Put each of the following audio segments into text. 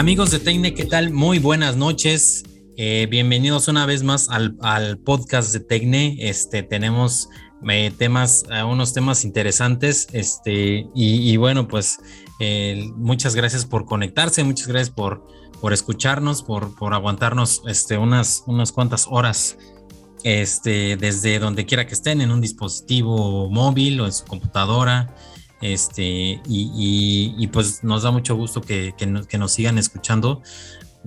Amigos de Tecne, ¿qué tal? Muy buenas noches. Eh, bienvenidos una vez más al, podcast de Tecne. Este, tenemos eh, temas, eh, unos temas interesantes. Este, y, bueno, pues muchas gracias por conectarse, muchas gracias por, por escucharnos, por, por aguantarnos este, unas, unas cuantas horas este, desde donde quiera que estén, en un dispositivo móvil o en su computadora. Este, y, pues nos da mucho gusto que, nos, sigan escuchando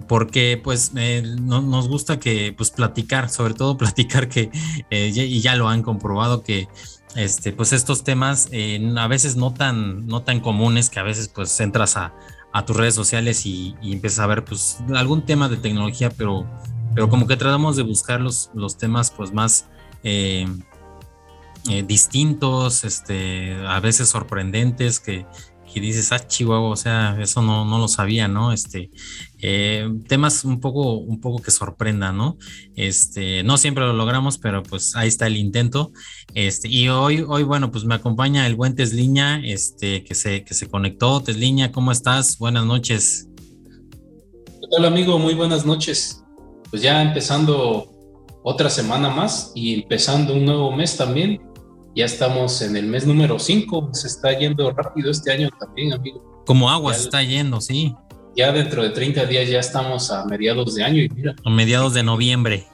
porque pues nos gusta que pues platicar, sobre todo platicar que, eh, y ya lo han comprobado que este, pues estos temas eh, a veces no tan, no tan comunes que a veces pues entras a, tus redes sociales y, empiezas a ver pues algún tema de tecnología, pero, pero como que tratamos de buscar los, los temas pues más eh, distintos, este, a veces sorprendentes, que, dices, ah, Chihuahua, o sea, eso no, no lo sabía, ¿no? Este, eh, temas un poco, un poco que sorprendan, ¿no? Este, no siempre lo logramos, pero pues ahí está el intento. Este, y hoy, hoy, bueno, pues me acompaña el buen Tesliña, este, que se, que se conectó. Tesliña, ¿cómo estás? Buenas noches. ¿Qué tal, amigo? Muy buenas noches. Pues ya empezando otra semana más y empezando un nuevo mes también. Ya estamos en el mes número 5, se está yendo rápido este año también, amigo. Como agua se está yendo, sí. Ya dentro de 30 días ya estamos a mediados de año y mira. A mediados de noviembre.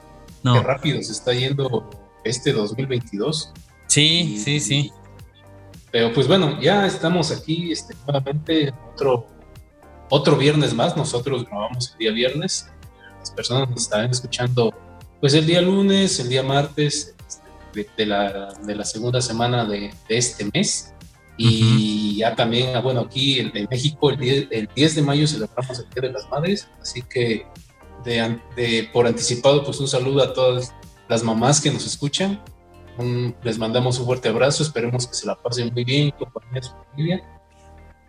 No. Qué rápido se está yendo este 2022. Sí, sí, sí. Pero pues bueno, ya estamos aquí este, nuevamente otro, otro viernes más. Nosotros grabamos el día viernes. Las personas nos estarán escuchando pues el día lunes, el día martes, de, la, de la, segunda semana de, este mes. Y ya también, ah, bueno, aquí en, México el 10, el 10, de mayo celebramos el Día de las Madres, así que de, por anticipado, pues un saludo a todas las mamás que nos escuchan. les mandamos un fuerte abrazo, esperemos que se la pasen muy bien, compañía su familia.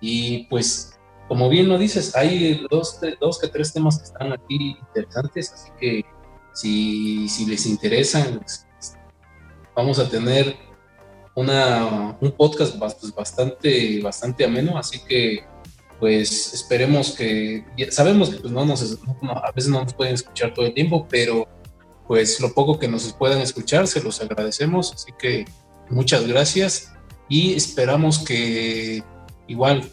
Y pues, como bien lo dices, hay dos, dos que tres temas que están aquí interesantes, así que si, si les interesan, vamos a tener una, un podcast pues, bastante, bastante ameno, así que pues esperemos que, sabemos que pues, no nos, a veces no nos pueden escuchar todo el tiempo, pero pues lo poco que nos puedan escuchar se los agradecemos, así que muchas gracias y esperamos que igual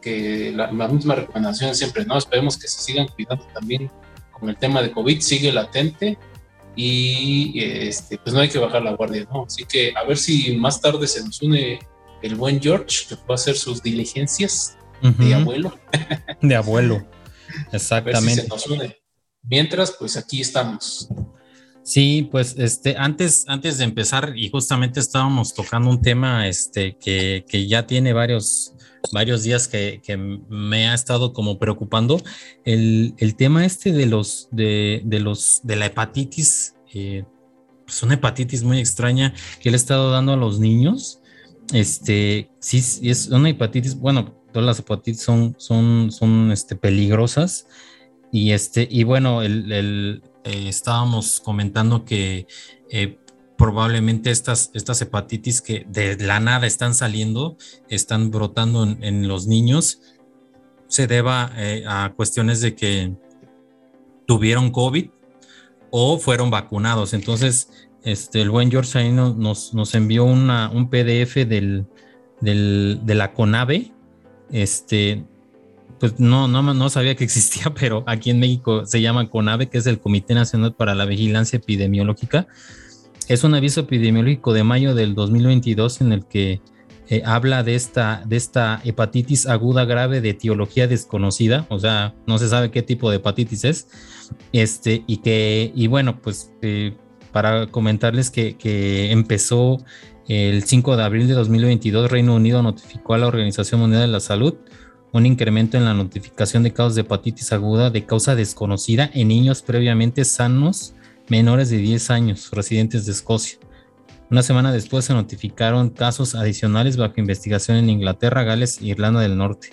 que la, la misma recomendación siempre, ¿no? Esperemos que se sigan cuidando también con el tema de COVID, sigue latente, y este, pues no hay que bajar la guardia, ¿no? Así que a ver si más tarde se nos une el buen George, que va a hacer sus diligencias de abuelo. De abuelo, exactamente. se nos une. Mientras, pues aquí estamos. Sí, pues este, antes, antes de empezar, y justamente estábamos tocando un tema este, que, que ya tiene varios, varios días que, que, me ha estado como preocupando, el, el tema este de los, de, de los, de la hepatitis, eh, pues una hepatitis muy extraña que le ha estado dando a los niños. Este, sí, es una hepatitis, bueno, todas las hepatitis son, son, son este, peligrosas. Y este, y bueno, el, el eh, estábamos comentando que eh, probablemente estas, estas hepatitis que de la nada están saliendo, están brotando en, los niños, se deba eh, a cuestiones de que tuvieron COVID o fueron vacunados. Entonces, este, el buen George ahí nos, nos envió una, un PDF del, del, de la CONAVE, este, pues no, no, no sabía que existía, pero aquí en México se llama CONAVE, que es el Comité Nacional para la Vigilancia Epidemiológica. Es un aviso epidemiológico de mayo del 2022 en el que eh, habla de esta, de esta hepatitis aguda grave de etiología desconocida, o sea, no se sabe qué tipo de hepatitis es, este, y que, y bueno, pues eh, para comentarles que, que empezó el 5 de abril de 2022, Reino Unido notificó a la Organización Mundial de la Salud un incremento en la notificación de casos de hepatitis aguda de causa desconocida en niños previamente sanos menores de 10 años, residentes de Escocia. Una semana después se notificaron casos adicionales bajo investigación en Inglaterra, Gales e Irlanda del Norte.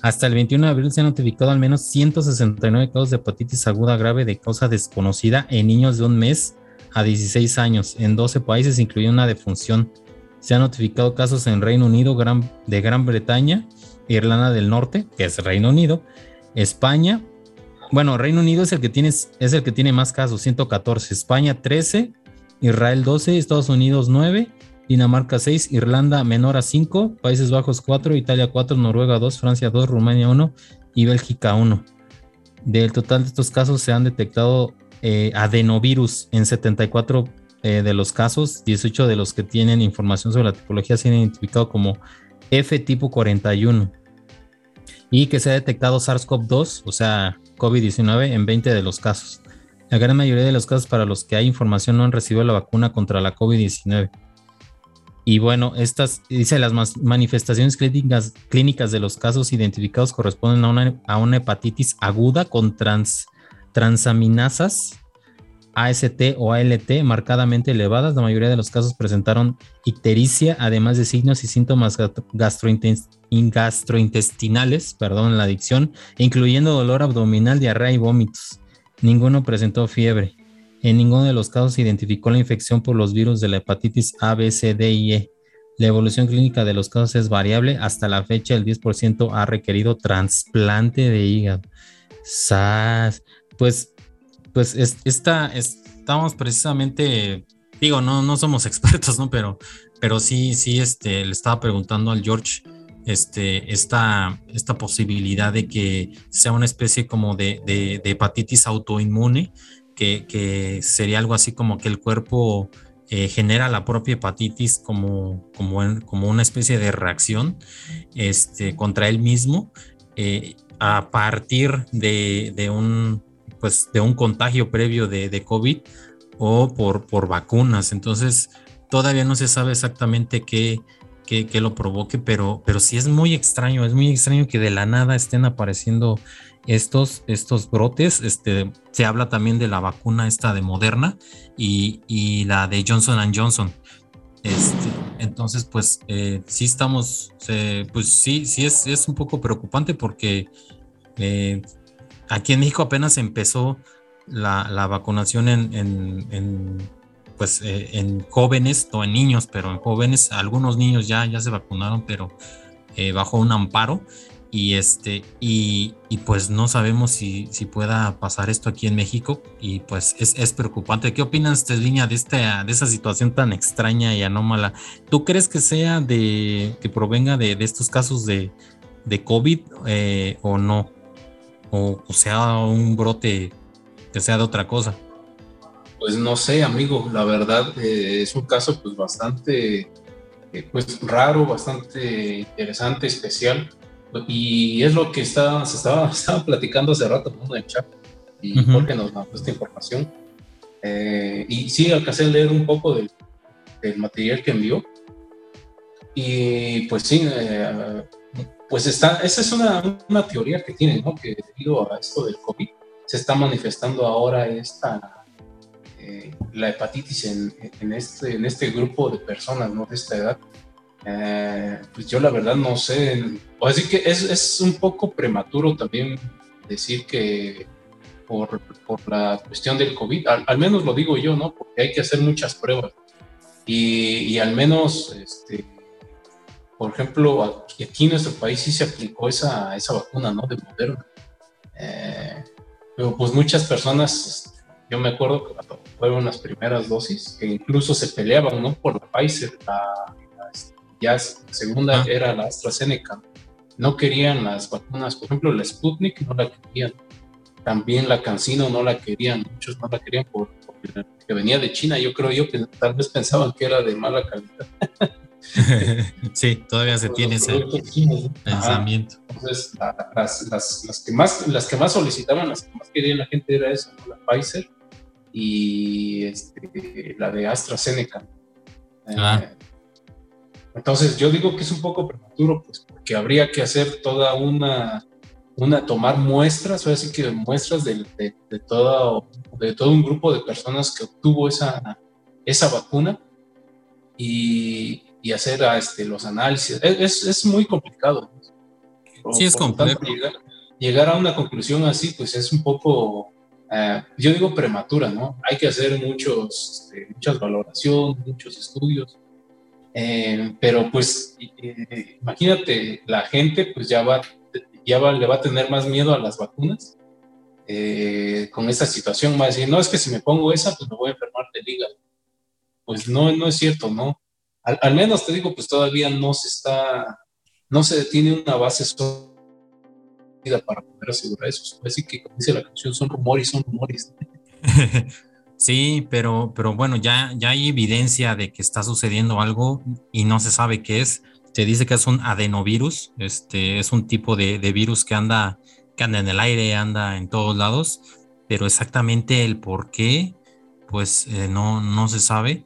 Hasta el 21 de abril se han notificado al menos 169 casos de hepatitis aguda grave de causa desconocida en niños de un mes a 16 años en 12 países, incluyendo una defunción. Se han notificado casos en Reino Unido, de Gran Bretaña, Irlanda del Norte, que es Reino Unido, España, bueno, Reino Unido es el que tiene, es el que tiene más casos, 114, España 13, Israel 12, Estados Unidos 9, Dinamarca 6, Irlanda menor a 5, Países Bajos 4, Italia 4, Noruega 2, Francia 2, Rumania 1 y Bélgica 1. Del total de estos casos se han detectado eh, adenovirus en 74 eh, de los casos, 18 de los que tienen información sobre la tipología se han identificado como F tipo 41 y que se ha detectado SARS-CoV-2, o sea, COVID-19 en 20 de los casos. La gran mayoría de los casos para los que hay información no han recibido la vacuna contra la COVID-19. Y bueno, estas, dice, las manifestaciones clínicas, clínicas de los casos identificados corresponden a una, a una hepatitis aguda con trans, transaminasas AST o ALT marcadamente elevadas. La mayoría de los casos presentaron ictericia, además de signos y síntomas gastrointestinales, perdón, la adicción, incluyendo dolor abdominal, diarrea y vómitos. Ninguno presentó fiebre. En ninguno de los casos se identificó la infección por los virus de la hepatitis A, B, C, D y E. La evolución clínica de los casos es variable. Hasta la fecha, el 10% ha requerido trasplante de hígado. ¡Sas! Pues, pues esta, estamos precisamente, digo, no, no somos expertos, ¿no? Pero, pero sí, sí, este, le estaba preguntando al George este, esta, esta posibilidad de que sea una especie como de, de hepatitis autoinmune que, sería algo así como que el cuerpo eh, genera la propia hepatitis como, como, como, una especie de reacción este, contra él mismo eh, a partir de, un, pues, de un contagio previo de, COVID o por, por vacunas. Entonces, todavía no se sabe exactamente qué, qué, lo provoque, pero, pero sí es muy extraño, es muy extraño que de la nada estén apareciendo estos, estos brotes. Este, se habla también de la vacuna esta de Moderna y, la de Johnson Johnson. Este, entonces, pues eh, sí estamos, pues sí, sí es, es, un poco preocupante porque eh, aquí en México apenas empezó la, vacunación en, pues, eh, en jóvenes, no en niños, pero en jóvenes, algunos niños ya, se vacunaron, pero bajo un amparo y este y, pues no sabemos si, pueda pasar esto aquí en México y pues es, preocupante. ¿Qué opinas, línea de esta de esa situación tan extraña y anómala? ¿Tú crees que sea de que provenga de, estos casos de, de COVID eh, o no? O, sea un brote que sea de otra cosa. Pues no sé, amigo, la verdad eh, es un caso pues bastante eh, pues raro, bastante interesante, especial y es lo que está, se estaba, estaba platicando hace rato en el chat y porque nos mandó esta información. Eh, y sí, alcancé a leer un poco del, del material que envió. Y pues sí, eh, pues está, esa es una, una, teoría que tienen, ¿no? Que debido a esto del COVID se está manifestando ahora esta, eh, la hepatitis en, en, este, en este grupo de personas, ¿no? De esta edad. Eh, pues yo la verdad no sé. O así que es, es un poco prematuro también decir que por, por la cuestión del COVID, al, menos lo digo yo, ¿no? Porque hay que hacer muchas pruebas. Y, y al menos, este, por ejemplo, aquí en nuestro país sí se aplicó esa, esa vacuna, ¿no? De Moderna. Eh, pero pues muchas personas, yo me acuerdo que fueron las primeras dosis, que incluso se peleaban, ¿no? Por la Pfizer, la, ya segunda era la AstraZeneca. No querían las vacunas, por ejemplo, la Sputnik no la querían. También la Cancino no la querían, muchos no la querían por, porque venía de China. Yo creo yo que tal vez pensaban que era de mala calidad. sí, todavía se tiene ese pensamiento. Entonces, las, las, las, que más, las que más solicitaban, las que más querían la gente era esa, la Pfizer y este, la de AstraZeneca. Ah. Eh, entonces yo digo que es un poco prematuro, pues porque habría que hacer toda una, una tomar muestras, o así que muestras de, de, todo, de todo un grupo de personas que obtuvo esa, esa vacuna y, y hacer este, los análisis. Es, es muy complicado. Sí, es complejo. Llegar, a una conclusión así, pues es un poco, eh, yo digo prematura, ¿no? Hay que hacer muchos, este, muchas valoraciones, muchos estudios eh, pero pues imagínate, la gente pues ya va, ya le va a tener más miedo a las vacunas eh, con esta situación, va a decir, no, es que si me pongo esa, pues me voy a enfermar del hígado. Pues no, no es cierto, ¿no? Al, menos te digo, pues todavía no se está, no se tiene una base sólida para poder asegurar eso. Así que, como dice la canción, son rumores, son rumores. Sí, pero, pero bueno, ya, ya hay evidencia de que está sucediendo algo y no se sabe qué es. Se dice que es un adenovirus, este, es un tipo de, virus que anda, que anda en el aire, anda en todos lados, pero exactamente el por qué, pues eh, no, no se sabe.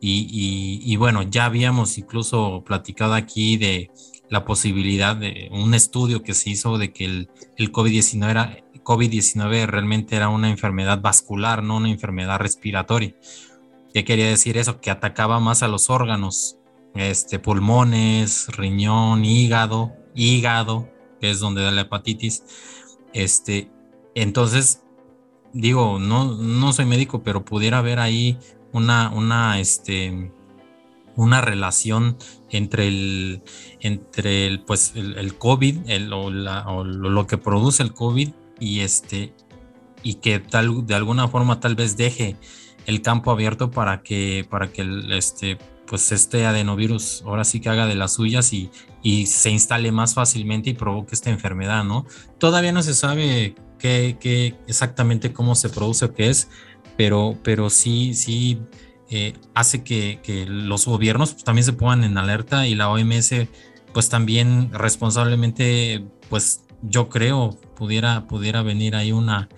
Y, bueno, ya habíamos incluso platicado aquí de la posibilidad de un estudio que se hizo de que el, el COVID-19 era, COVID-19 realmente era una enfermedad vascular, no una enfermedad respiratoria. ¿Qué quería decir eso? Que atacaba más a los órganos, este, pulmones, riñón, hígado, hígado, que es donde da la hepatitis. Este, entonces, digo, no, no soy médico, pero pudiera haber ahí una, una, este, una relación entre el, entre el, pues, el, COVID, el, o, lo que produce el COVID y este y que tal de alguna forma tal vez deje el campo abierto para que para que el, este pues este adenovirus ahora sí que haga de las suyas y, y se instale más fácilmente y provoque esta enfermedad, ¿no? Todavía no se sabe qué, qué exactamente cómo se produce o qué es, pero, pero sí, sí eh, hace que, que, los gobiernos pues, también se pongan en alerta y la OMS pues también responsablemente pues yo creo pudiera, pudiera venir ahí una,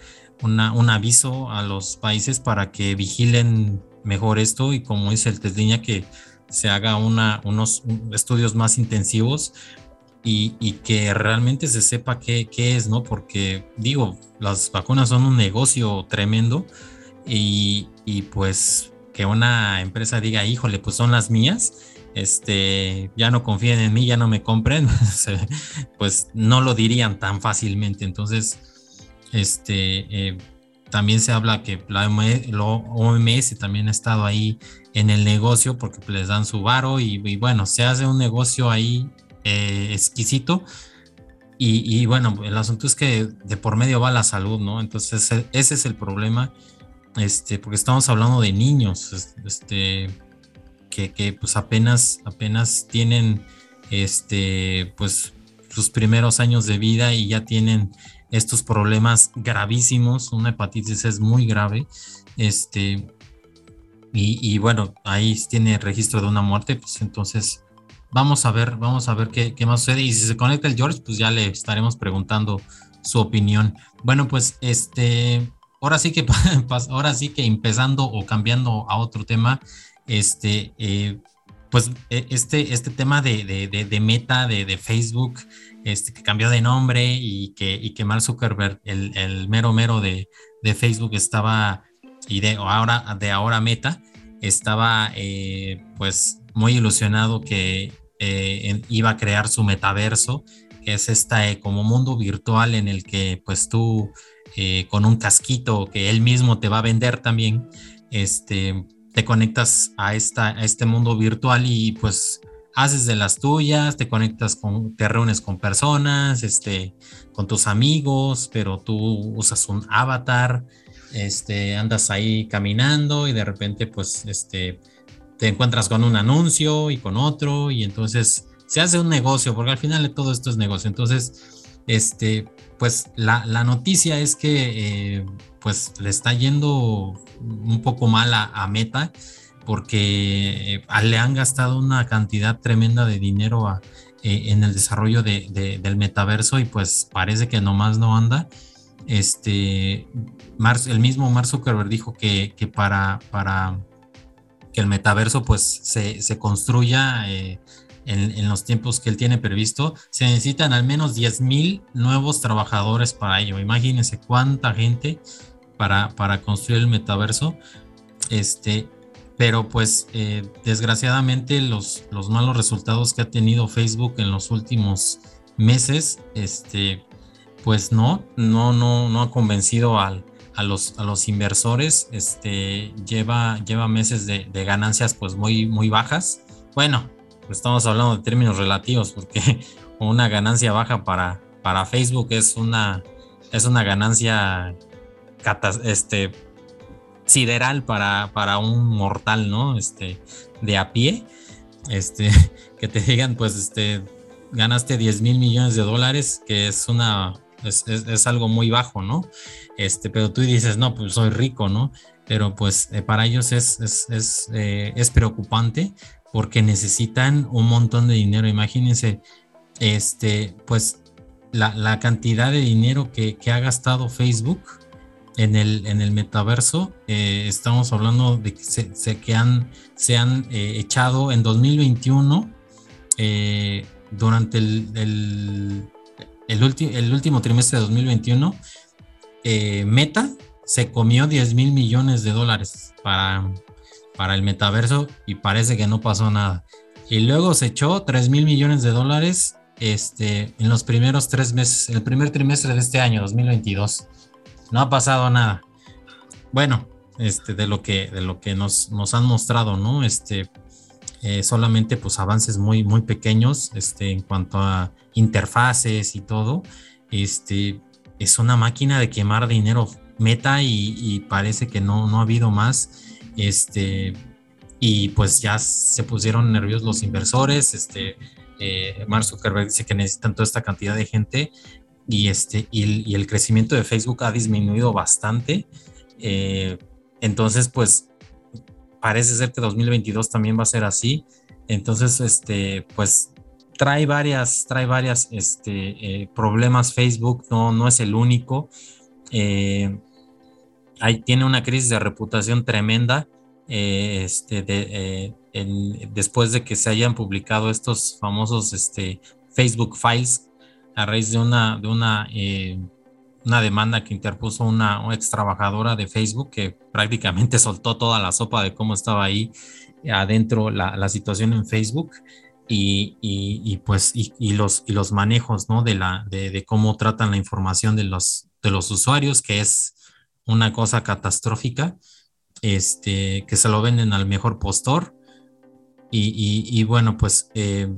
un aviso a los países para que vigilen mejor esto y como dice el TESDIña que se haga una, unos estudios más intensivos y, que realmente se sepa qué, qué, es, ¿no? Porque digo, las vacunas son un negocio tremendo y, y pues que una empresa diga, híjole, pues son las mías, este, ya no confíen en mí, ya no me compren, pues no lo dirían tan fácilmente. Entonces, este, eh, también se habla que la OMS también ha estado ahí en el negocio porque les dan su varo y, bueno, se hace un negocio ahí eh, exquisito. Y, bueno, el asunto es que de por medio va la salud, ¿no? Entonces ese es el problema, este, porque estamos hablando de niños, este, que, pues apenas, apenas tienen este, pues sus primeros años de vida y ya tienen estos problemas gravísimos. Una hepatitis es muy grave. Este, y, bueno, ahí tiene registro de una muerte, pues entonces vamos a ver, vamos a ver qué, qué, más sucede. Y si se conecta el George, pues ya le estaremos preguntando su opinión. Bueno, pues este, ahora sí que, ahora sí que empezando o cambiando a otro tema, este, eh, pues e, este, este tema de, de, meta de, Facebook, este, que cambió de nombre y que, y que Mark Zuckerberg, el, el mero mero de, Facebook estaba, y de ahora, de ahora meta, estaba eh, pues muy ilusionado que eh, iba a crear su metaverso, que es esta como mundo virtual en el que pues tú con un casquito que él mismo te va a vender también, este, te conectas a, esta, a este mundo virtual y pues haces de las tuyas, te conectas con, te reúnes con personas, este, con tus amigos, pero tú usas un avatar, este, andas ahí caminando y de repente pues este, te encuentras con un anuncio y con otro y entonces se hace un negocio, porque al final de todo esto es negocio. Entonces, este, pues la, noticia es que eh, pues le está yendo un poco mal a, Meta porque eh, le han gastado una cantidad tremenda de dinero eh, en el desarrollo del metaverso y pues parece que nomás no anda. Este, el mismo Mark Zuckerberg dijo que, para, para que el metaverso pues se, construya eh, en, los tiempos que él tiene previsto, se necesitan al menos 10 mil nuevos trabajadores para ello. Imagínense cuánta gente para, construir el metaverso. Este, pero pues eh, desgraciadamente los, los malos resultados que ha tenido Facebook en los últimos meses, este, pues no, no, no, no ha convencido al, a, los, a los inversores, este, lleva, lleva meses de, de, ganancias pues muy, muy bajas. Bueno, estamos hablando de términos relativos porque una ganancia baja para, para Facebook es una, es una ganancia este, sideral para, para un mortal, ¿no? Este, de a pie, este, que te digan, pues, este, ganaste 10 mil millones de dólares, que es una, es, algo muy bajo, ¿no? Este, pero tú dices, no, pues soy rico, ¿no? Pero pues eh, para ellos es, es, eh, es, preocupante porque necesitan un montón de dinero. Imagínense, este, pues la, cantidad de dinero que, ha gastado Facebook en el, en el metaverso, eh, estamos hablando de que se, que han, se han echado en 2021 durante el, el, último trimestre de 2021, eh, Meta se comió 10 mil millones de dólares para, para el metaverso y parece que no pasó nada. Y luego se echó 3 mil millones de dólares este, en los primeros tres meses, el primer trimestre de este año, 2022. No ha pasado nada. Bueno, este, de lo que, de lo que nos, nos han mostrado, ¿no? Este, eh, solamente pues avances muy, muy pequeños este, en cuanto a interfaces y todo. Este, es una máquina de quemar dinero meta y, parece que no, no ha habido más. Este, y pues ya se pusieron nerviosos los inversores. Este, eh, Mark Zuckerberg dice que necesitan toda esta cantidad de gente y, este, y, el crecimiento de Facebook ha disminuido bastante. Eh, entonces, pues parece ser que 2022 también va a ser así. Entonces, este, pues trae varias, trae varias este, eh, problemas Facebook, no, no es el único. Eh, tiene una crisis de reputación tremenda. Eh, este, de, después de que se hayan publicado estos famosos este, Facebook Files a raíz de una, de una una demanda que interpuso una, ex trabajadora de Facebook que prácticamente soltó toda la sopa de cómo estaba ahí adentro la, situación en Facebook y, pues y, los, y los manejos ¿no? de, la, de, cómo tratan la información de los, de los usuarios, que es una cosa catastrófica, este, que se lo venden al mejor postor. Y, bueno, pues eh,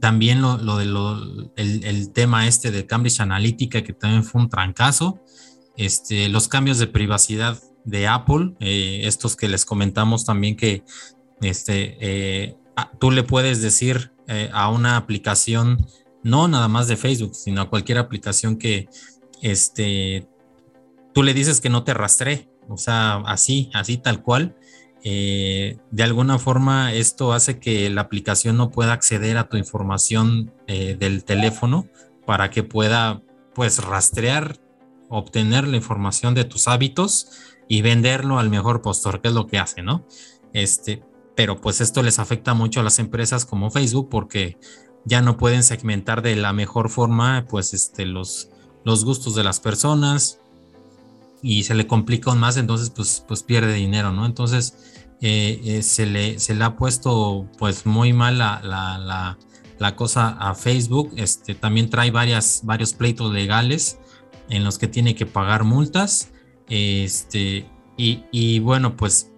también lo, de el, tema este de Cambridge Analytica, que también fue un trancazo. Este, los cambios de privacidad de Apple, eh, estos que les comentamos también que este, eh, tú le puedes decir a una aplicación, no nada más de Facebook, sino a cualquier aplicación que este, tú le dices que no te rastree, o sea, así, así tal cual, eh, de alguna forma esto hace que la aplicación no pueda acceder a tu información eh, del teléfono para que pueda pues rastrear, obtener la información de tus hábitos y venderlo al mejor postor, que es lo que hace, ¿no? Este, pero pues esto les afecta mucho a las empresas como Facebook porque ya no pueden segmentar de la mejor forma pues este los los gustos de las personas y se le complica aún más, entonces pues, pues pierde dinero, ¿no? Entonces eh, eh, se, le, se le ha puesto pues muy mal la, cosa a Facebook. Este, también trae varias, varios pleitos legales en los que tiene que pagar multas. Este, y, bueno, pues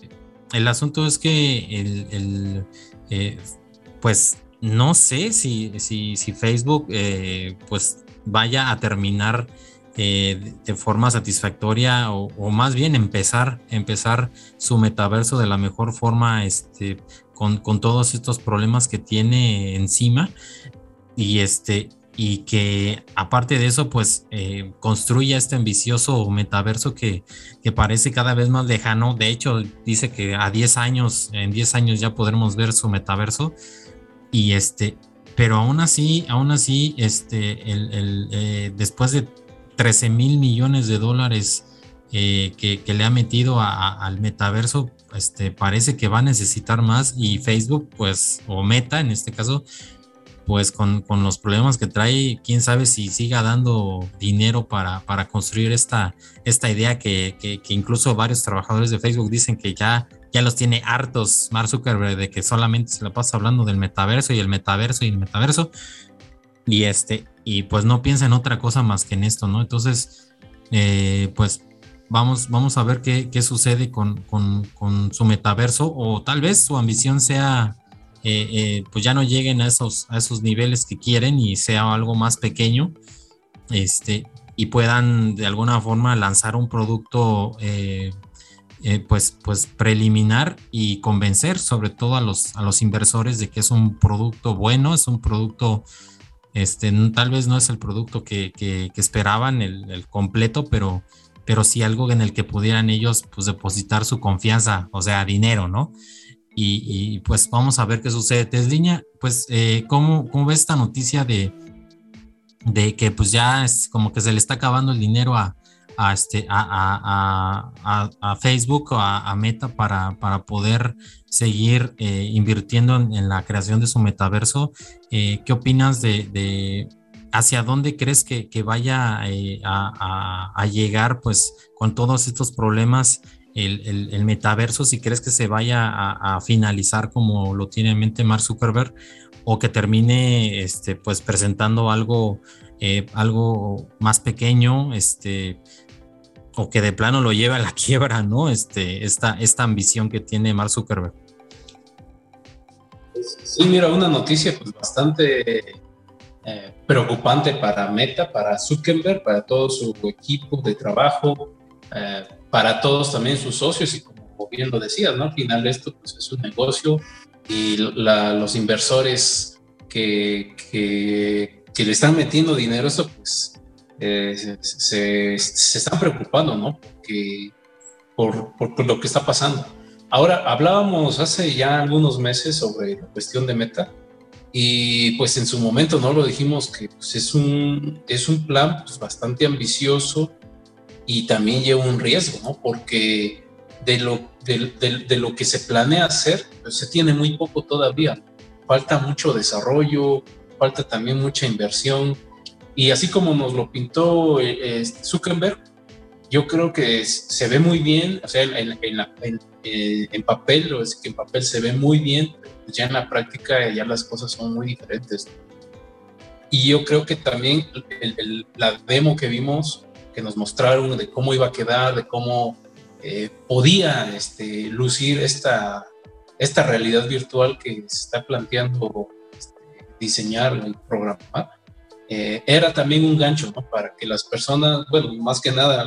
el asunto es que el, eh, pues no sé si, si, si Facebook pues vaya a terminar eh, de forma satisfactoria o, más bien empezar, empezar su metaverso de la mejor forma este, con, todos estos problemas que tiene encima. Y este y que aparte de eso pues eh, construya este ambicioso metaverso que, que, parece cada vez más lejano. De hecho dice que a 10 años en 10 años ya podremos ver su metaverso. Y este pero aún así aún así este el, eh, después de 13 mil millones de dólares eh, que, le ha metido al metaverso, este, parece que va a necesitar más y Facebook, pues, o Meta en este caso, pues con, los problemas que trae, quién sabe si siga dando dinero para, para construir esta, esta idea que, que, incluso varios trabajadores de Facebook dicen que ya, ya los tiene hartos Mark Zuckerberg de que solamente se la pasa hablando del metaverso y el metaverso y el metaverso. Y este, y pues no piensa en otra cosa más que en esto, ¿no? Entonces, eh, pues vamos, vamos a ver qué, sucede con, su metaverso o tal vez su ambición sea pues ya no lleguen a esos, a esos niveles que quieren y sea algo más pequeño, este, y puedan de alguna forma lanzar un producto pues, pues preliminar y convencer sobre todo a los, a los inversores de que es un producto bueno, es un producto este, tal vez no es el producto que, esperaban, el, completo, pero, pero sí algo en el que pudieran ellos pues, depositar su confianza, o sea, dinero, ¿no? Y, pues vamos a ver qué sucede. Tesliña, pues, eh, ¿cómo, ¿cómo ves esta noticia de, de que pues ya es como que se le está acabando el dinero a, a, este, a, a, a Facebook o a, Meta para, para, poder seguir eh, invirtiendo en, la creación de su metaverso. Eh, ¿Qué opinas de, de, hacia dónde crees que, vaya eh, a, llegar pues con todos estos problemas? El, el, metaverso, si crees que se vaya a, finalizar como lo tiene en mente Mark Zuckerberg o que termine este, pues presentando algo, algo más pequeño, este, o que de plano lo lleve a la quiebra, ¿no? Este, esta, esta ambición que tiene Mark Zuckerberg. Sí, mira, una noticia pues bastante eh, preocupante para Meta, para Zuckerberg, para todo su equipo de trabajo, eh, para todos también sus socios y como bien lo decías, ¿no? Al final esto pues, es un negocio y los inversores que, que, le están metiendo dinero, eso pues eh, se, están preocupando, ¿no? por, por, lo que está pasando. Ahora, hablábamos hace ya algunos meses sobre la cuestión de meta y pues en su momento, ¿no? Lo dijimos que pues, es, un, es un plan pues, bastante ambicioso y también lleva un riesgo, ¿no? Porque de lo, de, de, lo que se planea hacer, pues, se tiene muy poco todavía. Falta mucho desarrollo, falta también mucha inversión, y así como nos lo pintó eh, Zuckerberg, yo creo que se ve muy bien, o sea, en, en, eh, en papel, o es que en papel se ve muy bien, ya en la práctica ya las cosas son muy diferentes. Y yo creo que también la demo que vimos, que nos mostraron de cómo iba a quedar, de cómo eh, podía este, lucir esta, esta realidad virtual que se está planteando este, diseñar y programar, eh, era también un gancho ¿no? para que las personas, bueno, más que nada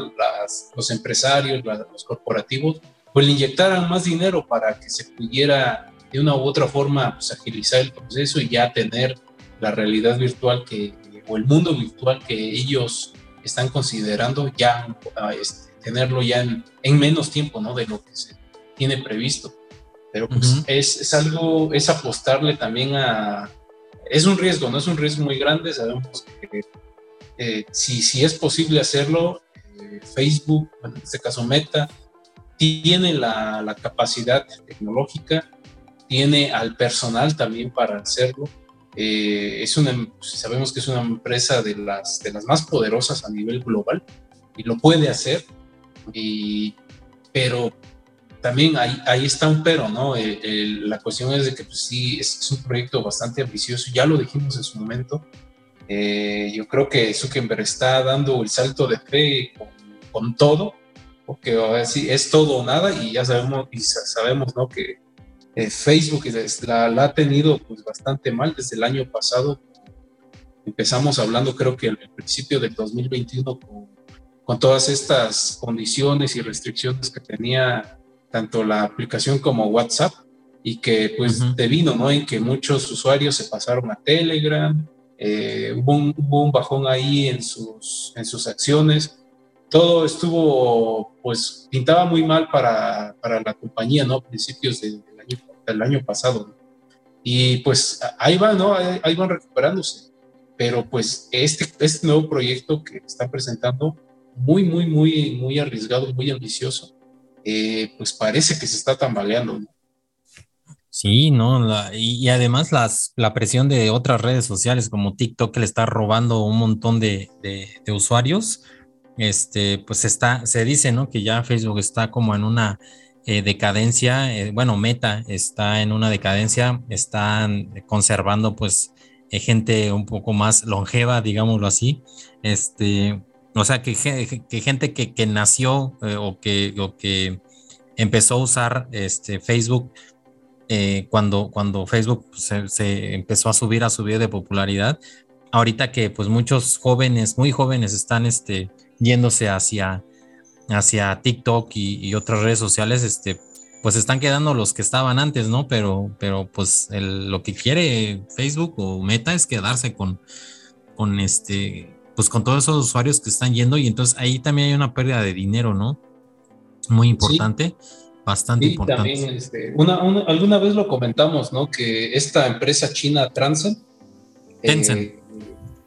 los empresarios, los corporativos, pues le inyectaran más dinero para que se pudiera de una u otra forma pues, agilizar el proceso y ya tener la realidad virtual que, o el mundo virtual que ellos están considerando ya este, tenerlo ya en, en, menos tiempo ¿no? de lo que se tiene previsto. Pero pues es, es algo, es apostarle también a, es un riesgo, no es un riesgo muy grande, sabemos que eh, si, si es posible hacerlo, eh, Facebook, en este caso Meta, tiene la, la, capacidad tecnológica, tiene al personal también para hacerlo. Eh, es una, sabemos que es una empresa de las, de las más poderosas a nivel global y lo puede hacer, y, pero también ahí, ahí está un pero, ¿no? Eh, la cuestión es de que pues, sí, es, un proyecto bastante ambicioso, ya lo dijimos en su momento. Eh, yo creo que Zuckerberg está dando el salto de fe con, todo, porque ahora sí es todo o nada y ya sabemos, y sabemos ¿no? que eh, Facebook la, ha tenido pues, bastante mal desde el año pasado. Empezamos hablando creo que al principio del 2021 con, con todas estas condiciones y restricciones que tenía tanto la aplicación como WhatsApp y que pues uh vino, ¿no? En que muchos usuarios se pasaron a Telegram, eh, hubo, un, bajón ahí en sus, en sus acciones, todo estuvo, pues pintaba muy mal para, para la compañía, ¿no? Principios del, año, del año pasado. Y pues ahí van, ¿no? Ahí, van recuperándose. Pero pues este, este nuevo proyecto que está presentando, muy, muy, muy, muy arriesgado, muy ambicioso, eh, pues parece que se está tambaleando. Sí, ¿no? y, además las, la presión de otras redes sociales como TikTok que le está robando un montón de, usuarios, este, pues está, se dice, ¿no? Que ya Facebook está como en una eh, decadencia, eh, bueno, Meta está en una decadencia, están conservando pues gente un poco más longeva, digámoslo así, este, o sea, que, gente que, nació eh, o, que, que empezó a usar este, Facebook eh, cuando, cuando Facebook se, se, empezó a subir, a subir de popularidad. Ahorita que pues muchos jóvenes, muy jóvenes, están este, yéndose hacia, hacia TikTok y, otras redes sociales, este, pues están quedando los que estaban antes, ¿no? Pero, pero pues lo que quiere Facebook o Meta es quedarse con, con este, pues con todos esos usuarios que están yendo y entonces ahí también hay una pérdida de dinero, ¿no? Muy importante. Bastante importante. También, este, una, alguna vez lo comentamos, ¿no? Que esta empresa china. Tencent. Eh,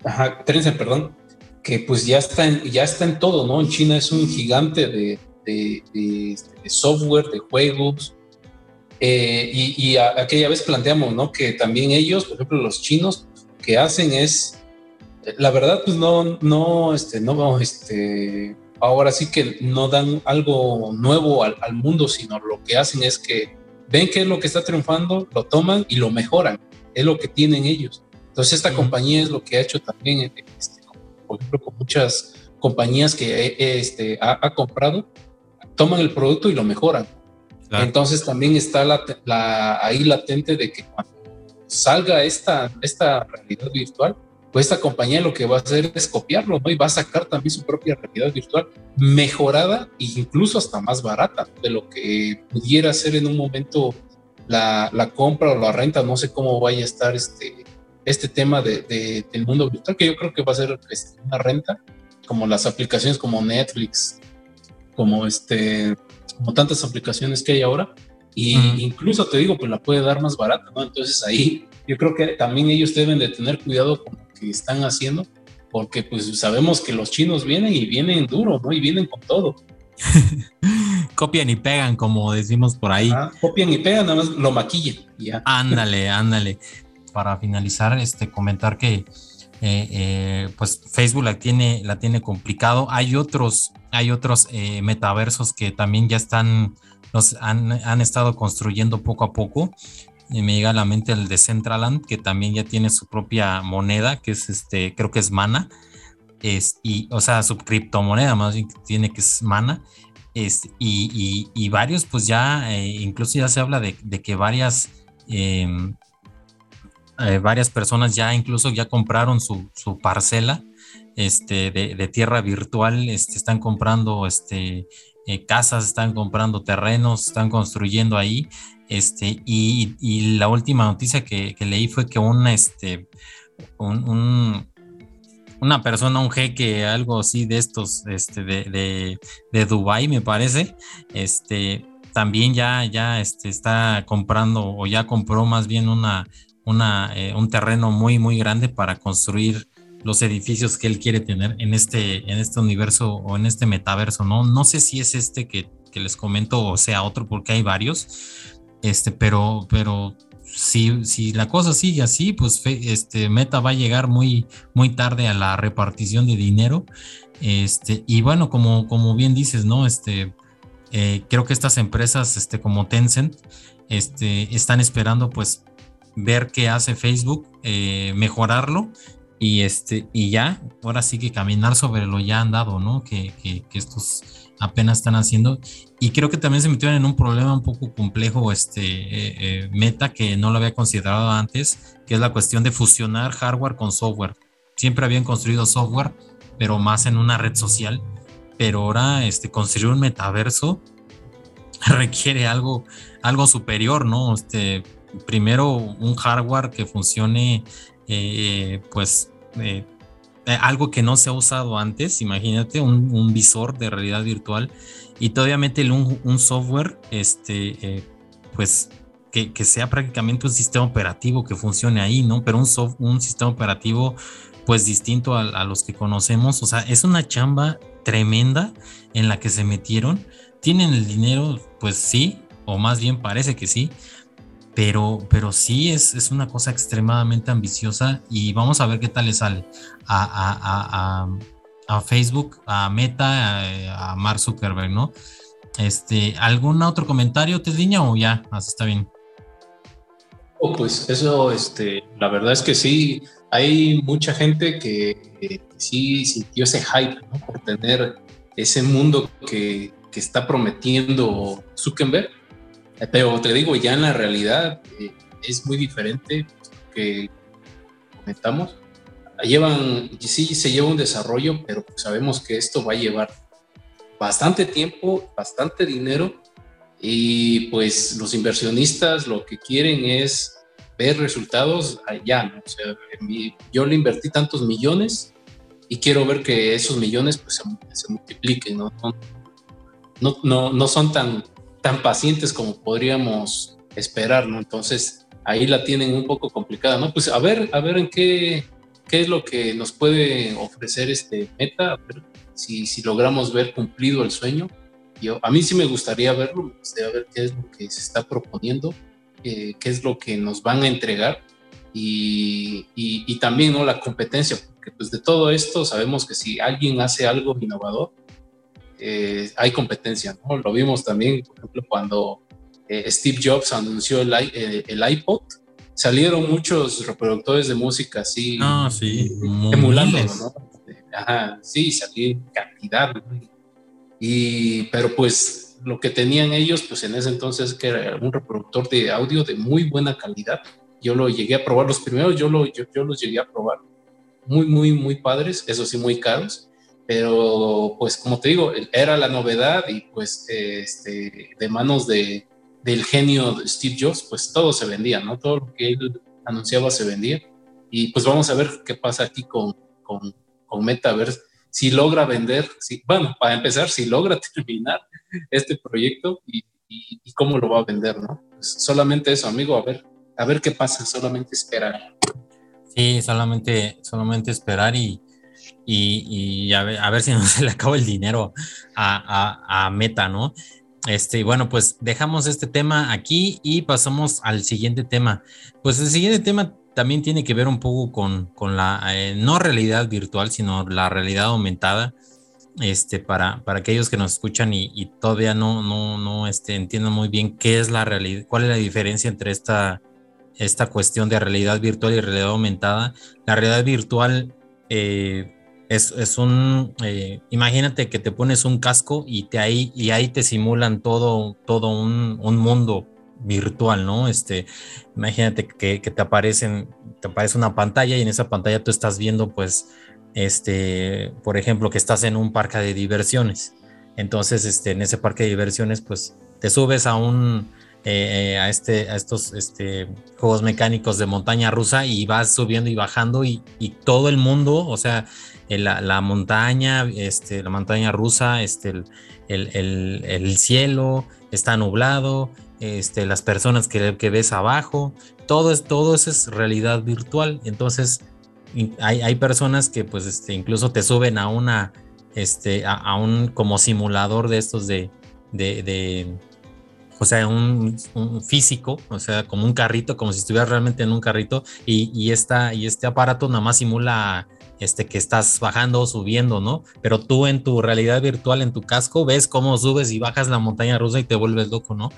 ajá, Tencent, perdón. Que pues ya está, en, ya está en todo, ¿no? En China es un gigante de, de, software, de juegos. Eh, y, aquella vez planteamos, ¿no? Que también ellos, por ejemplo, los chinos, que hacen es, la verdad, pues no, no, este, no, este, ahora sí que no dan algo nuevo al, mundo, sino lo que hacen es que ven qué es lo que está triunfando, lo toman y lo mejoran. Es lo que tienen ellos. Entonces esta compañía es lo que ha hecho también, este, por ejemplo, con muchas compañías que este, ha, comprado, toman el producto y lo mejoran. Entonces también está la, ahí latente de que cuando salga esta, esta realidad virtual, pues esta compañía lo que va a hacer es copiarlo, ¿no? Y va a sacar también su propia realidad virtual mejorada e incluso hasta más barata de lo que pudiera ser en un momento la, la compra o la renta. No sé cómo vaya a estar este, este tema de, del mundo virtual, que yo creo que va a ser este, una renta, como las aplicaciones como Netflix, como este, como tantas aplicaciones que hay ahora. Y incluso te digo, pues la puede dar más barata, ¿no? Entonces ahí yo creo que también ellos deben de tener cuidado con están haciendo, porque pues sabemos que los chinos vienen y vienen duro, ¿no? Y vienen con todo. copian y pegan, como decimos por ahí. copian y pegan, nada más lo maquillan. Ya. Ándale, ándale. Para finalizar, este, comentar que eh, eh, pues Facebook la tiene, la tiene complicado. Hay otros, hay otros eh, metaversos que también ya están, han, han, estado construyendo poco a poco. Me llega a la mente el de Centraland, que también ya tiene su propia moneda, que es este, creo que es Mana, es, y, o sea, su criptomoneda más bien tiene que es Mana, es, y, y, varios, pues ya, incluso ya se habla de, que varias, em, eh, varias personas ya incluso ya compraron su, su parcela este, de, de, tierra virtual, este, están comprando este, eh, casas, están comprando terrenos, están construyendo ahí este, y, la última noticia que, leí fue que una, este, un, una persona, un jeque, algo así de estos, este, de, de, Dubai me parece, este, también ya, ya este, está comprando o ya compró más bien una, eh, un terreno muy, muy grande para construir los edificios que él quiere tener en este, en este universo o en este metaverso, ¿no? No sé si es este que, que les comento o sea otro, porque hay varios, este, pero, pero si, si la cosa sigue así, pues este, Meta va a llegar muy, muy tarde a la repartición de dinero. Este, y bueno, como, como bien dices, ¿no? Este, eh, creo que estas empresas, este, como Tencent, este, están esperando pues ver qué hace Facebook, eh, mejorarlo y, este, y ya, ahora sí que caminar sobre lo ya andado, ¿no? Que, que, estos apenas están haciendo. Y creo que también se metieron en un problema un poco complejo, este eh, eh, Meta, que no lo había considerado antes, que es la cuestión de fusionar hardware con software. Siempre habían construido software, pero más en una red social. Pero ahora este, construir un metaverso requiere algo, algo superior, ¿no? Este, primero un hardware que funcione, eh, pues eh, algo que no se ha usado antes, imagínate, un, visor de realidad virtual y todavía un, un software, este, eh, pues que, sea prácticamente un sistema operativo que funcione ahí, ¿no? Pero un, un sistema operativo pues distinto a, a, los que conocemos, o sea, es una chamba tremenda en la que se metieron, tienen el dinero, pues sí, o más bien parece que sí, pero, pero sí es, es, una cosa extremadamente ambiciosa y vamos a ver qué tal le sale a, a, a, a Facebook, a Meta, a, Mark Zuckerberg, ¿no? Este, ¿Algún otro comentario, Tesliña, o ya? Así está bien. Oh, pues eso, este, la verdad es que sí, hay mucha gente que, sí sintió ese hype por tener ese mundo que, que está prometiendo Zuckerberg Pero te digo, ya en la realidad eh, es muy diferente que comentamos. Llevan, sí se lleva un desarrollo, pero sabemos que esto va a llevar bastante tiempo, bastante dinero y pues los inversionistas lo que quieren es ver resultados allá, ¿no? O sea, yo le invertí tantos millones y quiero ver que esos millones pues se, multipliquen, ¿no? No, no, no son tan, tan pacientes como podríamos esperar, ¿no? Entonces ahí la tienen un poco complicada, ¿no? Pues a ver, a ver en qué, qué es lo que nos puede ofrecer este meta, a si, si logramos ver cumplido el sueño yo, a mí sí me gustaría verlo, me gustaría ver qué es lo que se está proponiendo, eh, qué es lo que nos van a entregar y, y, también ¿no? la competencia, porque pues de todo esto sabemos que si alguien hace algo innovador, eh, hay competencia, ¿no? Lo vimos también, por ejemplo, cuando eh, Steve Jobs anunció el, el, iPod, salieron muchos reproductores de música así, ah, sí, emulándolo, ¿no? Ajá, sí, salió cantidad, ¿no? Y, pero pues lo que tenían ellos, pues en ese entonces, que era un reproductor de audio de muy buena calidad. Yo lo llegué a probar los primeros, yo, lo, yo, los llegué a probar. Muy, muy, muy padres, eso sí, muy caros. Pero pues como te digo, era la novedad y pues este, de manos de, del genio Steve Jobs, pues todo se vendía, ¿no? Todo lo que él anunciaba se vendía. Y pues vamos a ver qué pasa aquí con, con, con Metaverse si logra vender, si, bueno, para empezar, si logra terminar este proyecto y, cómo lo va a vender, ¿no? Pues solamente eso, amigo, a ver, a ver qué pasa, solamente esperar. Sí, solamente, solamente esperar y, y, a, ver, a, ver, si no se le acaba el dinero a, a, Meta, ¿no? Este, bueno, pues dejamos este tema aquí y pasamos al siguiente tema. Pues el siguiente tema también tiene que ver un poco con, con la eh, no realidad virtual, sino la realidad aumentada. Este, para, para aquellos que nos escuchan y, todavía no, no, no este, entiendan muy bien qué es la realidad, cuál es la diferencia entre esta, esta cuestión de realidad virtual y realidad aumentada. La realidad virtual eh, es, es, un, eh, imagínate que te pones un casco y, te ahí, y ahí te simulan todo, todo un, un mundo virtual, ¿no? Este, imagínate que, te aparecen, te aparece una pantalla y en esa pantalla tú estás viendo, pues, este, por ejemplo, que estás en un parque de diversiones. Entonces, este, en ese parque de diversiones, pues, te subes a un, eh, a este, a estos, este, juegos mecánicos de montaña rusa y vas subiendo y bajando y, todo el mundo, o sea, la, montaña, este, la montaña rusa, este, el cielo está nublado, este, las personas que, ves abajo, todo, es, todo eso es realidad virtual. Entonces, hay, hay personas que pues incluso te suben a una, este, a, un como simulador de estos de, de, de o sea, un, físico, o sea, como un carrito, como si estuvieras realmente en un carrito y, y, esta, y este aparato nada más simula este, que estás bajando o subiendo, ¿no? Pero tú en tu realidad virtual, en tu casco, ves cómo subes y bajas la montaña rusa y te vuelves loco, ¿no?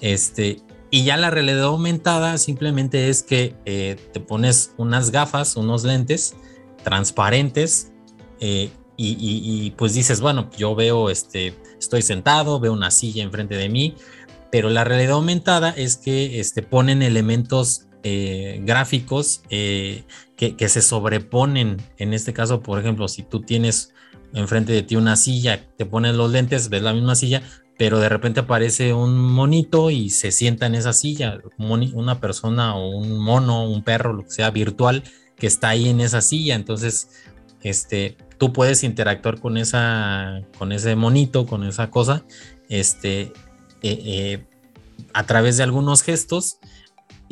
Este, y ya la realidad aumentada simplemente es que eh, te pones unas gafas, unos lentes transparentes eh, y, pues dices, bueno, yo veo, este, estoy sentado, veo una silla enfrente de mí, pero la realidad aumentada es que este, ponen elementos eh, gráficos que, que, se sobreponen. En este caso, por ejemplo, si tú tienes enfrente de ti una silla, te pones los lentes, ves la misma silla, pero de repente aparece un monito y se sienta en esa silla, una persona o un mono, un perro, lo que sea virtual, que está ahí en esa silla. Entonces, este, tú puedes interactuar con esa, con ese monito, con esa cosa, este, eh, eh, a través de algunos gestos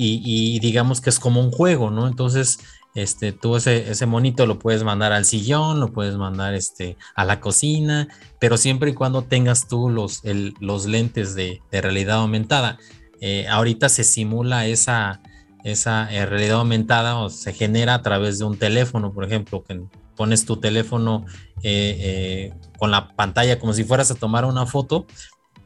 y, y, digamos que es como un juego, ¿no? Entonces, este, tú ese, ese monito lo puedes mandar al sillón, lo puedes mandar este, a la cocina, pero siempre y cuando tengas tú los, los lentes de, realidad aumentada. Eh, ahorita se simula esa, esa eh, realidad aumentada o se genera a través de un teléfono, por ejemplo, que pones tu teléfono eh, con la pantalla como si fueras a tomar una foto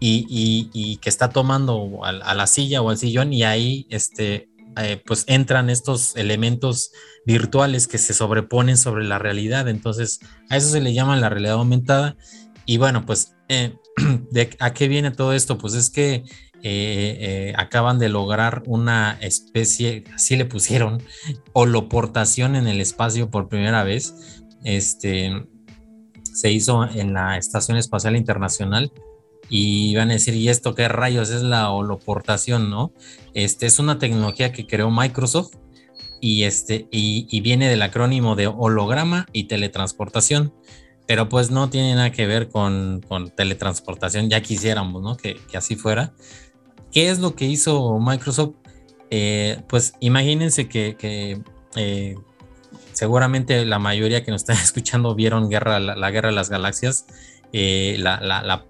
y, que está tomando a, la silla o al sillón y ahí este, eh, pues entran estos elementos virtuales que se sobreponen sobre la realidad. Entonces, a eso se le llama la realidad aumentada. Y bueno, pues, eh, ¿de ¿a qué viene todo esto? Pues es que acaban de lograr una especie, así le pusieron, holoportación en el espacio por primera vez. Este, se hizo en la Estación Espacial Internacional y van a decir, ¿y esto qué rayos es la holoportación, no? Este es una tecnología que creó Microsoft y, este, y, viene del acrónimo de holograma y teletransportación, pero pues no tiene nada que ver con, teletransportación, ya quisiéramos, ¿no? Que, así fuera. ¿Qué es lo que hizo Microsoft? Eh, pues imagínense que, eh, seguramente la mayoría que nos está escuchando vieron Guerra, la, Guerra de las Galaxias. Eh, la,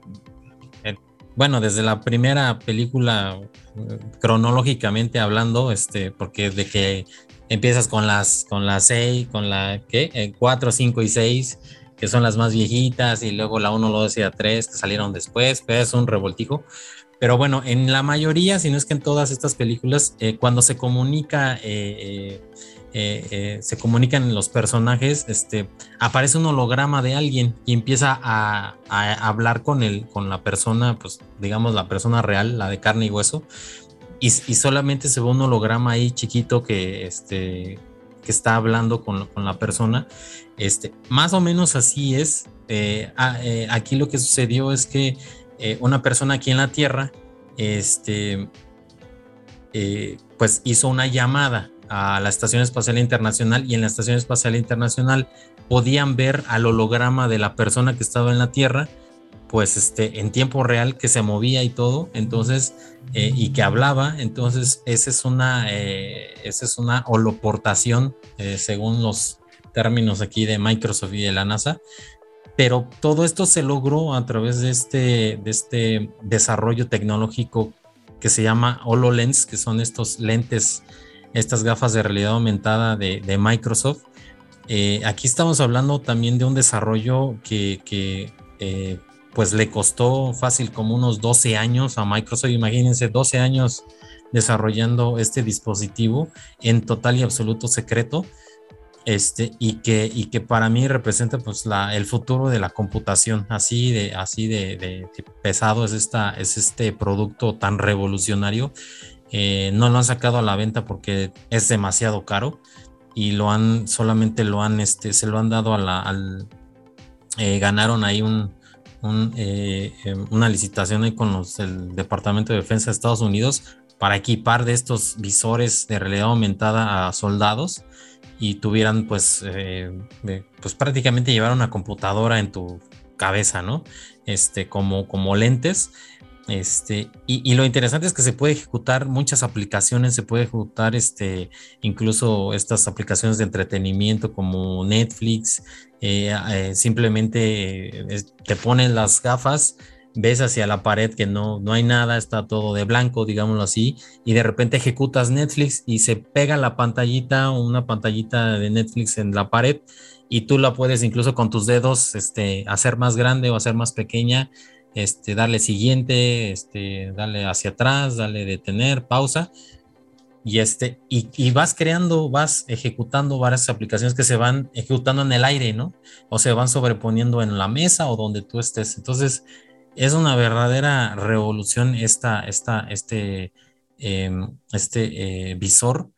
bueno, desde la primera película, cronológicamente hablando, este, porque de que empiezas con las, con las 6, con la, ¿qué? 4, eh, 5 y 6, que son las más viejitas, y luego la 1, la 2 y la 3, que salieron después, pero es un revoltijo. Pero bueno, en la mayoría, si no es que en todas estas películas, eh, cuando se comunica, eh, se comunican los personajes, este, aparece un holograma de alguien y empieza a, hablar con la persona, pues digamos la persona real, la de carne y hueso, y, solamente se ve un holograma ahí chiquito que, este, está hablando con, la persona. Este, más o menos así es. Eh, eh, aquí lo que sucedió es que eh, una persona aquí en la Tierra, este, pues hizo una llamada a la Estación Espacial Internacional y en la Estación Espacial Internacional podían ver al holograma de la persona que estaba en la Tierra pues este, en tiempo real que se movía y todo, entonces, eh, y que hablaba, entonces esa es una, eh, esa es una holoportación, eh, según los términos aquí de Microsoft y de la NASA, pero todo esto se logró a través de este, de este desarrollo tecnológico que se llama HoloLens, que son estos lentes, estas gafas de realidad aumentada de, de Microsoft. aquí estamos hablando también de un desarrollo que, que pues le costó fácil como unos 12 años a Microsoft, imagínense 12 años desarrollando este dispositivo en total y absoluto secreto. Este, y que, y que para mí representa pues la, el futuro de la computación, así de, así de, pesado es, esta, es este producto tan revolucionario. Eh, no lo han sacado a la venta porque es demasiado caro y lo han, solamente lo han, este, se lo han dado a la, al, eh, ganaron ahí un, eh, em, una licitación ahí con los del Departamento de Defensa de Estados Unidos para equipar de estos visores de realidad aumentada a soldados y tuvieran pues, pues prácticamente llevar una computadora en tu cabeza, ¿no? Este, como, como lentes este, y, lo interesante es que se puede ejecutar muchas aplicaciones, se puede ejecutar este, incluso estas aplicaciones de entretenimiento como Netflix, eh, eh, simplemente eh, te pones las gafas, ves hacia la pared que no, no hay nada, está todo de blanco, digámoslo así, y de repente ejecutas Netflix y se pega la pantallita, una pantallita de Netflix en la pared y tú la puedes incluso con tus dedos este, hacer más grande o hacer más pequeña este, darle siguiente, este, darle hacia atrás, darle detener, pausa. Y, este, y, vas creando, vas ejecutando varias aplicaciones que se van ejecutando en el aire, ¿no? O se van sobreponiendo en la mesa o donde tú estés. Entonces, es una verdadera revolución esta, esta, este, em, este eh, visor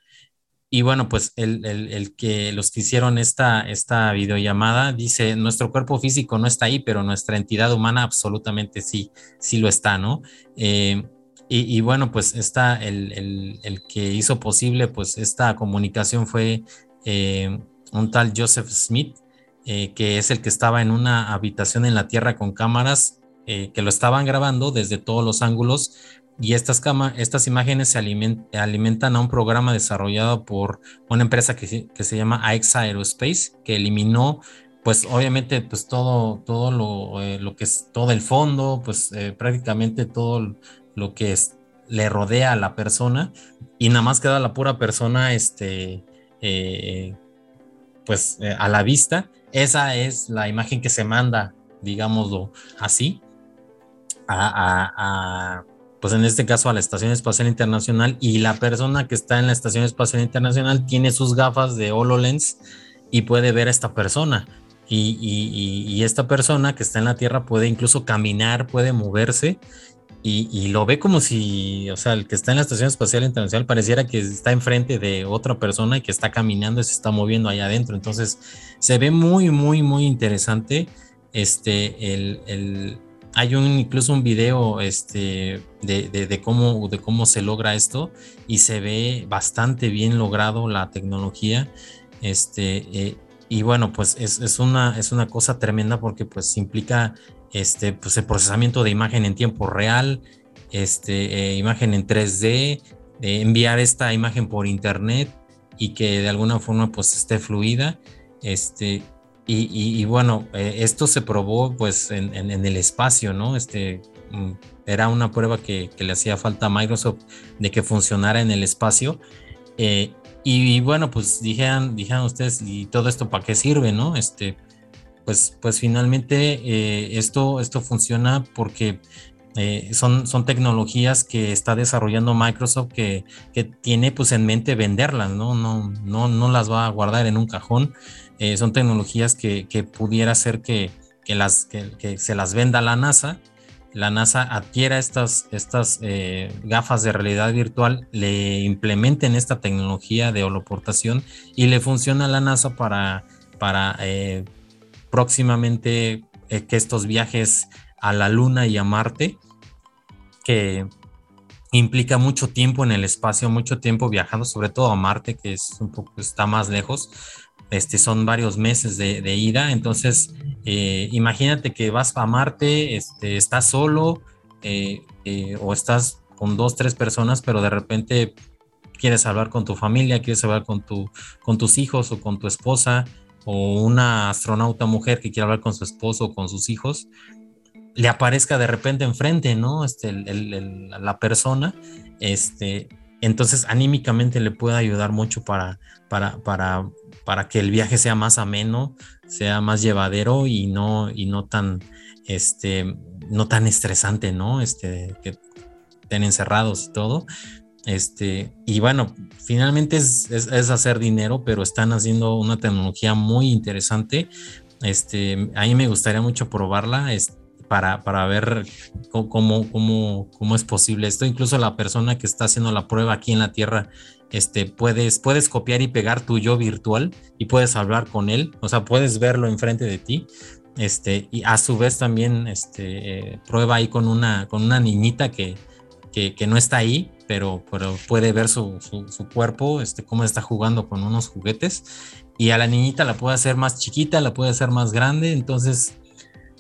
y bueno, pues el, que los que hicieron esta, esta videollamada dice, nuestro cuerpo físico no está ahí, pero nuestra entidad humana absolutamente sí, sí lo está, ¿no? Eh, y, bueno, pues está el, que hizo posible pues esta comunicación fue eh, un tal Joseph Smith, eh, que es el que estaba en una habitación en la Tierra con cámaras que lo estaban grabando desde todos los ángulos y estas, estas imágenes se alimentan a un programa desarrollado por una empresa que, se llama AX Aerospace, que eliminó, pues obviamente, pues todo, todo lo, eh, lo que es todo el fondo, pues eh, prácticamente todo lo que le rodea a la persona y nada más queda la pura persona, este, eh, pues a la vista. Esa es la imagen que se manda, digámoslo así, a pues en este caso a la Estación Espacial Internacional y la persona que está en la Estación Espacial Internacional tiene sus gafas de HoloLens y puede ver a esta persona. Y, esta persona que está en la Tierra puede incluso caminar, puede moverse y, lo ve como si, o sea, el que está en la Estación Espacial Internacional pareciera que está enfrente de otra persona y que está caminando y se está moviendo allá adentro. Entonces, se ve muy, muy, muy interesante. Este, el, hay un, incluso un video este, de, cómo, se logra esto y se ve bastante bien logrado la tecnología. Este, eh, y bueno, pues es, es, una, es una cosa tremenda porque pues implica este, pues el procesamiento de imagen en tiempo real, este, eh, imagen en 3D, enviar esta imagen por internet y que de alguna forma pues esté fluida. Este, y, bueno, eh, esto se probó pues en, el espacio, ¿no? Este, mm, era una prueba que, le hacía falta a Microsoft de que funcionara en el espacio. Eh, y, bueno, pues dijeron, dijeron ustedes, ¿y todo esto para qué sirve, no? Este, pues, pues finalmente eh, esto, esto funciona porque eh, son, son tecnologías que está desarrollando Microsoft que, que, tiene pues en mente venderlas, ¿no? No, no, no las va a guardar en un cajón. Eh, son tecnologías que, que, pudiera ser que, que las, que, se las venda la NASA. La NASA adquiera estas, estas gafas de realidad virtual, le implementen esta tecnología de holoportación y le funciona a la NASA para, para próximamente eh, que estos viajes a la Luna y a Marte, que implica mucho tiempo en el espacio, mucho tiempo viajando, sobre todo a Marte, que es un poco, está más lejos. Este, son varios meses de, ida, entonces eh, imagínate que vas a Marte, este, estás solo eh, o estás con dos, tres personas, pero de repente quieres hablar con tu familia, quieres hablar con, tu, con tus hijos o con tu esposa, o una astronauta mujer que quiere hablar con su esposo o con sus hijos, le aparezca de repente enfrente, ¿no? Este, la persona, este, entonces anímicamente le puede ayudar mucho para, para, para que el viaje sea más ameno, sea más llevadero y no, y no tan, este, no tan estresante, ¿no? Este, que estén encerrados y todo. Este, y bueno, finalmente es, hacer dinero, pero están haciendo una tecnología muy interesante. Este, a mí me gustaría mucho probarla para, para ver cómo, cómo, cómo es posible esto. Incluso la persona que está haciendo la prueba aquí en la Tierra, este, puedes, puedes copiar y pegar tu yo virtual y puedes hablar con él, o sea, puedes verlo enfrente de ti. Este, y a su vez también este, prueba ahí con una, con una niñita que, que, que no está ahí, pero, pero puede ver su, su, cuerpo, este, cómo está jugando con unos juguetes. Y a la niñita la puede hacer más chiquita, la puede hacer más grande. Entonces,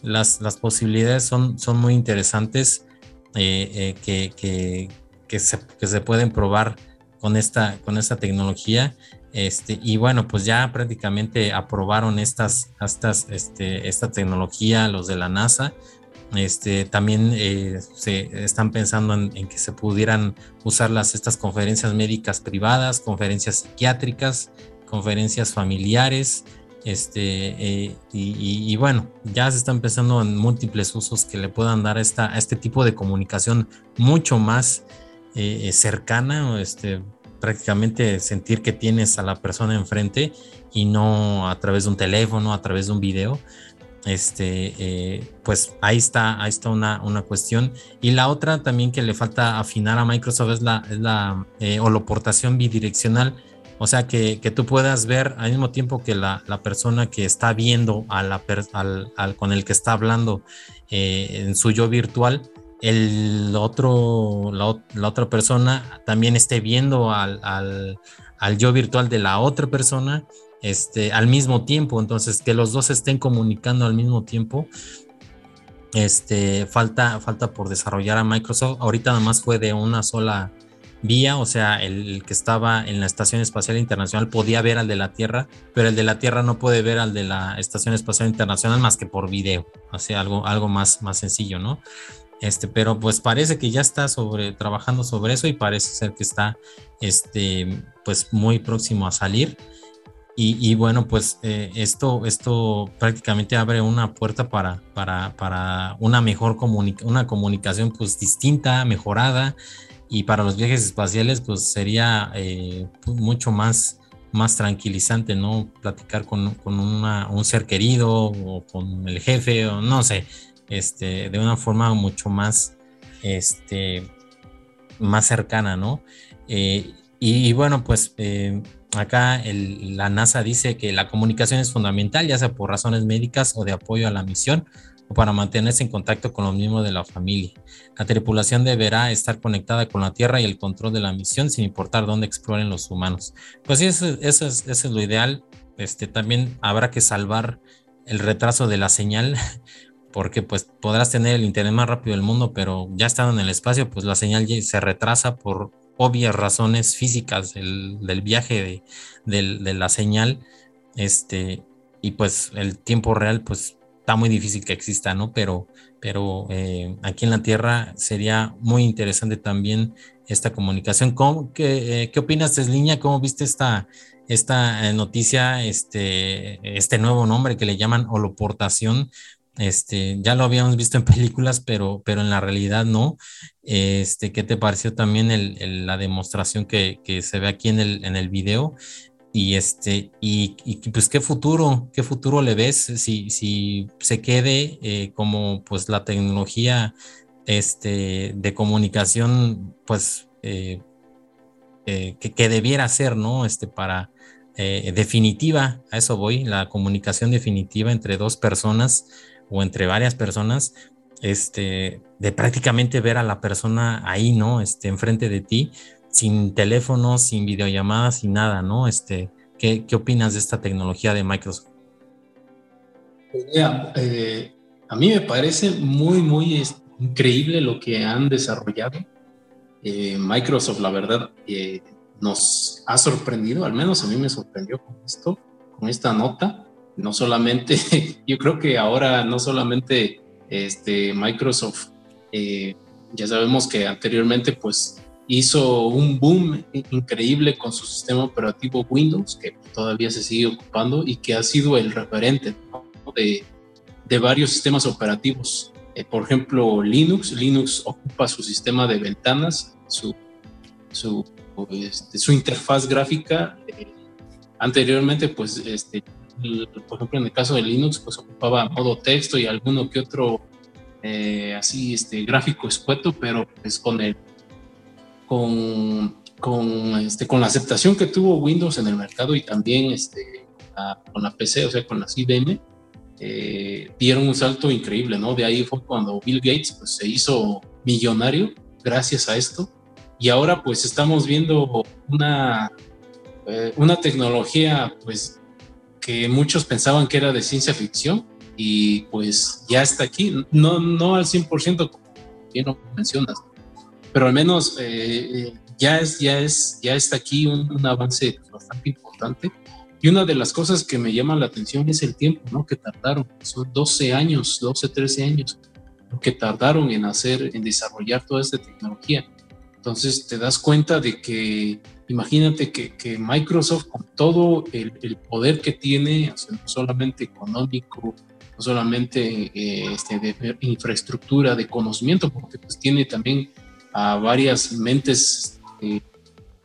las, las posibilidades son, son muy interesantes eh, eh, que, que, que, se, que, se, pueden probar con esta, con esta tecnología. Este, y bueno, pues ya prácticamente aprobaron estas, estas, este, esta tecnología los de la NASA este, también eh, se están pensando en, que se pudieran usar las, estas conferencias médicas privadas, conferencias psiquiátricas, conferencias familiares, este, eh, y, bueno, ya se están pensando en múltiples usos que le puedan dar esta, a este tipo de comunicación mucho más eh, cercana, este, prácticamente sentir que tienes a la persona enfrente y no a través de un teléfono, a través de un video este, eh, pues ahí está, ahí está una, una, cuestión. Y la otra también que le falta afinar a Microsoft es la, es la eh, holoportación bidireccional. O sea, que, que, tú puedas ver al mismo tiempo que la, la persona que está viendo a la con el que está hablando eh, en su yo virtual, el otro, la, otra persona también esté viendo al, al, al yo virtual de la otra persona este, al mismo tiempo, entonces que los dos estén comunicando al mismo tiempo. Este, falta, falta por desarrollar a Microsoft. Ahorita nada más fue de una sola vía, o sea, el, que estaba en la Estación Espacial Internacional podía ver al de la Tierra, pero el de la Tierra no puede ver al de la Estación Espacial Internacional más que por video, o algo, algo más, más sencillo, ¿no? Este, pero pues parece que ya está sobre, trabajando sobre eso y parece ser que está, este, pues muy próximo a salir. Y, bueno, pues eh, esto, esto prácticamente abre una puerta para, para, para una mejor una comunicación pues distinta, mejorada. Y para los viajes espaciales pues sería eh, mucho más, más tranquilizante, ¿no? Platicar con, con un ser querido o con el jefe o no sé, este, de una forma mucho más este, más cercana, ¿no? Eh, y, bueno, pues eh, acá la NASA dice que la comunicación es fundamental, ya sea por razones médicas o de apoyo a la misión o para mantenerse en contacto con los miembros de la familia. La tripulación deberá estar conectada con la Tierra y el control de la misión sin importar dónde exploren los humanos. Pues sí, eso, es, eso es lo ideal. Este, también habrá que salvar el retraso de la señal porque pues podrás tener el internet más rápido del mundo, pero ya estando en el espacio, pues la señal se retrasa por obvias razones físicas del, viaje de, la señal, este, y pues el tiempo real, pues está muy difícil que exista, ¿no? Pero, pero eh, aquí en la Tierra sería muy interesante también esta comunicación. ¿Cómo, qué, eh, ¿Qué opinas, Tesliña? ¿Cómo viste esta, esta eh, noticia, este, este nuevo nombre que le llaman holoportación? Este, ya lo habíamos visto en películas, pero, pero en la realidad no. Este, ¿qué te pareció también la demostración que, que, se ve aquí en el, en el video? Y este, y, pues qué futuro, qué futuro le ves si, si se quede eh, como pues la tecnología este, de comunicación, pues eh, eh, que, que, debiera ser, ¿no? Este, para definitiva, a eso voy, la comunicación definitiva entre dos personas o entre varias personas, este, de prácticamente ver a la persona ahí, ¿no? Este, enfrente de ti, sin teléfono, sin videollamadas, sin nada, ¿no? Este, ¿qué, qué opinas de esta tecnología de Microsoft? Pues eh, a mí me parece muy, muy increíble lo que han desarrollado. Eh, Microsoft, la verdad, eh, nos ha sorprendido, al menos a mí me sorprendió con esto, con esta nota no solamente, yo creo que ahora no solamente este, Microsoft, eh, ya sabemos que anteriormente pues hizo un boom increíble con su sistema operativo Windows, que todavía se sigue ocupando y que ha sido el referente de, de, varios sistemas operativos. Eh, por ejemplo, Linux, Linux ocupa su sistema de ventanas, su, su, este, interfaz gráfica. Eh, anteriormente, pues este, por ejemplo, en el caso de Linux, pues ocupaba modo texto y alguno que otro eh, así este, gráfico escueto, pero pues con el con, con, este, con la aceptación que tuvo Windows en el mercado y también este, con la PC, o sea, con las IBM, eh, dieron un salto increíble, ¿no? De ahí fue cuando Bill Gates pues, se hizo millonario gracias a esto. Y ahora pues estamos viendo una, eh, una tecnología pues que muchos pensaban que era de ciencia ficción y pues ya está aquí, no, no al 100% como bien lo mencionas, pero al menos eh, eh, ya, es, ya, es, ya está aquí un, avance bastante importante. Y una de las cosas que me llama la atención es el tiempo ¿no? que tardaron, son 12 años, 12, 13 años, que tardaron en hacer, en desarrollar toda esta tecnología. Entonces te das cuenta de que Imagínate que, Microsoft, con todo el, poder que tiene, no solamente económico, no solamente eh, este, de infraestructura, de conocimiento, porque pues tiene también a varias mentes eh,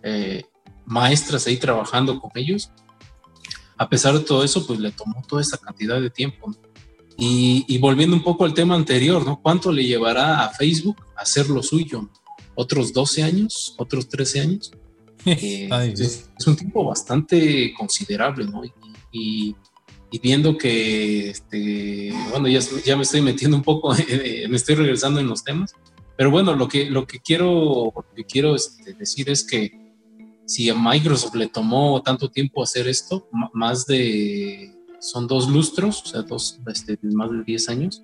eh, maestras ahí trabajando con ellos. A pesar de todo eso, pues le tomó toda esa cantidad de tiempo. Y, y, volviendo un poco al tema anterior, ¿no? ¿Cuánto le llevará a Facebook hacer lo suyo? ¿Otros 12 años? ¿Otros 13 años? Eh, es, un tiempo bastante considerable, ¿no? Y, viendo que, este, bueno, ya, ya, me estoy metiendo un poco, me estoy regresando en los temas, pero bueno, lo que, lo que quiero, que quiero este, decir es que si a Microsoft le tomó tanto tiempo hacer esto, más de, son dos lustros, o sea, dos, este, más de 10 años,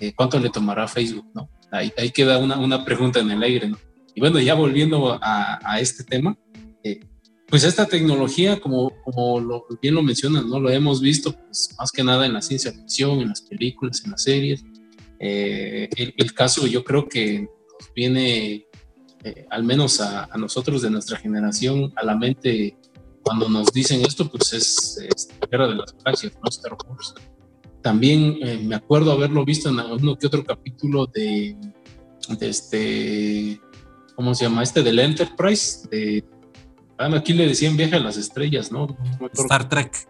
eh, ¿cuánto le tomará Facebook, no? Ahí, ahí queda una, una pregunta en el aire, ¿no? Y bueno, ya volviendo a, a este tema, eh, pues esta tecnología, como, lo, bien lo mencionas, ¿no? Lo hemos visto pues, más que nada en la ciencia ficción, en las películas, en las series. Eh, el, caso yo creo que viene, eh, al menos a, nosotros de nuestra generación, a la mente cuando nos dicen esto, pues es, la guerra de las galaxias, ¿no? Star Wars. También me acuerdo haberlo visto en uno que otro capítulo de, de este, ¿cómo se llama? Este del Enterprise, de Ah, aquí le decían viaje a las estrellas, ¿no? Star Trek.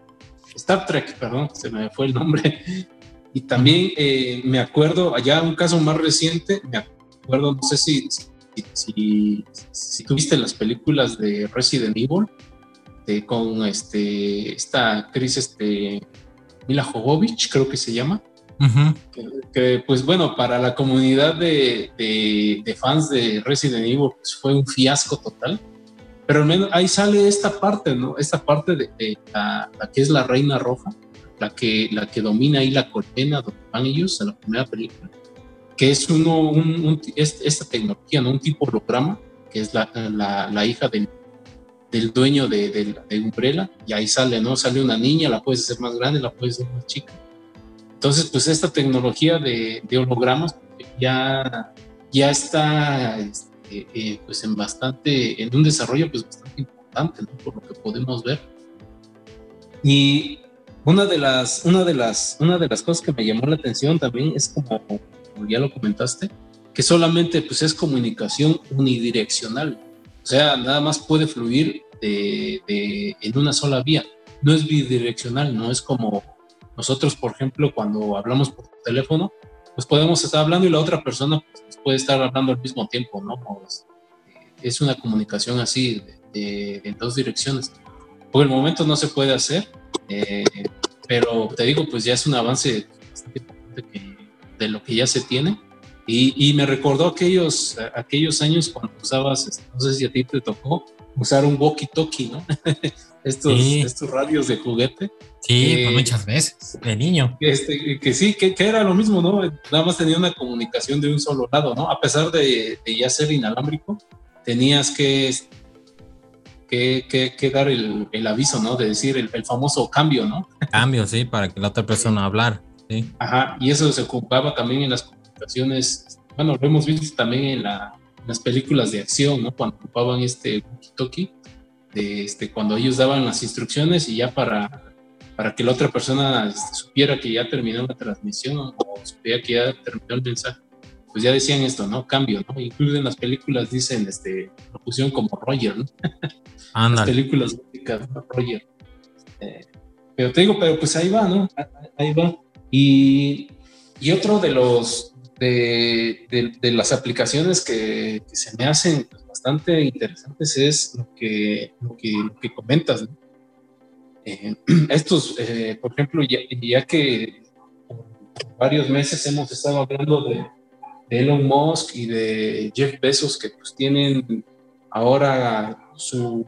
Star Trek, perdón, se me fue el nombre. Y también eh, me acuerdo, allá un caso más reciente, me recuerdo, no sé si, si, si, tuviste las películas de Resident Evil, con este, esta actriz, este, Mila Jovovich, creo que se llama. que, pues bueno, para la comunidad de, de, fans de Resident Evil pues fue un fiasco total. Pero al menos ahí sale esta parte, ¿no? Esta parte de, la, que es la reina roja, la que, la que domina ahí la colmena donde van ellos en la primera película, que es uno, un, esta tecnología, ¿no? Un tipo holograma, que es la, la, la hija del, del dueño de, de, de, Umbrella, y ahí sale, ¿no? Sale una niña, la puedes hacer más grande, la puedes hacer más chica. Entonces, pues esta tecnología de, de hologramas ya, ya está este, eh, pues en bastante, en un desarrollo pues bastante importante. Por lo que podemos ver. Y una de las, una de las, una de las cosas que me llamó la atención también es como, como ya lo comentaste, que solamente pues es comunicación unidireccional. O sea, nada más puede fluir en una sola vía. No es bidireccional, no es como nosotros, por ejemplo, cuando hablamos por teléfono, pues podemos estar hablando y la otra persona pues, puede estar hablando al mismo tiempo, ¿no? Es una comunicación así de, en dos direcciones. Por el momento no se puede hacer, eh, pero te digo, pues ya es un avance de lo que ya se tiene. Y, y, me recordó aquellos, aquellos años cuando usabas, este, no sé si a ti te tocó, usar un walkie-talkie, ¿no? estos, estos radios de juguete. Sí, pues muchas veces, de niño. Este, que sí, que, que, era lo mismo, ¿no? Nada más tenía una comunicación de un solo lado, ¿no? A pesar de, de ya ser inalámbrico, tenías que, que, que dar el, el, aviso, ¿no? De decir el, el, famoso cambio, ¿no? Cambio, sí, para que la otra persona hablar. Sí. Ajá, y eso se ocupaba también en las comunicaciones, bueno, lo hemos visto también en la, las películas de acción, ¿no? Cuando ocupaban este walkie-talkie, este, cuando ellos daban las instrucciones y ya para, para que la otra persona este, supiera que ya terminó la transmisión o supiera que ya terminó el mensaje, pues ya decían esto, ¿no? Cambio, ¿no? Incluso en las películas dicen, este, lo pusieron como Roger, ¿no? las películas ¿no? Roger. Eh, pero te digo, pero pues ahí va, ¿no? Ahí va. Y, y otro de los, de, de, las aplicaciones que, se me hacen bastante interesantes es lo que, lo que, comentas. Eh, estos, eh, por ejemplo, ya, ya, que varios meses hemos estado hablando de, Elon Musk y de Jeff Bezos que pues tienen ahora su,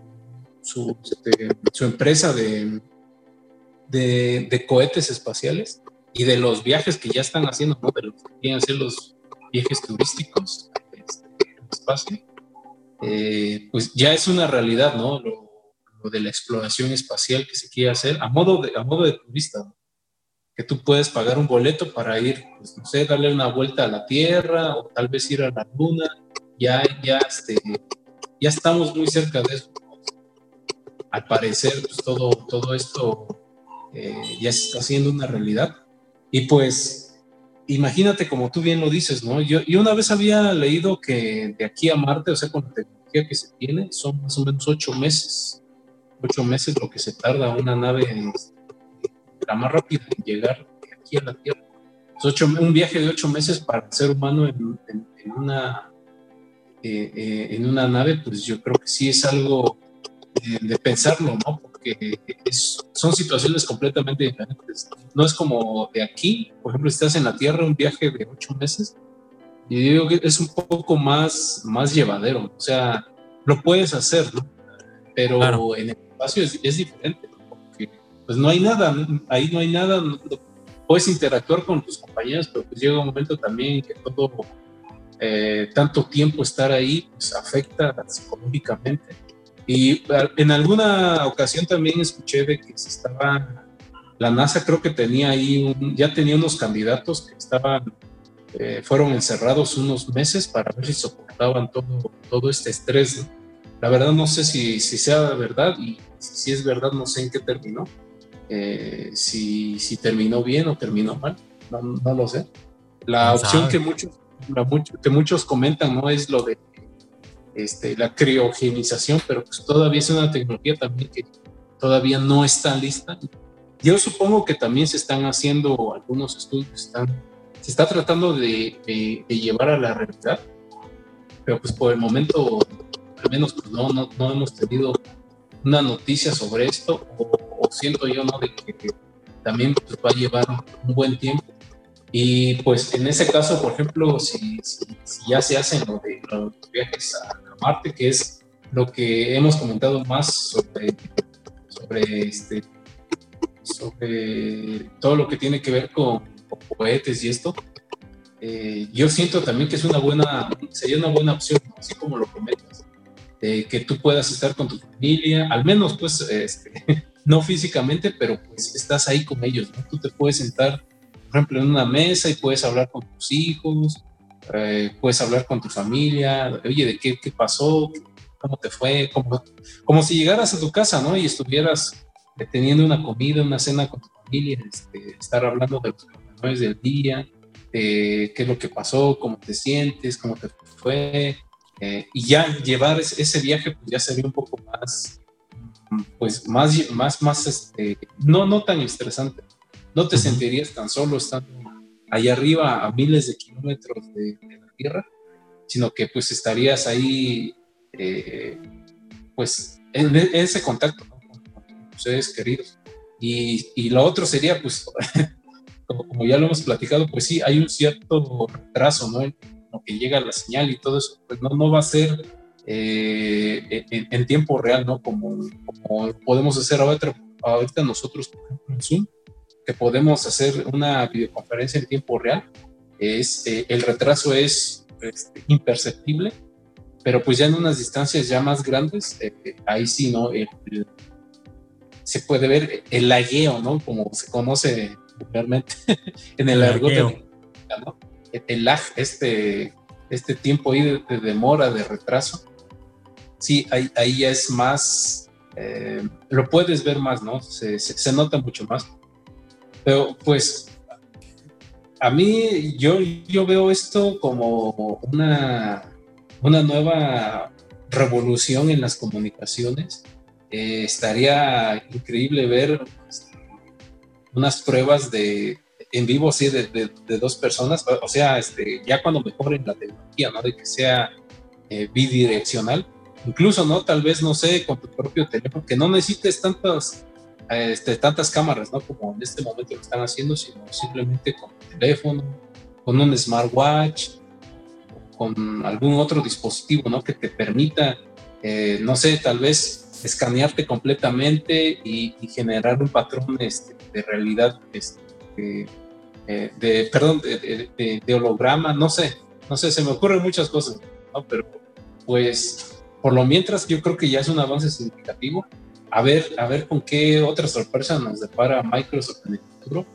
su, este, su empresa de, de cohetes espaciales y de los viajes que ya están haciendo, ¿no? de los que quieren hacer los viajes turísticos este, el espacio, eh, pues ya es una realidad, ¿no? Lo, de la exploración espacial que se quiere hacer a modo de, a modo de turista, ¿no? que tú puedes pagar un boleto para ir, pues, no sé, darle una vuelta a la Tierra o tal vez ir a la Luna, ya, ya, este, ya estamos muy cerca de eso. Al parecer, pues todo, todo esto eh, ya se está haciendo una realidad. Y pues, imagínate como tú bien lo dices, ¿no? Yo, yo una vez había leído que de aquí a Marte, o sea, con la tecnología que se tiene, son más o menos ocho meses. Ocho meses lo que se tarda una nave la más rápida en llegar de aquí a la Tierra. Ocho, un viaje de ocho meses para el ser humano en, una, eh, eh, en una nave, pues yo creo que sí es algo de, de pensarlo, ¿no? Son situaciones completamente diferentes. No es como de aquí, por ejemplo, si estás en la Tierra un viaje de ocho meses, y digo que es un poco más, más llevadero, o sea, lo puedes hacer, pero en el espacio es, diferente, porque pues no hay nada, ahí no hay nada, puedes interactuar con tus compañeros, pero pues llega un momento también que todo, eh, tanto tiempo estar ahí, pues afecta psicológicamente y en alguna ocasión también escuché de que se estaba, la NASA creo que tenía ahí, ya tenía unos candidatos que estaban, eh, fueron encerrados unos meses para ver si soportaban todo, todo este estrés. La verdad no sé si, si sea verdad y si es verdad no sé en qué terminó. Eh, si, si terminó bien o terminó mal, no, no lo sé. La opción que muchos, que muchos comentan no es lo de este, la criogenización, pero pues todavía es una tecnología también que todavía no está lista. Yo supongo que también se están haciendo algunos estudios, están, se está tratando de, llevar a la realidad, pero pues por el momento, al menos pues no, no, no hemos tenido una noticia sobre esto, o, siento yo, ¿no? De que, también pues, va a llevar un buen tiempo. Y pues en ese caso, por ejemplo, si, si, ya se hacen lo de los viajes a, Marte, que es lo que hemos comentado más sobre, sobre, este, sobre todo lo que tiene que ver con, con cohetes y esto, eh, yo siento también que es una buena, sería una buena opción, así como lo comentas, que tú puedas estar con tu familia, al menos pues, este, no físicamente, pero pues estás ahí con ellos. Tú te puedes sentar, por ejemplo, en una mesa y puedes hablar con tus hijos, eh, puedes hablar con tu familia, oye, ¿de qué, qué pasó? ¿Cómo te fue? Como, como si llegaras a tu casa, ¿no? Y estuvieras teniendo una comida, una cena con tu familia, este, estar hablando de los del día, qué es lo que pasó, cómo te sientes, cómo te fue, eh, y ya llevar ese, viaje pues ya sería un poco más, pues más, más, más, este, no, no tan estresante. No te sentirías tan solo estando allá arriba a miles de kilómetros de, la Tierra, sino que pues estarías ahí, eh, pues en, ese contacto con, tus seres queridos. Y, lo otro sería pues como, ya lo hemos platicado, pues sí, hay un cierto retraso, ¿no? En lo que llega la señal y todo eso, pues no, no va a ser eh, en, tiempo real, ¿no? Como, como podemos hacer ahorita, ahorita nosotros, por ejemplo, en Zoom, que podemos hacer una videoconferencia en tiempo real, es, eh, el retraso es este, imperceptible, pero pues ya en unas distancias ya más grandes, eh, ahí sí, ¿no? se puede ver el lagueo, ¿no? Como se conoce realmente en el argot ¿no? el lag, este, este tiempo ahí de, demora, de retraso, sí, ahí, ahí ya es más, eh, lo puedes ver más, ¿no? Se, se, nota mucho más. Pero pues a mí yo, yo veo esto como una, una nueva revolución en las comunicaciones. Eh, estaría increíble ver unas pruebas de en vivo, sí, de, de, dos personas, o sea, este, ya cuando mejoren la tecnología, ¿no? De que sea eh, bidireccional, incluso, ¿no? Tal vez, no sé, con tu propio teléfono, que no necesites tantas, este, tantas cámaras, ¿no? Como en este momento lo están haciendo, sino simplemente con el teléfono, con un smartwatch, con algún otro dispositivo, ¿no? Que te permita, eh, no sé, tal vez escanearte completamente y, generar un patrón este, de realidad, este, eh, de, perdón, de, holograma, no sé, no sé, se me ocurren muchas cosas, pero pues por lo mientras yo creo que ya es un avance significativo. A ver, a ver con qué otra sorpresa nos depara Microsoft en el futuro.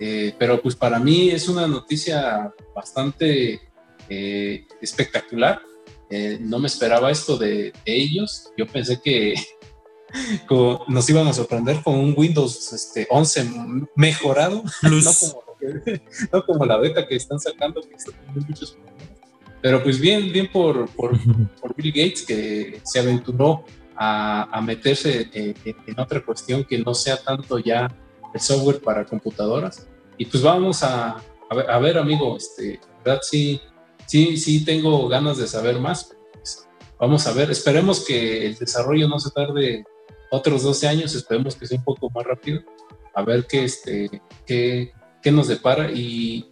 Eh, pero pues para mí es una noticia bastante eh, espectacular eh, no me esperaba esto de, ellos. Yo pensé que nos iban a sorprender con un Windows este, 11 mejorado, no como, la beta que están sacando, que muchos Pero pues bien, bien por, por, Bill Gates que se aventuró a, meterse en, otra cuestión que no sea tanto ya el software para computadoras. Y pues vamos a, a, ver, amigo, este, ¿verdad? Sí, sí, sí tengo ganas de saber más. Pues, vamos a ver, esperemos que el desarrollo no se tarde otros 12 años, esperemos que sea un poco más rápido, a ver qué, este, qué, qué nos depara y,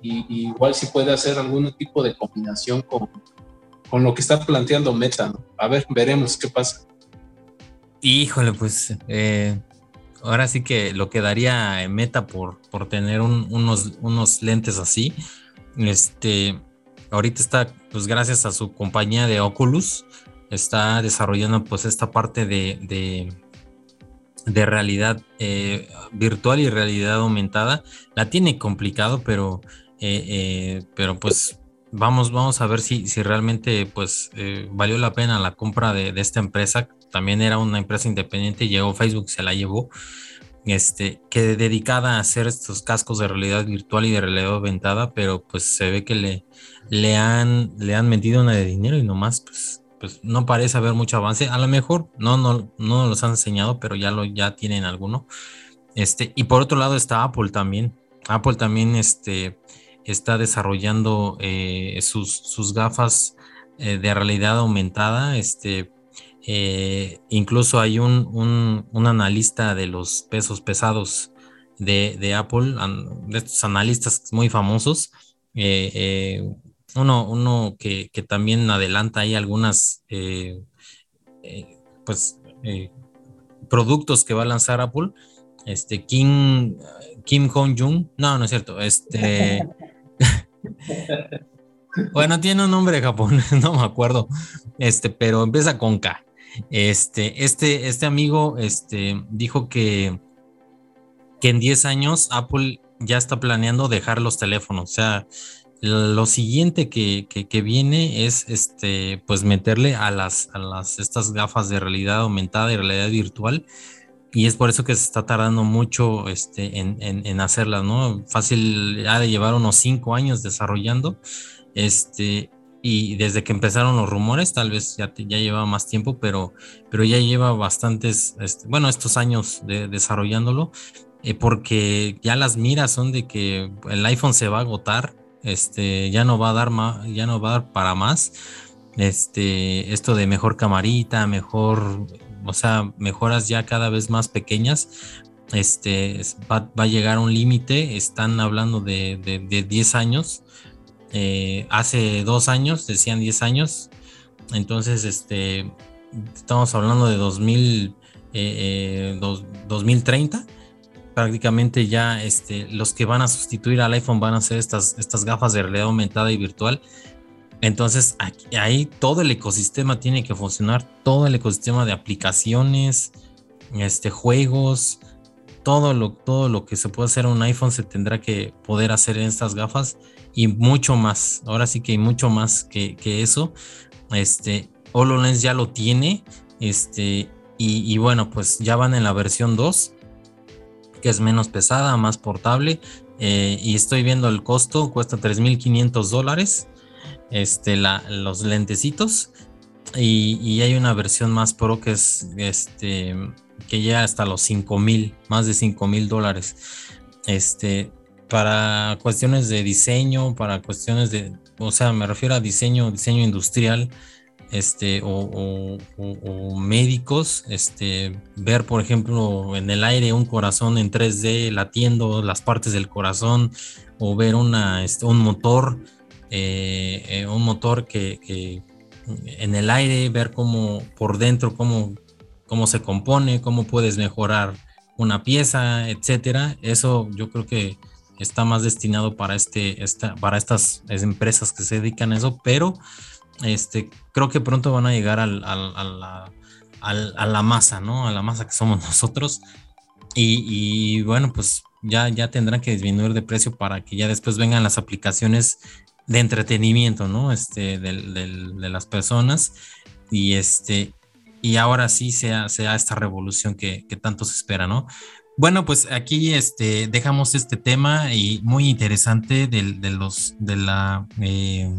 igual si puede hacer algún tipo de combinación con, con lo que está planteando Meta. A ver, veremos qué pasa. Híjole, pues eh, ahora sí que lo quedaría Meta por, por tener unos, unos lentes así. Este, ahorita está, pues gracias a su compañía de Oculus, está desarrollando pues esta parte de, de, realidad eh, virtual y realidad aumentada. La tiene complicado, pero, eh, eh, pero pues vamos, vamos a ver si, si realmente pues valió la pena la compra de, de, esta empresa. También era una empresa independiente, llegó Facebook, se la llevó este, que dedicada a hacer estos cascos de realidad virtual y de realidad aumentada, pero pues se ve que le, le, han, le han metido una de dinero y nomás pues, pues no parece haber mucho avance. A lo mejor no, no, no los han enseñado, pero ya, lo, ya tienen alguno. Este, y por otro lado está Apple también. Apple también este, está desarrollando eh, sus, sus gafas eh, de realidad aumentada. Este, eh, incluso hay un, analista de los pesos pesados de, Apple, de estos analistas muy famosos, uno, uno que, también adelanta ahí algunas pues productos que va a lanzar Apple, este Kim, Kim Hong-jung, no, no es cierto, este Bueno, tiene un nombre japonés, no me acuerdo. Este, pero empieza con K. Este, este, este amigo este, dijo que, que en 10 años Apple ya está planeando dejar los teléfonos. O sea, lo siguiente que, viene es este, pues meterle a las, a las estas gafas de realidad aumentada y realidad virtual. Y es por eso que se está tardando mucho este, en, en, hacerlas, ¿no? Fácil, ha de llevar unos 5 años desarrollando este, y desde que empezaron los rumores, tal vez ya, ya lleva más tiempo, pero, pero ya lleva bastantes, este, bueno, estos años de, desarrollándolo, eh, porque ya las miras son de que el iPhone se va a agotar, este, ya no va a dar más, ya no va a dar para más. Este, esto de mejor camarita, mejor, o sea, mejoras ya cada vez más pequeñas, este, va, a llegar a un límite, están hablando de, de, de 10 años, eh, hace dos años, decían 10 años, entonces este, estamos hablando de 2000, 2030 eh, eh, prácticamente ya este, los que van a sustituir al iPhone van a ser estas, estas gafas de realidad aumentada y virtual. Entonces ahí todo el ecosistema tiene que funcionar, todo el ecosistema de aplicaciones, este, juegos, todo lo, todo lo que se puede hacer en un iPhone se tendrá que poder hacer en estas gafas y mucho más. Ahora sí que hay mucho más que, eso. Este, HoloLens ya lo tiene. Este, y, bueno, pues ya van en la versión 2, que es menos pesada, más portable. Eh, y estoy viendo el costo, cuesta 3.500 dólares. Este, los lentecitos. Y, hay una versión más pro que es este que llega hasta los 5.000, más de 5.000 dólares. Este, para cuestiones de diseño, para cuestiones de, o sea, me refiero a diseño, diseño industrial, este, o, médicos, este, ver, por ejemplo, en el aire un corazón en 3D latiendo las partes del corazón, o ver una, este, un motor, eh, eh, un motor que, en el aire, ver cómo por dentro, cómo, cómo se compone, cómo puedes mejorar una pieza, etcétera. Eso yo creo que está más destinado para, este, esta, para estas empresas que se dedican a eso, pero este, creo que pronto van a llegar al, a, la, masa, ¿no? A la masa que somos nosotros. Y, bueno, pues ya, ya tendrán que disminuir de precio para que ya después vengan las aplicaciones de entretenimiento, ¿no? Este, de, las personas. Y este, y ahora sí sea, sea esta revolución que, que tanto se espera, ¿no? Bueno, pues aquí este, dejamos este tema y muy interesante de, los de la eh,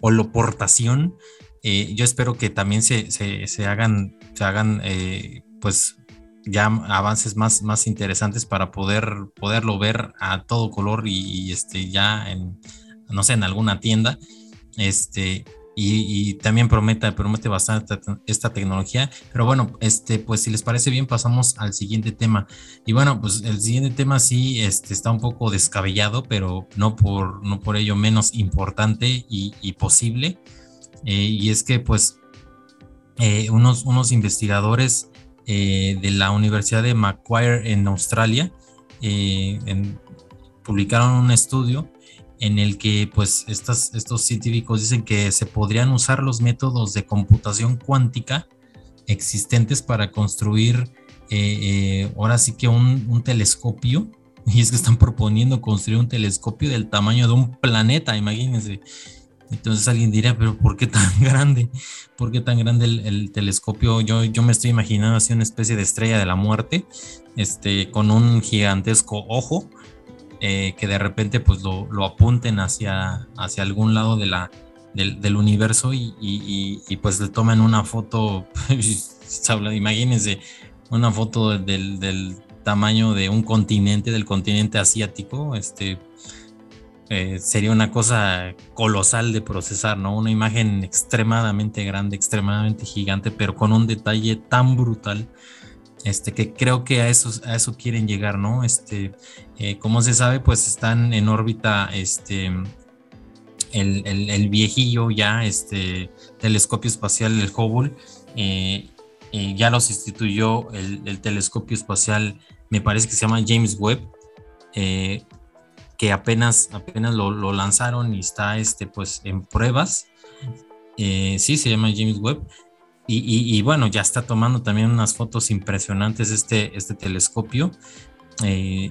holoportación. Eh, yo espero que también se, se, hagan, se hagan eh, pues ya avances más, más interesantes para poder poderlo ver a todo color y, este ya en no sé en alguna tienda este y, también promete, promete bastante esta tecnología. Pero bueno, este, pues si les parece bien, pasamos al siguiente tema. Y bueno, pues el siguiente tema sí este, está un poco descabellado, pero no por, no por ello menos importante y, posible. Eh, y es que pues eh, unos, unos investigadores eh, de la Universidad de Macquarie en Australia publicaron un estudio en el que pues estas, estos científicos dicen que se podrían usar los métodos de computación cuántica existentes para construir eh, eh, ahora sí que un, telescopio y es que están proponiendo construir un telescopio del tamaño de un planeta, imagínense. Entonces alguien diría, pero ¿por qué tan grande? ¿Por qué tan grande el, telescopio? Yo, yo me estoy imaginando así una especie de estrella de la muerte, este, con un gigantesco ojo eh, que de repente pues lo, apunten hacia, hacia algún lado de la, del, universo y, pues le tomen una foto, imagínense, una foto del, tamaño de un continente, del continente asiático, este, eh, sería una cosa colosal de procesar, ¿no? Una imagen extremadamente grande, extremadamente gigante, pero con un detalle tan brutal. Este, que creo que a eso, a eso quieren llegar, ¿no? Este, eh, como se sabe, pues están en órbita este, el, el, viejillo ya, este telescopio espacial, el Hubble, eh, ya los instituyó el, el, telescopio espacial, me parece que se llama James Webb, eh, que apenas, apenas lo, lanzaron y está este, pues, en pruebas. Eh, sí, se llama James Webb. Y, bueno, ya está tomando también unas fotos impresionantes este, este telescopio, eh,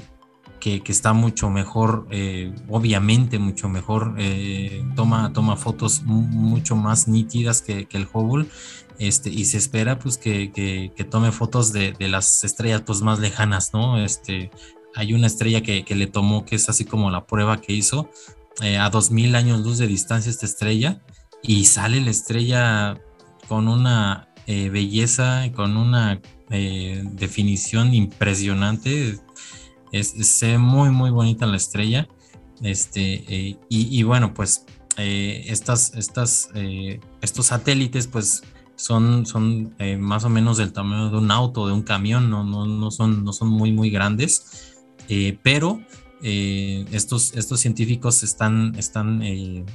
que, está mucho mejor, obviamente mucho mejor, toma, toma fotos mucho más nítidas que, el Hubble. Este, y se espera pues que, que, tome fotos de, de, las estrellas pues, más lejanas, ¿no? Este, hay una estrella que, le tomó, que es así como la prueba que hizo, eh, a 2000 años luz de distancia esta estrella, y sale la estrella con una eh, belleza, con una eh, definición impresionante. Es, muy, muy bonita la estrella. Este, y, bueno, pues estas, estas, estos satélites, pues son, son más o menos del tamaño de un auto, de un camión, no, no, no, son, no son muy, muy grandes. Eh, pero eh, estos, estos científicos están, están eh,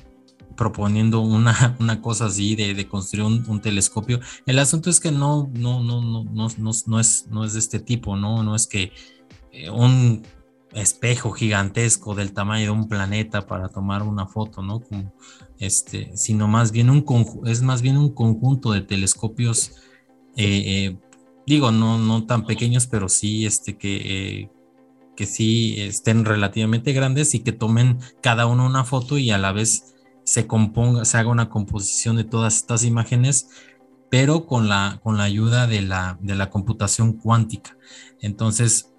proponiendo una, una, cosa así de, construir un, telescopio. El asunto es que no, no, no, no, no, no, es, no es de este tipo, ¿no? No es que un espejo gigantesco del tamaño de un planeta para tomar una foto, ¿no? Este, sino más bien un es más bien un conjunto de telescopios, digo, no, no tan pequeños, pero sí este, que, que sí estén relativamente grandes y que tomen cada uno una foto y a la vez se componga, se haga una composición de todas estas imágenes, pero con la, con la ayuda de la, de la computación cuántica. Entonces,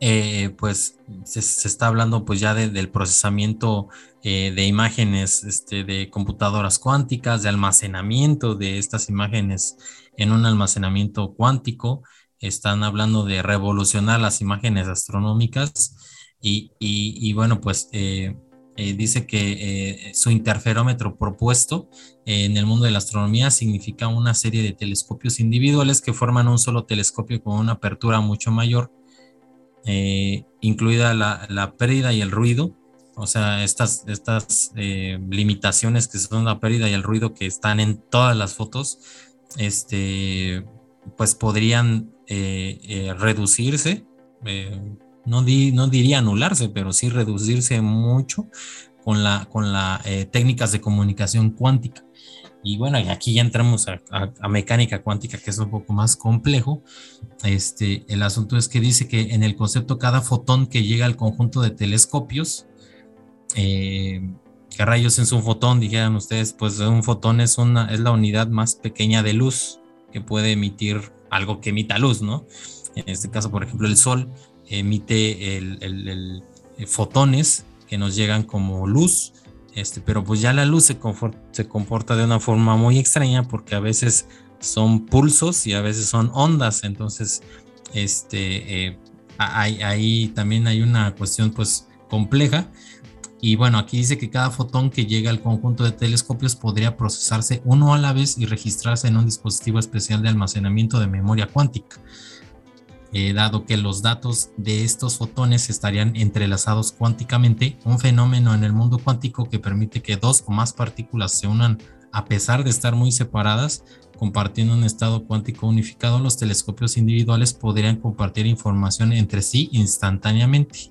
eh, pues se, está hablando pues ya del procesamiento eh, de imágenes este, de computadoras cuánticas, de almacenamiento de estas imágenes en un almacenamiento cuántico están hablando de revolucionar las imágenes astronómicas y, bueno, pues eh, eh, dice que eh, su interferómetro propuesto en el mundo de la astronomía significa una serie de telescopios individuales que forman un solo telescopio con una apertura mucho mayor, incluida la, pérdida y el ruido. O sea, estas, estas limitaciones que son la pérdida y el ruido que están en todas las fotos, este, pues podrían eh, eh, reducirse, eh, no, no diría anularse, pero sí reducirse mucho con, la, con la, técnicas de comunicación cuántica. Y bueno, aquí ya entramos a, mecánica cuántica, que es un poco más complejo. Este, el asunto es que dice que en el concepto cada fotón que llega al conjunto de telescopios, ¿qué rayos es un fotón? Dijeran ustedes, pues un fotón es, una, es la unidad más pequeña de luz que puede emitir algo que emita luz, ¿no? En este caso, por ejemplo, el Sol emite el, eh, fotones que nos llegan como luz, este, pero pues ya la luz se, comporta de una forma muy extraña porque a veces son pulsos y a veces son ondas, entonces este, eh, ahí también hay una cuestión pues compleja y bueno, aquí dice que cada fotón que llega al conjunto de telescopios podría procesarse uno a la vez y registrarse en un dispositivo especial de almacenamiento de memoria cuántica. Eh, dado que los datos de estos fotones estarían entrelazados cuánticamente, un fenómeno en el mundo cuántico que permite que dos o más partículas se unan a pesar de estar muy separadas, compartiendo un estado cuántico unificado, los telescopios individuales podrían compartir información entre sí instantáneamente.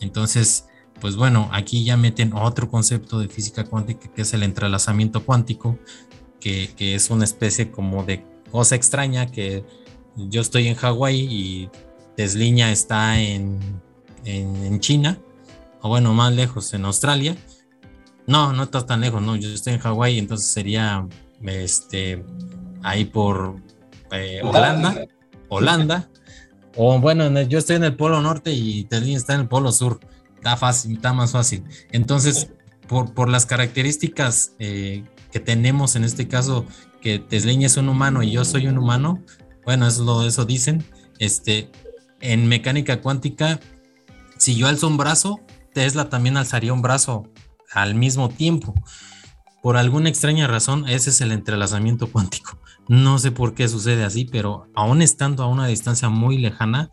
Entonces, pues bueno, aquí ya meten otro concepto de física cuántica que es el entrelazamiento cuántico, que, es una especie como de cosa extraña que yo estoy en Hawái y Tesliña está en, en, China, o bueno, más lejos, en Australia. No, no está tan lejos, no, yo estoy en Hawái, entonces sería este ahí por eh, Holanda, Holanda, o bueno, yo estoy en el polo norte y Tesliña está en el polo sur está fácil, está más fácil. Entonces, por, por las características eh, que tenemos en este caso, que Tesleña es un humano y yo soy un humano, bueno, eso, eso dicen, este, en mecánica cuántica, si yo alzo un brazo, Tesla también alzaría un brazo al mismo tiempo. Por alguna extraña razón, ese es el entrelazamiento cuántico. No sé por qué sucede así, pero aún estando a una distancia muy lejana,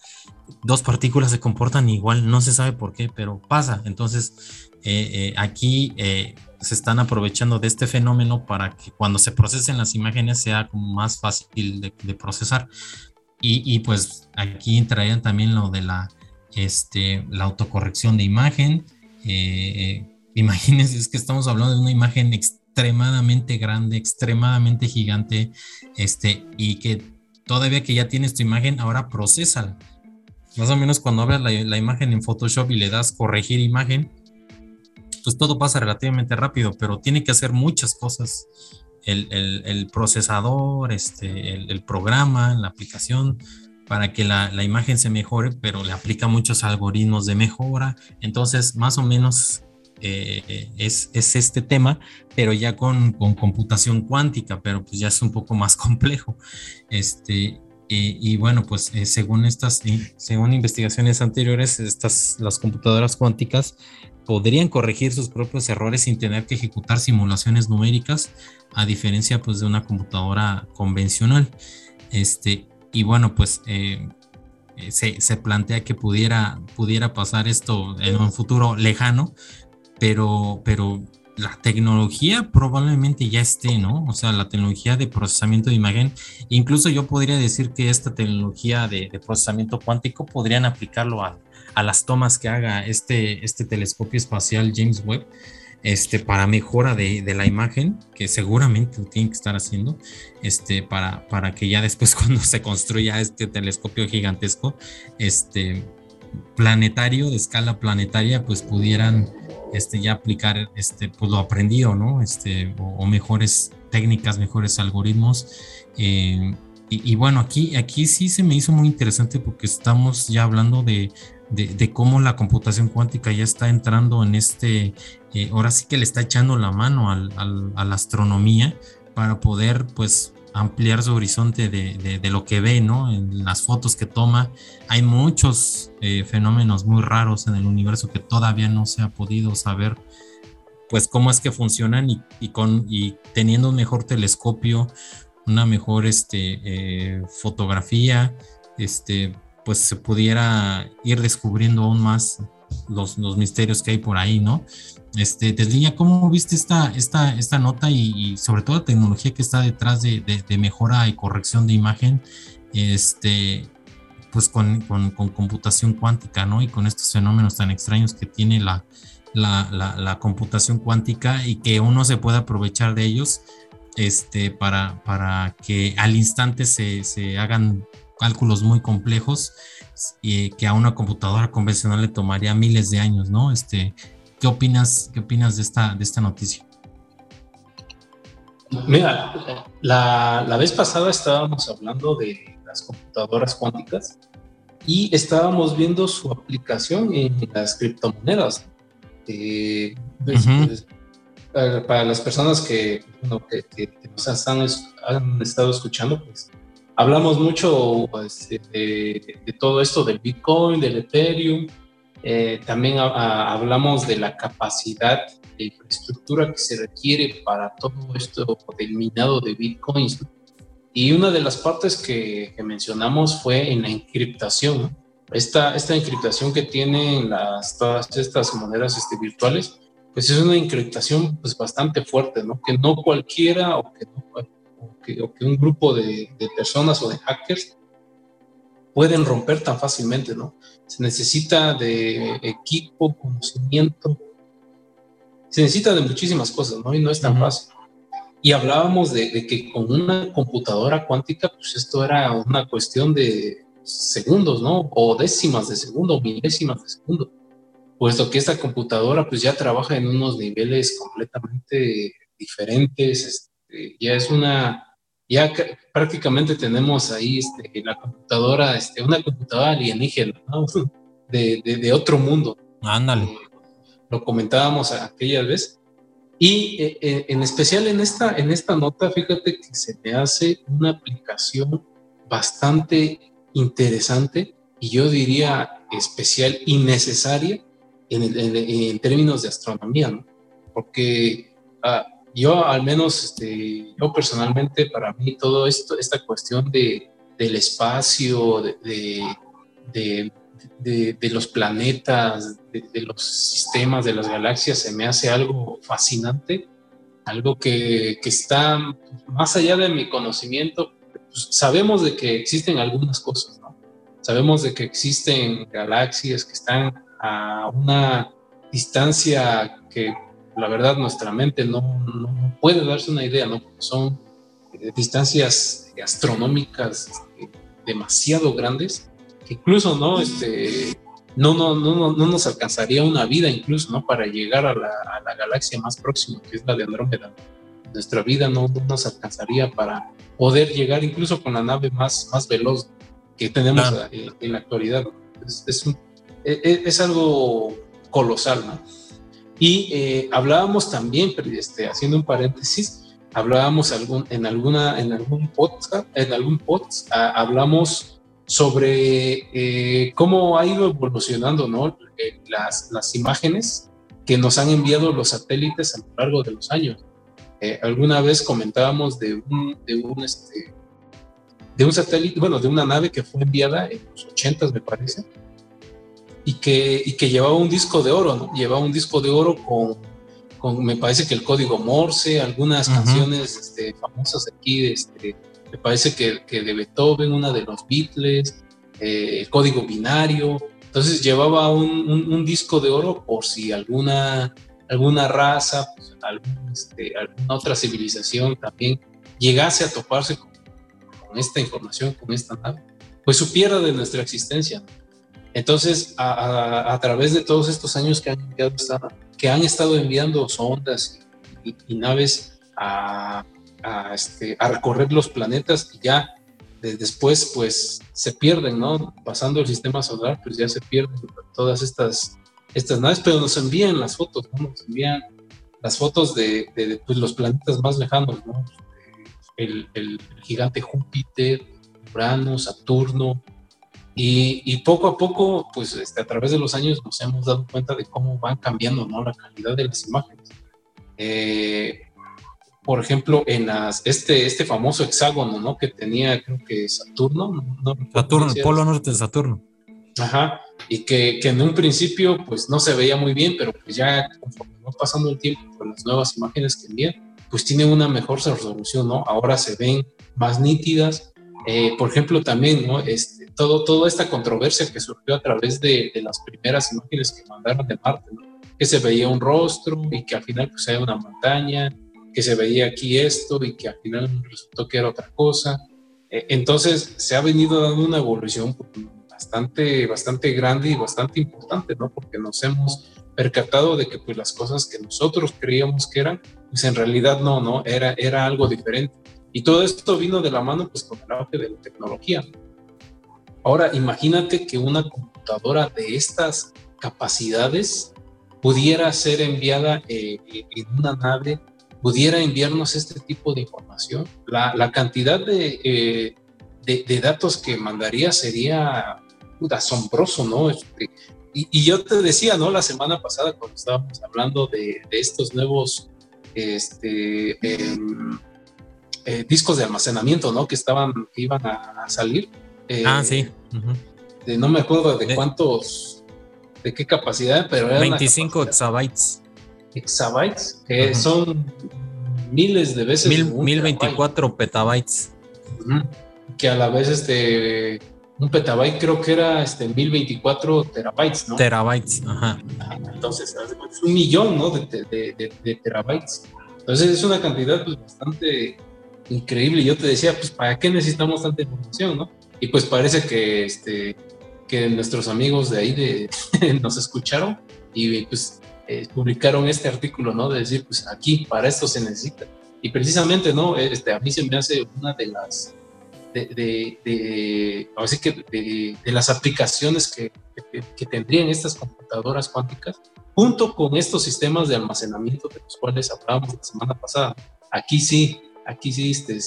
dos partículas se comportan igual, no se sabe por qué, pero pasa. Entonces, eh, eh, aquí eh, se están aprovechando de este fenómeno para que cuando se procesen las imágenes sea como más fácil de, procesar. Y, pues aquí entrarían también lo de la, este, la autocorrección de imagen. imagínense, es que estamos hablando de una imagen extremadamente grande, extremadamente gigante, este, y que todavía que ya tienes tu imagen, ahora procesa más o menos cuando abres la, imagen en Photoshop y le das corregir imagen, pues todo pasa relativamente rápido, pero tiene que hacer muchas cosas. El, procesador, este, el, programa, la aplicación, para que la, imagen se mejore, pero le aplica muchos algoritmos de mejora. Entonces, más o menos eh, es, es, este tema, pero ya con, con, computación cuántica, pero pues ya es un poco más complejo. Este, y, bueno, pues eh, según estas, según investigaciones anteriores, estas, las computadoras cuánticas podrían corregir sus propios errores sin tener que ejecutar simulaciones numéricas, a diferencia pues de una computadora convencional. Este, y bueno, pues eh, eh, se, se, plantea que pudiera, pudiera pasar esto en un futuro lejano, pero, pero la tecnología probablemente ya esté, ¿no? O sea, la tecnología de procesamiento de imagen, incluso yo podría decir que esta tecnología de, procesamiento cuántico podrían aplicarlo a, las tomas que haga este, este telescopio espacial James Webb, este, para mejora de, la imagen, que seguramente lo tienen que estar haciendo, este, para, para que ya después cuando se construya este telescopio gigantesco, este, planetario, de escala planetaria, pues pudieran este, ya aplicar este, pues lo aprendido, ¿no? Este, o, mejores técnicas, mejores algoritmos. Eh, y, bueno, aquí, aquí sí se me hizo muy interesante porque estamos ya hablando de, de, cómo la computación cuántica ya está entrando en este, eh, ahora sí que le está echando la mano al, al, a la astronomía para poder pues ampliar su horizonte de, de, lo que ve, ¿no? En las fotos que toma. Hay muchos eh, fenómenos muy raros en el universo que todavía no se ha podido saber, pues, cómo es que funcionan y, con, y teniendo un mejor telescopio, una mejor este, eh, fotografía, este, pues se pudiera ir descubriendo aún más los, los misterios que hay por ahí, ¿no? Este, Desliña, ¿cómo viste esta, esta, esta nota y, sobre todo la tecnología que está detrás de, mejora y corrección de imagen, este, pues con, computación cuántica, ¿no? Y con estos fenómenos tan extraños que tiene la, la, computación cuántica y que uno se puede aprovechar de ellos este, para, para que al instante se, se hagan cálculos muy complejos y que a una computadora convencional le tomaría miles de años, ¿no? Este, ¿Qué opinas, qué opinas de, esta, de esta noticia? Mira, la, vez pasada estábamos hablando de las computadoras cuánticas y estábamos viendo su aplicación en las criptomonedas. Eh, pues, pues, para las personas que, nos han, estado escuchando, pues hablamos mucho pues, de, de, todo esto del Bitcoin, del Ethereum, eh, también hablamos de la capacidad de infraestructura que se requiere para todo esto del minado de bitcoins. Y una de las partes que, mencionamos fue en la encriptación. Esta, esta encriptación que tienen las, todas estas monedas este, virtuales, pues es una encriptación pues, bastante fuerte, ¿no? Que no cualquiera o que, o que, un grupo de, de personas o de hackers pueden romper tan fácilmente, ¿no? Se necesita de equipo, conocimiento, se necesita de muchísimas cosas, ¿no? Y no es tan fácil. Y hablábamos de, que con una computadora cuántica, pues esto era una cuestión de segundos, ¿no? O décimas de segundo, milésimas de segundo. Puesto que esta computadora, pues ya trabaja en unos niveles completamente diferentes, este, ya es una ya prácticamente tenemos ahí este, la computadora, este, una computadora alienígena, ¿no? de, de, otro mundo. Ándale. Lo comentábamos aquella vez. Y eh, eh, en especial en esta, en esta nota, fíjate que se me hace una aplicación bastante interesante y yo diría especial y necesaria en, términos de astronomía, ¿no? Porque ah, yo al menos, este, yo personalmente, para mí todo esto, esta cuestión de, del espacio, de, de, los planetas, de, los sistemas, de las galaxias, se me hace algo fascinante, algo que, que está más allá de mi conocimiento. Pues, sabemos de que existen algunas cosas, ¿no? Sabemos de que existen galaxias que están a una distancia que la verdad nuestra mente no, no puede darse una idea, ¿no? Son distancias astronómicas este, demasiado grandes que incluso, ¿no? Este, no, no, no, no nos alcanzaría una vida incluso, ¿no? Para llegar a la, a la galaxia más próxima, que es la de Andrómeda. Nuestra vida no, nos alcanzaría para poder llegar incluso con la nave más, más veloz que tenemos en, la actualidad. Es, es un, e, e, es algo colosal, ¿no? Y eh, hablábamos también, este, haciendo un paréntesis, hablábamos algún, en, alguna, en algún podcast, en algún podcast hablamos sobre eh, cómo ha ido evolucionando ¿no? Eh, las, las, imágenes que nos han enviado los satélites a lo largo de los años. alguna vez comentábamos de un, de un, este, de un satélite, bueno, de una nave que fue enviada en los 80 me parece, y que, y que llevaba un disco de oro, ¿no? Llevaba un disco de oro con, con me parece que el código Morse, algunas canciones este, famosas aquí, este, me parece que, que, de Beethoven, una de los Beatles, eh, el código binario. Entonces llevaba un, un, disco de oro por si alguna, alguna raza, pues, este, alguna otra civilización también llegase a toparse con, con esta información, con esta nave, pues supiera de nuestra existencia. Entonces, a, través de todos estos años que han, que han estado enviando sondas y, naves a, este, a, recorrer los planetas ya después pues se pierden, ¿no? Pasando el sistema solar, pues ya se pierden todas estas, estas naves, pero nos envían las fotos, ¿no? Nos envían las fotos de, pues, los planetas más lejanos, ¿no? El, el gigante Júpiter, Urano, Saturno, y, poco a poco, pues este, a través de los años nos hemos dado cuenta de cómo van cambiando ¿no? la calidad de las imágenes. Eh, por ejemplo, en las, este, este famoso hexágono ¿no? que tenía, creo que Saturno. Saturno, el polo norte de Saturno. Ajá, y que, que, en un principio pues no se veía muy bien, pero pues ya conforme va pasando el tiempo con las nuevas imágenes que envían, pues tiene una mejor resolución, ¿no? Ahora se ven más nítidas. Eh, por ejemplo, también, ¿no? Este, todo, toda esta controversia que surgió a través de, las primeras imágenes que mandaron de Marte, que se veía un rostro y que al final pues era una montaña, que se veía aquí esto y que al final resultó que era otra cosa. E, entonces se ha venido dando una evolución bastante, bastante grande y bastante importante, ¿no? Porque nos hemos percatado de que pues las cosas que nosotros creíamos que eran, pues en realidad no, no, era, era algo diferente. Y todo esto vino de la mano pues con el auge de la tecnología. Ahora, imagínate que una computadora de estas capacidades pudiera ser enviada eh, en una nave, pudiera enviarnos este tipo de información. La, cantidad eh, de, de, datos que mandaría sería asombroso, ¿no? Este, y, yo te decía, ¿no? La semana pasada cuando estábamos hablando de, estos nuevos este, em, eh, discos de almacenamiento, ¿no? Que estaban, que iban a salir ah, sí. no me acuerdo de, cuántos, de qué capacidad, pero era 25 exabytes. Exabytes, que son miles de veces. Mil, 1024 petabytes. Que a la vez este un petabyte creo que era este 1024 terabytes, ¿no? Terabytes, ajá. Entonces, es un millón, ¿no? De, terabytes. Entonces es una cantidad pues, bastante increíble. Yo te decía, pues, ¿para qué necesitamos tanta información, no? Y pues parece que, este, que nuestros amigos de ahí de, nos escucharon y pues eh, publicaron este artículo, ¿no? De decir, pues aquí para esto se necesita. Y precisamente, ¿no? Este, a mí se me hace una de las, de, de, así que de, las aplicaciones que, que, tendrían estas computadoras cuánticas, junto con estos sistemas de almacenamiento de los cuales hablábamos la semana pasada. Aquí sí, aquí sí este,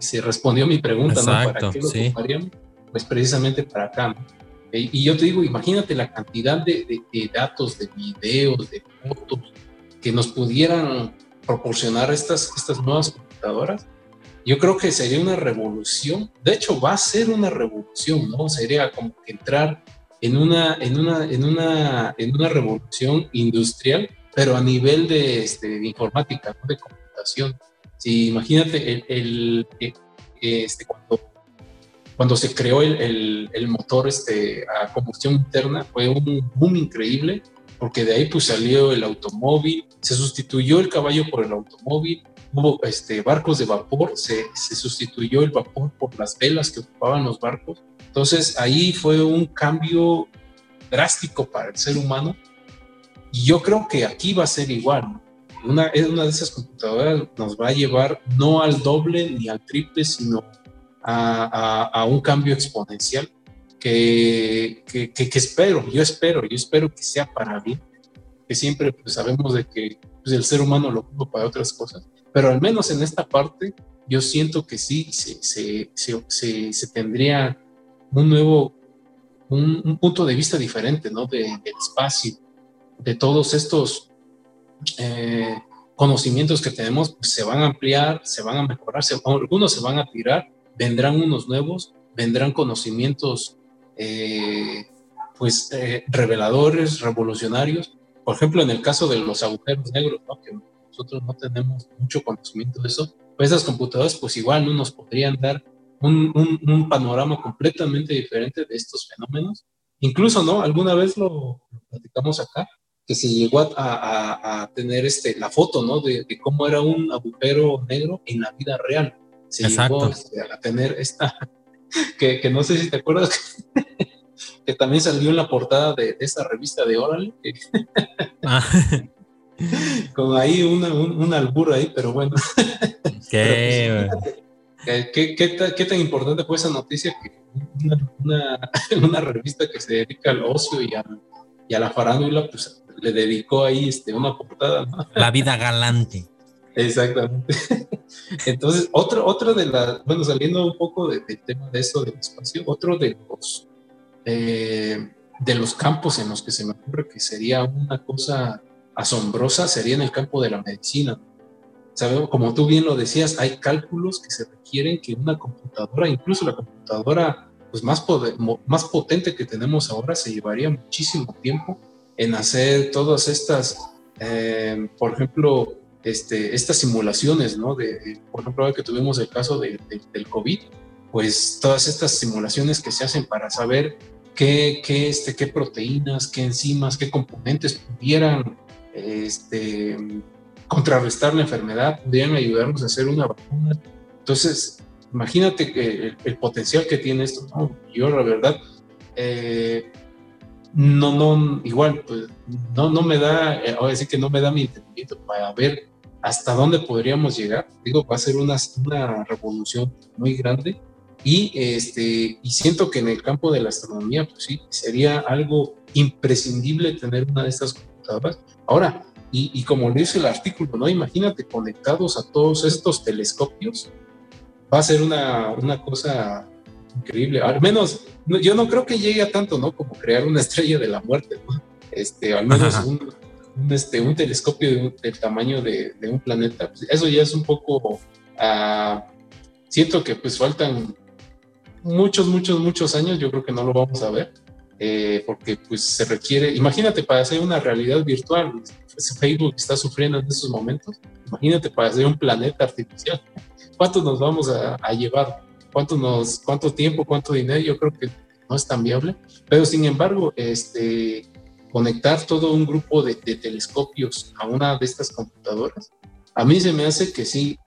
se, respondió mi pregunta, ¿no? ¿Para qué lo Pues precisamente para acá. Eh, y yo te digo, imagínate la cantidad de, datos, de videos, de fotos que nos pudieran proporcionar estas, estas nuevas computadoras. Yo creo que sería una revolución. De hecho, va a ser una revolución, ¿no? Sería como que entrar en una, en una, en una, en una revolución industrial, pero a nivel de, este, informática, de computación. Si imagínate el, el, eh, este, cuando cuando se creó el, el, motor este, a combustión interna fue un boom increíble, porque de ahí pues salió el automóvil, se sustituyó el caballo por el automóvil, hubo este, barcos de vapor, se, se sustituyó el vapor por las velas que ocupaban los barcos. Entonces ahí fue un cambio drástico para el ser humano y yo creo que aquí va a ser igual. Una, una de esas computadoras nos va a llevar no al doble ni al triple, sino a, un cambio exponencial que, que, que, espero, yo espero, yo espero que sea para bien, que siempre pues, sabemos de que pues, el ser humano lo ocupa para otras cosas, pero al menos en esta parte yo siento que sí se, se, se, se tendría un nuevo, un, punto de vista diferente, ¿no? De, del espacio, de todos estos eh, conocimientos que tenemos, pues se van a ampliar, se van a mejorar, algunos se van a tirar vendrán unos nuevos, vendrán conocimientos eh, pues eh, reveladores, revolucionarios. Por ejemplo, en el caso de los agujeros negros, que nosotros no tenemos mucho conocimiento de eso, pues esas computadoras pues igual no nos podrían dar un, un, panorama completamente diferente de estos fenómenos. Incluso, ¿no? Alguna vez lo, platicamos acá, que se llegó a, a, a, tener este, la foto, ¿no? De, de, cómo era un agujero negro en la vida real se Exacto. Este, a tener esta, que, no sé si te acuerdas, que, también salió en la portada de, esa revista de Oral, ah. con ahí una, un, albur ahí, pero bueno. ¿Qué, ¿qué, tan importante fue esa noticia que una, una, revista que se dedica al ocio y a, y a la farándula, pues le dedicó ahí este, una portada. La vida galante. Exactamente. Entonces, otro, otro de las, bueno, saliendo un poco del tema de eso del espacio, otro de los, eh, de los campos en los que se me ocurre que sería una cosa asombrosa sería en el campo de la medicina. Sabemos, como tú bien lo decías, hay cálculos que se requieren que una computadora, incluso la computadora pues más, más potente que tenemos ahora, se llevaría muchísimo tiempo en hacer todas estas, eh, por ejemplo, este, estas simulaciones, ¿no? De, por ejemplo, que tuvimos el caso del COVID, pues todas estas simulaciones que se hacen para saber qué, qué, este, qué proteínas, qué enzimas, qué componentes pudieran este, contrarrestar la enfermedad, pudieran ayudarnos a hacer una vacuna. Entonces, imagínate que el, potencial que tiene esto, ¿no? Yo, la verdad, eh, no, no, igual, pues no, no me da, eh, ahora sí que no me da mi entendimiento para ver hasta dónde podríamos llegar. Digo, va a ser una, una revolución muy grande y, este, y siento que en el campo de la astronomía, pues sí, sería algo imprescindible tener una de estas computadoras. Ahora, y, y como dice el artículo, ¿no? Imagínate conectados a todos estos telescopios, va a ser una, una cosa increíble. Al menos, yo no creo que llegue a tanto, ¿no? Como crear una estrella de la muerte, ¿no? Este, al menos un, un, este, un telescopio del tamaño de, de, un planeta, pues, eso ya es un poco, uh, siento que pues faltan muchos, muchos, muchos años, yo creo que no lo vamos a ver, eh, porque pues se requiere, imagínate para hacer una realidad virtual, pues, Facebook está sufriendo en esos momentos, imagínate para hacer un planeta artificial, ¿cuánto nos vamos a, a llevar? ¿Cuánto, nos, ¿Cuánto tiempo, cuánto dinero? Yo creo que no es tan viable, pero sin embargo, este, conectar todo un grupo de, telescopios a una de estas computadoras, a mí se me hace que sí,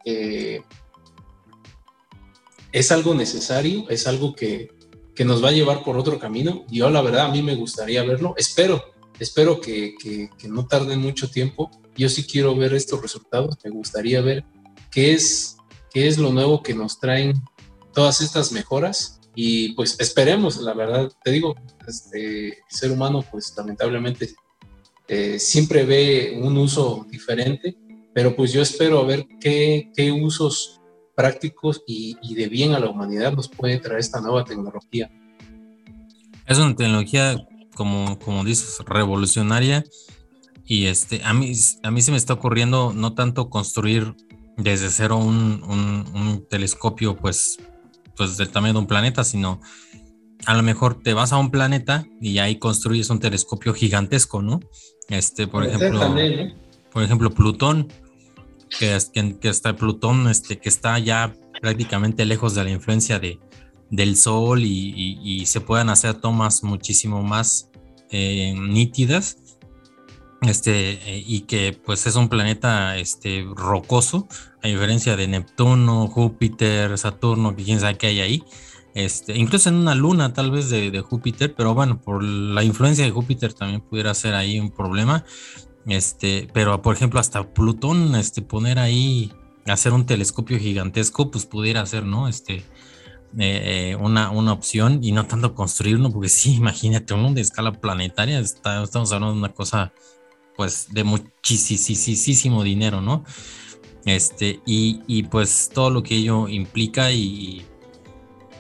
es algo necesario, es algo que, que, nos va a llevar por otro camino. Yo la verdad a mí me gustaría verlo, espero, espero que, que, que no tarde mucho tiempo. Yo sí quiero ver estos resultados, me gustaría ver qué es, qué es lo nuevo que nos traen todas estas mejoras y pues esperemos, la verdad, te digo, este, el ser humano pues lamentablemente eh, siempre ve un uso diferente, pero pues yo espero ver qué, qué usos prácticos y, y, de bien a la humanidad nos puede traer esta nueva tecnología. Es una tecnología, como, como dices, revolucionaria. Y este, a mí, a mí se me está ocurriendo no tanto construir desde cero un, telescopio, pues, pues del tamaño de un planeta, sino a lo mejor te vas a un planeta y ahí construyes un telescopio gigantesco, ¿no? Este, por ejemplo, por ejemplo, Plutón, que, que, está Plutón, este, que está ya prácticamente lejos de la influencia de, del Sol y, se puedan hacer tomas muchísimo más eh, nítidas. Este, eh, y que pues es un planeta este, rocoso, a diferencia de Neptuno, Júpiter, Saturno, que quién sabe qué hay ahí. Este, incluso en una luna tal vez de, de, Júpiter, pero bueno, por la influencia de Júpiter también pudiera ser ahí un problema. Este, pero por ejemplo, hasta Plutón, este, poner ahí, hacer un telescopio gigantesco, pues pudiera ser, ¿no? Este, eh, eh, una, una opción y no tanto construir uno, porque sí, imagínate, uno de escala planetaria, estamos hablando de una cosa, pues, de muchísimo dinero, ¿no? Este, y, y pues todo lo que ello implica y,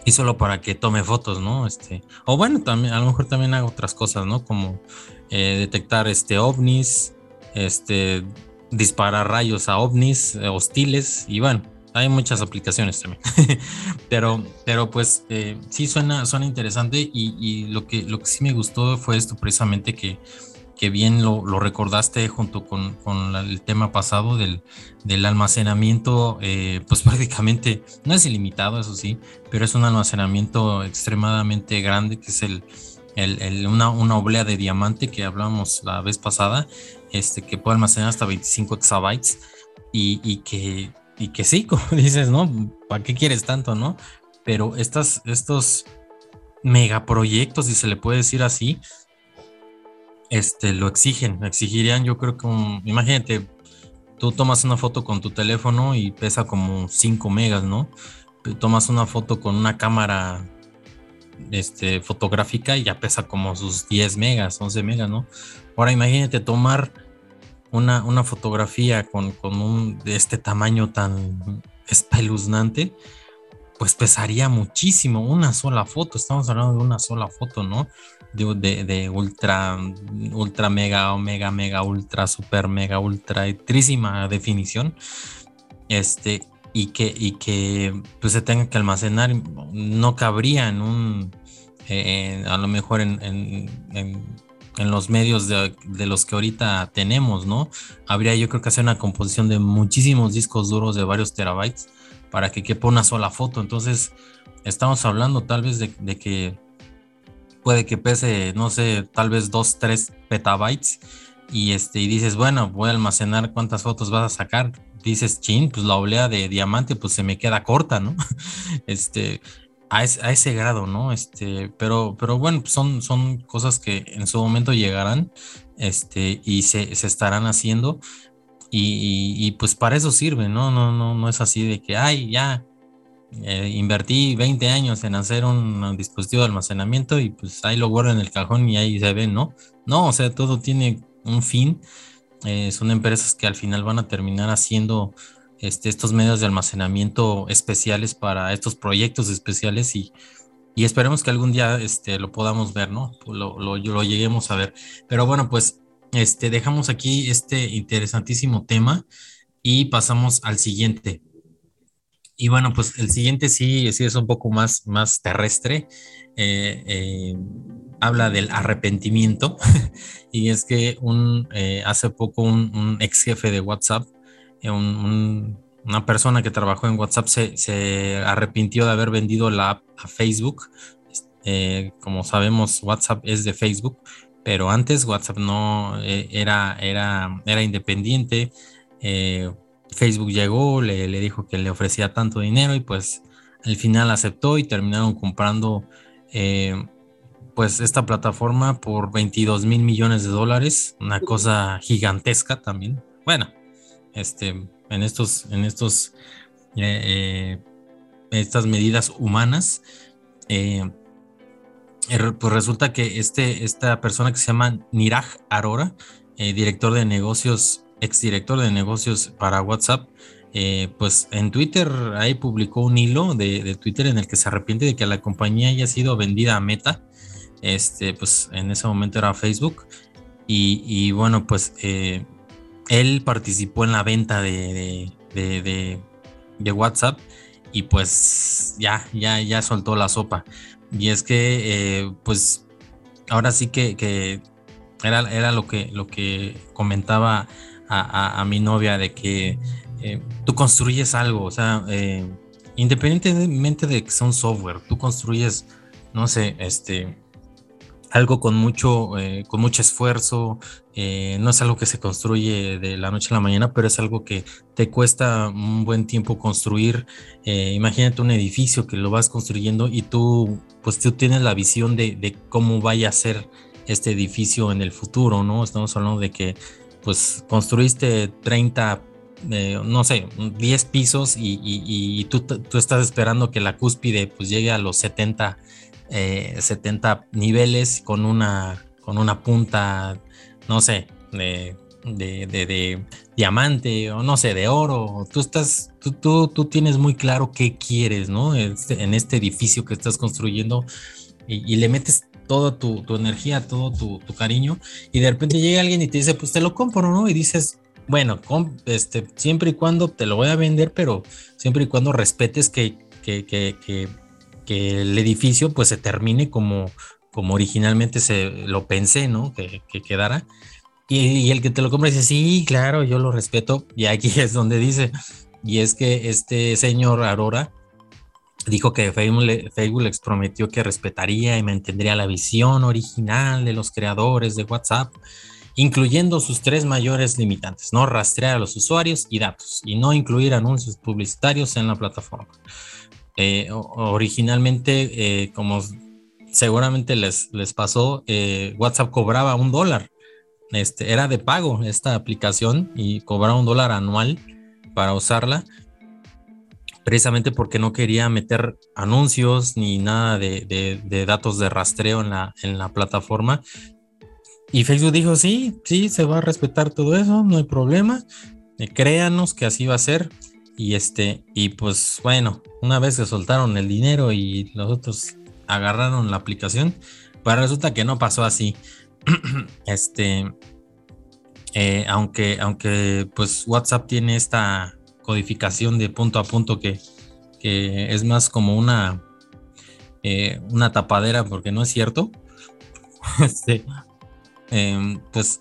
y solo para que tome fotos, ¿no? Este, o bueno, también, a lo mejor también hago otras cosas, ¿no? Como eh, detectar este ovnis, este, disparar rayos a ovnis eh, hostiles y bueno, hay muchas aplicaciones también. pero, pero pues eh, sí suena, suena interesante y, y, lo, que, lo que sí me gustó fue esto precisamente que que bien lo, recordaste junto con, el tema pasado del, almacenamiento, eh, pues prácticamente no es ilimitado, eso sí, pero es un almacenamiento extremadamente grande, que es el, una, oblea de diamante que hablábamos la vez pasada, este, que puede almacenar hasta 25 exabytes y, que, y que sí, como dices, ¿no? ¿Para qué quieres tanto, no? Pero estas, estos megaproyectos, si se le puede decir así, este, lo exigen, exigirían, yo creo que, imagínate, tú tomas una foto con tu teléfono y pesa como 5 megas, ¿no? Tomas una foto con una cámara este, fotográfica y ya pesa como sus 10 megas, 11 megas, ¿no? Ahora imagínate tomar una, una fotografía con, con un, de este tamaño tan espeluznante pues pesaría muchísimo una sola foto. Estamos hablando de una sola foto, ¿no? De, de, ultra, ultra, mega, omega, mega, ultra, super, mega, ultra, trísima definición. Este, y que, y que pues, se tenga que almacenar, no cabría en un, eh, a lo mejor en, en, en, los medios de, de, los que ahorita tenemos, ¿no? Habría yo creo que hacer una composición de muchísimos discos duros de varios terabytes para que quepa una sola foto. Entonces, estamos hablando tal vez de, que puede que pese, no sé, tal vez 2, 3 petabytes. Y, este, y dices, bueno, voy a almacenar cuántas fotos vas a sacar. Dices, chin, pues la oblea de diamante, pues se me queda corta, ¿no? este, a, ese grado, ¿no? Este, pero, pero bueno, pues son, son cosas que en su momento llegarán este, y se, se estarán haciendo. Y, pues para eso sirve, ¿no? No, no, no es así de que, ay, ya, eh, invertí 20 años en hacer un, dispositivo de almacenamiento y pues ahí lo guardo en el cajón y ahí se ve, ¿no? No, o sea, todo tiene un fin. Eh, son empresas que al final van a terminar haciendo este, estos medios de almacenamiento especiales para estos proyectos especiales y, y esperemos que algún día este, lo podamos ver, ¿no? Lo, lo, lo lleguemos a ver. Pero bueno, pues este, dejamos aquí este interesantísimo tema y pasamos al siguiente. Y bueno, pues el siguiente sí, sí es un poco más, más terrestre. Eh, eh, habla del arrepentimiento y es que un, eh, hace poco un, ex jefe de WhatsApp, una persona que trabajó en WhatsApp se, se, arrepintió de haber vendido la app a Facebook. como sabemos, WhatsApp es de Facebook, pero antes WhatsApp no era, era, era independiente. Facebook llegó, le, le, dijo que le ofrecía tanto dinero y pues al final aceptó y terminaron comprando eh, pues esta plataforma por 22 mil millones de dólares, una cosa gigantesca también. Bueno, este, en estos, en estos, estas medidas humanas, pues resulta que este, esta persona que se llama Niraj Arora, eh, director de negocios, exdirector de negocios para WhatsApp, eh, pues en Twitter ahí publicó un hilo de, Twitter en el que se arrepiente de que la compañía haya sido vendida a Meta. este, pues en ese momento era Facebook, y, bueno, pues eh, él participó en la venta de, de, WhatsApp y pues ya, ya, ya soltó la sopa. Y es que, eh, pues, ahora sí que, era, era, lo que, lo que comentaba a, mi novia de que eh, tú construyes algo, o sea, independientemente de que sea un software, tú construyes, no sé, este, algo con mucho, eh, con mucho esfuerzo, eh, no es algo que se construye de la noche a la mañana, pero es algo que te cuesta un buen tiempo construir. Eh, imagínate un edificio que lo vas construyendo y tú, pues tú tienes la visión de, de, cómo vaya a ser este edificio en el futuro, ¿no? Estamos hablando de que, pues, construiste 30 no sé, 10 pisos y, tú, tú, estás esperando que la cúspide pues llegue a los 70, 70 eh, niveles con una, con una punta, no sé, de, de, diamante o no sé, de oro. Tú estás, tú, tú, tienes muy claro qué quieres, ¿no? Este, en este edificio que estás construyendo y, le metes toda tu, energía, todo tu, tu, cariño y de repente llega alguien y te dice, pues te lo compro, ¿no? Y dices, bueno, este, siempre y cuando te lo voy a vender, pero siempre y cuando respetes que, que, que, que el edificio pues se termine como, como originalmente se lo pensé, ¿no? Que, quedara. Y, el que te lo compra dice, sí, claro, yo lo respeto. Y aquí es donde dice, y es que este señor Aurora dijo que Facebook, Facebook les prometió que respetaría y mantendría la visión original de los creadores de WhatsApp incluyendo sus tres mayores limitantes, no rastrear a los usuarios y datos y no incluir anuncios publicitarios en la plataforma. Eh, originalmente, eh, como seguramente les, les pasó, eh, WhatsApp cobraba un dólar. Este, era de pago esta aplicación y cobraba un dólar anual para usarla, precisamente porque no quería meter anuncios ni nada de, datos de rastreo en la, en la plataforma, y Facebook dijo, sí, sí, se va a respetar todo eso, no hay problema. Eh, créanos que así va a ser. Y este, y pues bueno, una vez que soltaron el dinero y los otros agarraron la aplicación, pues resulta que no pasó así. este, eh, aunque, aunque pues WhatsApp tiene esta codificación de punto a punto que, que es más como una, eh, una tapadera, porque no es cierto. este, Em, pues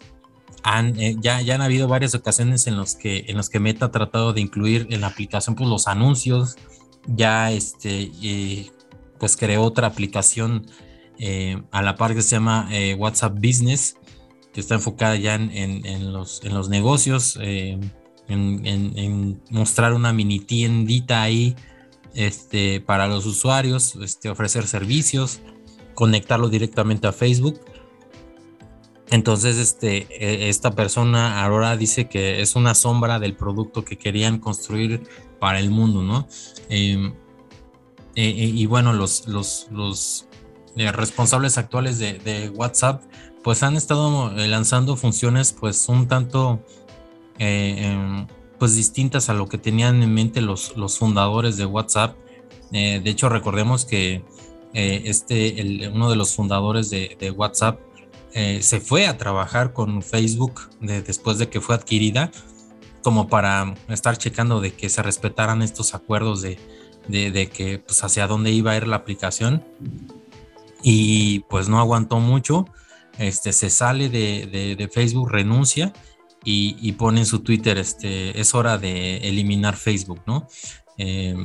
han, eh, ya, ya han habido varias ocasiones en los que en los que Meta ha tratado de incluir en la aplicación pues, los anuncios. Ya este pues creó otra aplicación eh, a la par que se llama WhatsApp Business, que está enfocada ya en, los, en los negocios, en, mostrar una mini tiendita ahí este, para los usuarios, este, ofrecer servicios, conectarlo directamente a Facebook entonces, este, e, esta persona ahora dice que es una sombra del producto que querían construir para el mundo, ¿no? Em, e, e, y bueno, los, los, los eh, responsables actuales de, WhatsApp, pues han estado eh, lanzando funciones, pues un tanto, eh, em, pues distintas a lo que tenían en mente los, los fundadores de WhatsApp. de hecho, recordemos que este, uno de los fundadores de, de WhatsApp, eh, se fue a trabajar con Facebook después de que fue adquirida, como para estar checando de que se respetaran estos acuerdos de, que pues hacia dónde iba a ir la aplicación. Y pues no aguantó mucho, este, se sale de, Facebook, renuncia y, pone en su Twitter, este, es hora de eliminar Facebook, ¿no? Eh,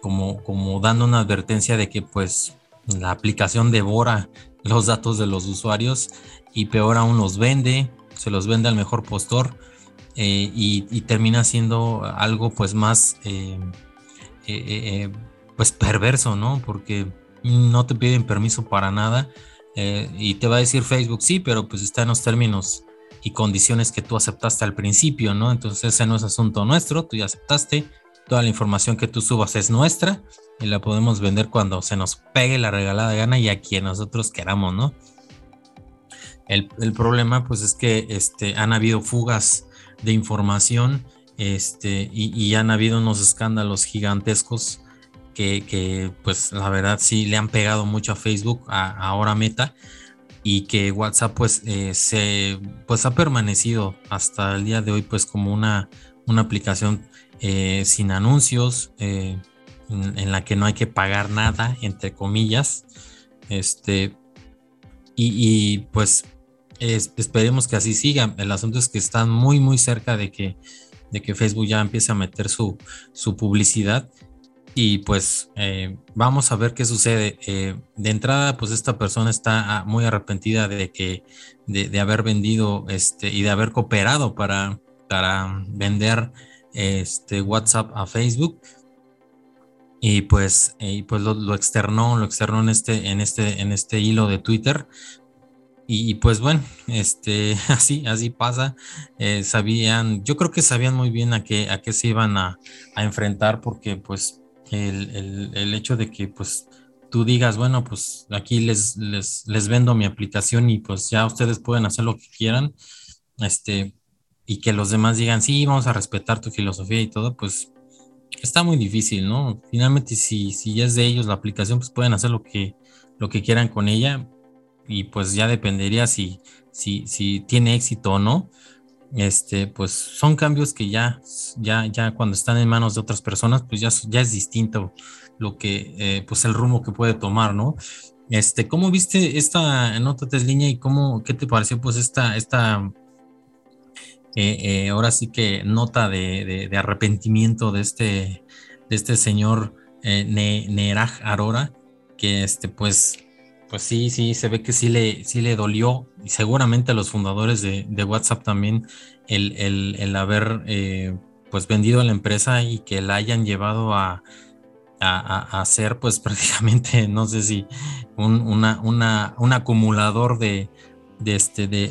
como, como dando una advertencia de que pues la aplicación devora los datos de los usuarios y peor aún los vende, se los vende al mejor postor eh, y, termina siendo algo pues más eh, eh, pues perverso, ¿no? Porque no te piden permiso para nada y te va a decir Facebook, sí, pero pues está en los términos y condiciones que tú aceptaste al principio, ¿no? Entonces ese no es asunto nuestro, tú ya aceptaste, toda la información que tú subas es nuestra y la podemos vender cuando se nos pegue la regalada gana y a quien nosotros queramos, ¿no? El, problema pues es que este, han habido fugas de información este, y, han habido unos escándalos gigantescos que, pues la verdad sí le han pegado mucho a Facebook, a, ahora Meta, y que WhatsApp pues eh, se pues ha permanecido hasta el día de hoy pues como una, una aplicación eh, sin anuncios en, la que no hay que pagar nada entre comillas este y, pues esperemos que así siga. El asunto es que están muy muy cerca de que de que Facebook ya empiece a meter su, su publicidad y pues eh, vamos a ver qué sucede. Eh, de entrada, pues esta persona está ah, muy arrepentida de que de, haber vendido este y de haber cooperado para, para vender este WhatsApp a Facebook. Y pues, y pues lo, externó, lo externó en este, en este, en este hilo de Twitter. Y, pues bueno, este, así, así pasa. Eh, sabían, yo creo que sabían muy bien a qué, a qué se iban a, a enfrentar, porque pues el, hecho de que pues tú digas, bueno, pues aquí les, les, les, vendo mi aplicación y pues ya ustedes pueden hacer lo que quieran, este, y que los demás digan, sí, vamos a respetar tu filosofía y todo, pues está muy difícil, ¿no? Finalmente, si, si ya es de ellos la aplicación, pues pueden hacer lo que, lo que quieran con ella y pues ya dependería si, si, si tiene éxito o no este, pues son cambios que ya, ya, ya cuando están en manos de otras personas, pues ya, ya es distinto lo que, eh, pues el rumbo que puede tomar, ¿no? Este, ¿cómo viste esta nota línea y cómo, qué te pareció, pues esta, esta, eh, eh, ahora sí que nota de, arrepentimiento de este, de este señor Neraj Arora, que este, pues pues sí, sí, se ve que sí le, sí le dolió, y seguramente a los fundadores de, WhatsApp también, el, haber eh, pues vendido la empresa y que la hayan llevado a, a, ser pues prácticamente, no sé si un, una, una, un acumulador de, de, este, de,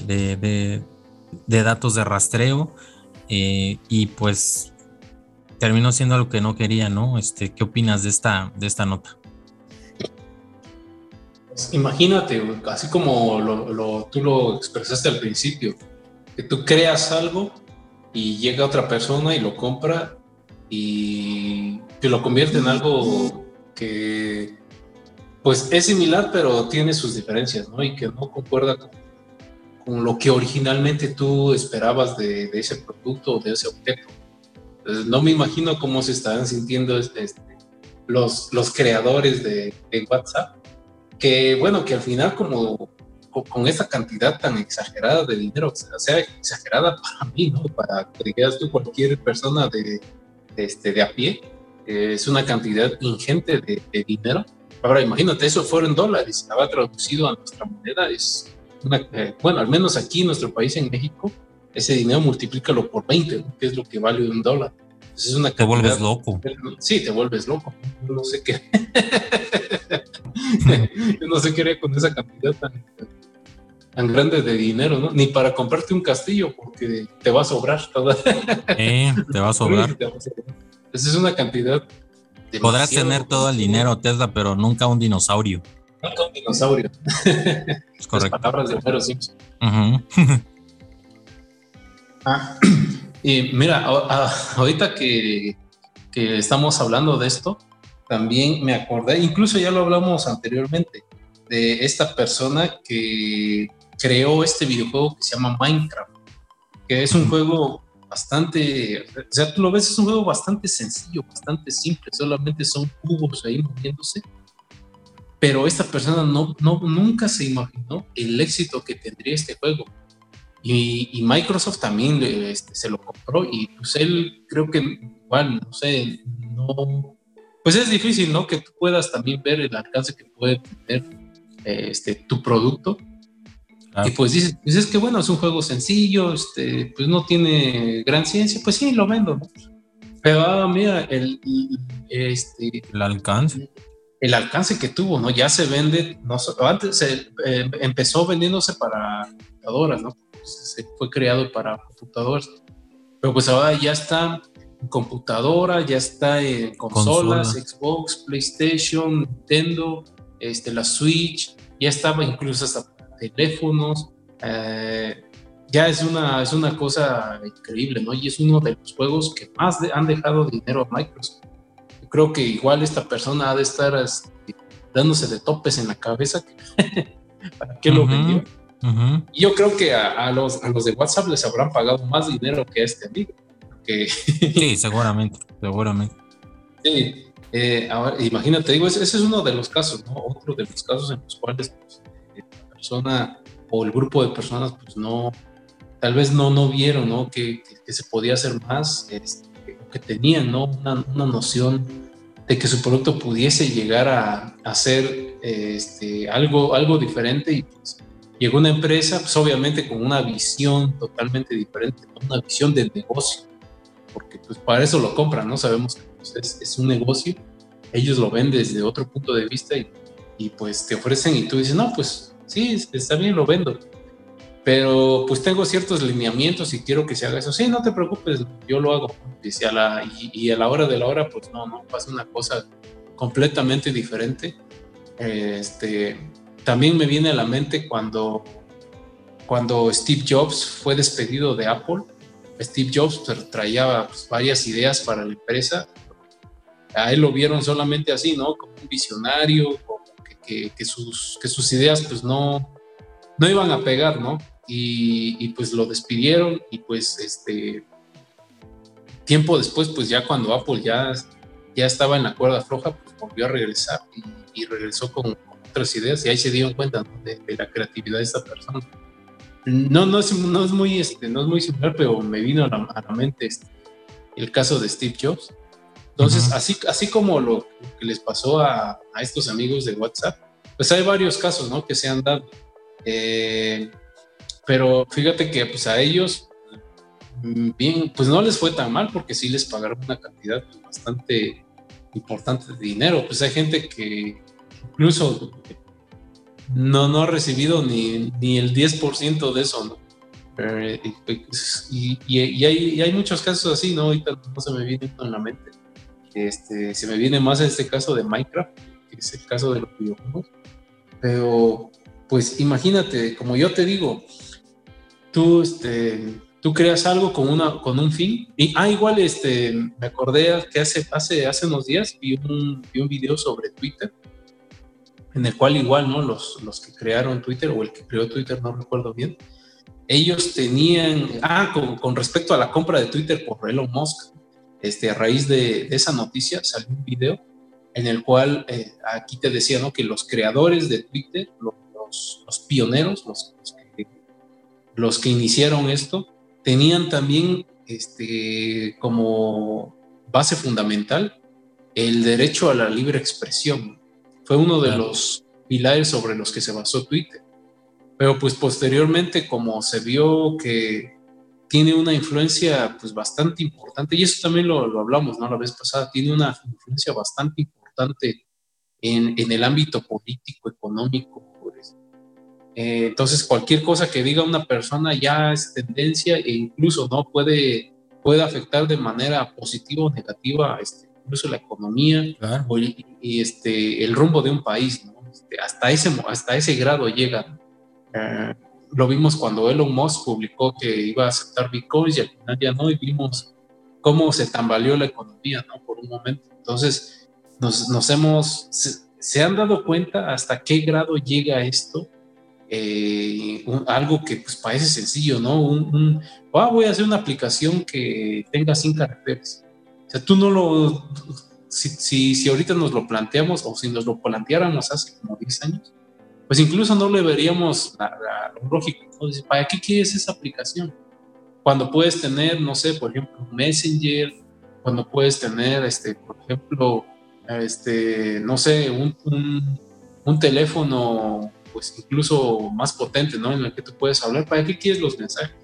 de, datos de rastreo eh, y pues terminó siendo lo que no quería, ¿no? Este, ¿Qué opinas de esta, de esta nota? Imagínate, así como tú lo expresaste al principio, que tú creas algo y llega otra persona y lo compra y que lo convierte en algo que pues es similar pero tiene sus diferencias, ¿no? Y que no concuerda con, lo que originalmente tú esperabas de, ese producto o de ese objeto. no me imagino cómo se estarán sintiendo este, los, creadores de WhatsApp que bueno, que al final como con, esa cantidad tan exagerada de dinero, o sea, exagerada para mí, ¿no? Para que digas tú cualquier persona de, este, de a pie, eh, es una cantidad ingente de, dinero. Ahora imagínate, eso fueron dólares, estaba traducido a nuestra moneda, es una, eh, bueno, al menos aquí en nuestro país, en México, ese dinero multiplícalo por 20, que es lo que vale un dólar. Es una te vuelves loco. Sí, te vuelves loco. No sé qué. Yo no sé qué haría con esa cantidad tan, tan grande de dinero, ¿no? Ni para comprarte un castillo, porque te va a sobrar toda. Eh, te va a sobrar. Esa es una cantidad. Podrás tener todo el dinero, Tesla, pero nunca un dinosaurio. Nunca un dinosaurio. Es correcto. Las palabras de Homero Simpson. ah, y mira, ahorita que, que estamos hablando de esto, también me acordé, incluso ya lo hablamos anteriormente, de esta persona que creó este videojuego que se llama Minecraft, que es un juego bastante, o sea, tú lo ves, es un juego bastante sencillo, bastante simple, solamente son cubos ahí moviéndose, pero esta persona no, no, nunca se imaginó el éxito que tendría este juego. Y, Microsoft también este, se lo compró y pues él creo que igual, no sé, no, pues es difícil, ¿no? Que tú puedas también ver el alcance que puede tener este, tu producto. Y pues dices, pues que bueno, es un juego sencillo, este, pues no tiene gran ciencia, pues sí, lo vendo, ¿no? Pero ah, mira, el, este, el alcance. El alcance que tuvo, ¿no? Ya se vende, no, antes se, eh, empezó vendiéndose para computadoras, ¿no? Se fue creado para computadoras. Pero pues ahora ya está computadora, ya está en consolas, Xbox, PlayStation, Nintendo, este, la Switch, ya estaba incluso hasta teléfonos. Eh, ya es una, es una cosa increíble, ¿no? Y es uno de los juegos que más han dejado dinero a Microsoft. creo que igual esta persona ha de estar este, dándose de topes en la cabeza ¿Para qué lo vendió? Y yo creo que a, los, a los de WhatsApp les habrán pagado más dinero que a este amigo. sí, seguramente, seguramente. Sí, eh, ahora, imagínate, digo, ese, es uno de los casos, ¿no? Otro de los casos en los cuales pues, eh, la persona o el grupo de personas, pues no, tal vez no, no vieron, ¿no? Que, que, se podía hacer más, este, que tenían, ¿no? Una, una, noción de que su producto pudiese llegar a, ser este, algo, algo diferente y pues llegó una empresa, pues obviamente con una visión totalmente diferente, una visión del negocio, porque pues para eso lo compran, ¿no? Sabemos que pues, es, un negocio, ellos lo ven desde otro punto de vista y, y, pues te ofrecen y tú dices, no, pues sí, está bien, lo vendo, pero pues tengo ciertos lineamientos y quiero que se haga eso. Sí, no te preocupes, yo lo hago. Y a la, y, a la hora de la hora, pues no, no, pasa una cosa completamente diferente. Este, también me viene a la mente cuando, cuando Steve Jobs fue despedido de Apple. Steve Jobs traía pues, varias ideas para la empresa. A él lo vieron solamente así, ¿no? Como un visionario, como que, sus, que sus ideas pues no, no iban a pegar, ¿no? Y, pues lo despidieron y pues este tiempo después pues ya cuando Apple ya, ya estaba en la cuerda floja pues volvió a regresar y regresó con, otras ideas y ahí se dieron cuenta de, la creatividad de esta persona. No, no, es, no, es muy, este, no es muy similar, pero me vino a la, mente este, el caso de Steve Jobs. Entonces, así, así como lo que les pasó a, a, estos amigos de WhatsApp, pues hay varios casos ¿no? que se han dado. Eh, pero fíjate que pues a ellos, mm, bien, pues no les fue tan mal porque sí les pagaron una cantidad bastante importante de dinero. Pues hay gente que incluso no, no ha recibido ni, ni el 10% de eso, ¿no? Eh, pues, y, y, hay, hay, muchos casos así, ¿no? Ahorita no se me viene en la mente. Este, se me viene más este caso de Minecraft, que es el caso de los videojuegos. Pero, pues imagínate, como yo te digo, tú, este, tú creas algo con, una, con un fin. Y, ah, igual, este, me acordé que hace, hace, hace unos días vi un, vi un video sobre Twitter en el cual igual, ¿no? Los, los que crearon Twitter o el que creó Twitter, no recuerdo bien, ellos tenían, ah, con, respecto a la compra de Twitter por Elon Musk, este, a raíz de, esa noticia salió un video en el cual eh, aquí te decía, ¿no? Que los creadores de Twitter, los, los pioneros, los, que, los que iniciaron esto, tenían también este, como base fundamental el derecho a la libre expresión. Fue uno de los pilares sobre los que se basó Twitter. Pero pues posteriormente, como se vio que tiene una influencia pues bastante importante, y eso también lo, hablamos ¿no? la vez pasada, tiene una influencia bastante importante en, en el ámbito político, económico. Pues. Eh, entonces, cualquier cosa que diga una persona ya es tendencia e incluso no puede, puede afectar de manera positiva o negativa este, incluso la economía y, este, el rumbo de un país. Este, hasta, ese, hasta ese grado llega. Eh, lo vimos cuando Elon Musk publicó que iba a aceptar Bitcoin y al final ya no, y vimos cómo se tambaleó la economía ¿no? por un momento. Entonces, nos, nos hemos, se, han dado cuenta hasta qué grado llega esto. Eh, algo que pues parece sencillo, ¿no? Un, ah, voy a hacer una aplicación que tenga 100 caracteres o sea, tú no lo, si, si, ahorita nos lo planteamos o si nos lo planteáramos hace como 10 años, pues incluso no le veríamos lo lógico. ¿Para qué quieres esa aplicación? Cuando puedes tener, no sé, por ejemplo, Messenger, cuando puedes tener, este, por ejemplo, este, no sé, un, un, teléfono, pues incluso más potente, ¿no? En el que tú puedes hablar, ¿para qué quieres los mensajes?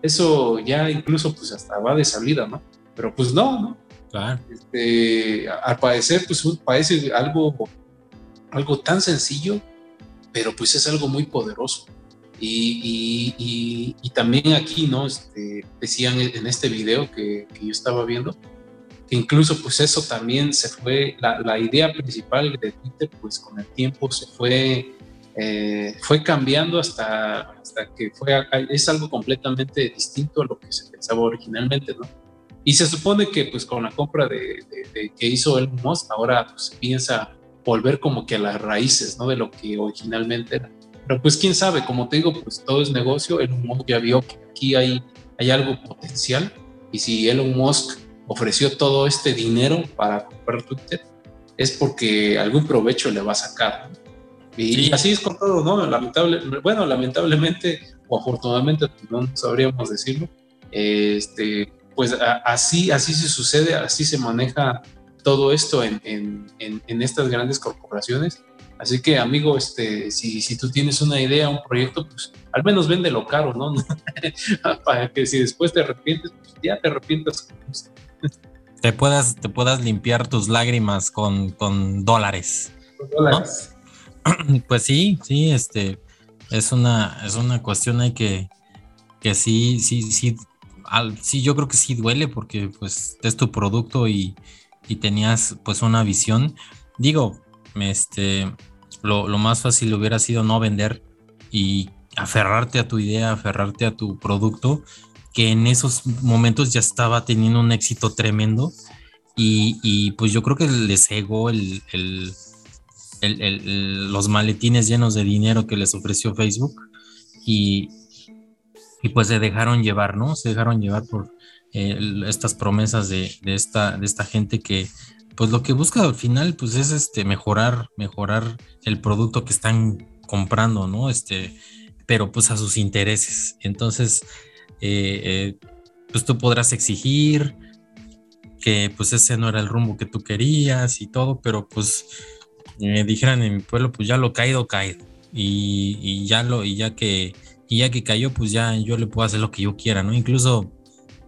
Eso ya incluso, pues hasta va de salida, ¿no? Pero pues no, ¿no? Este, al parecer, pues parece algo, algo tan sencillo, pero pues es algo muy poderoso. Y, también aquí, ¿no? Este, decían en este video que, yo estaba viendo, que incluso pues eso también se fue, la, idea principal de Twitter, pues con el tiempo se fue, eh, fue cambiando hasta, hasta que fue, es algo completamente distinto a lo que se pensaba originalmente, ¿no? Y se supone que pues con la compra de, que hizo el Musk, ahora pues piensa volver como que a las raíces, ¿no? De lo que originalmente era. Pero pues quién sabe, como te digo, pues todo es negocio. Elon Musk ya vio que aquí hay, hay algo potencial y si Elon Musk ofreció todo este dinero para comprar Twitter, es porque algún provecho le va a sacar. Y, así es con todo, ¿no? Lamentable, bueno, lamentablemente o afortunadamente, pues, no sabríamos decirlo, este, pues así, así se sucede, así se maneja todo esto en, en, en, estas grandes corporaciones. Así que, amigo, este, si, si, tú tienes una idea, un proyecto, pues al menos véndelo caro, ¿no? Para que si después te arrepientes, pues ya te arrepientas. te puedas, te puedas limpiar tus lágrimas con, con dólares. dólares. Pues sí, sí, este, es una, es una cuestión hay que, que sí, sí, sí, sí, yo creo que sí duele porque pues es tu producto y, y tenías pues una visión. Digo, este, lo, lo, más fácil hubiera sido no vender y aferrarte a tu idea, aferrarte a tu producto, que en esos momentos ya estaba teniendo un éxito tremendo. Y, y pues yo creo que les cegó el, el, el, los maletines llenos de dinero que les ofreció Facebook. Y, y pues se dejaron llevar, ¿no? Se dejaron llevar por eh, estas promesas de, esta, de esta gente que pues lo que busca al final pues es este mejorar, mejorar el producto que están comprando, ¿no? Este, pero pues a sus intereses. Entonces, eh, eh, pues tú podrás exigir que pues ese no era el rumbo que tú querías y todo, pero pues me dijeran en mi pueblo, pues ya lo caído, caído. Y, y ya lo, y ya que y ya que cayó, pues ya yo le puedo hacer lo que yo quiera, ¿no? Incluso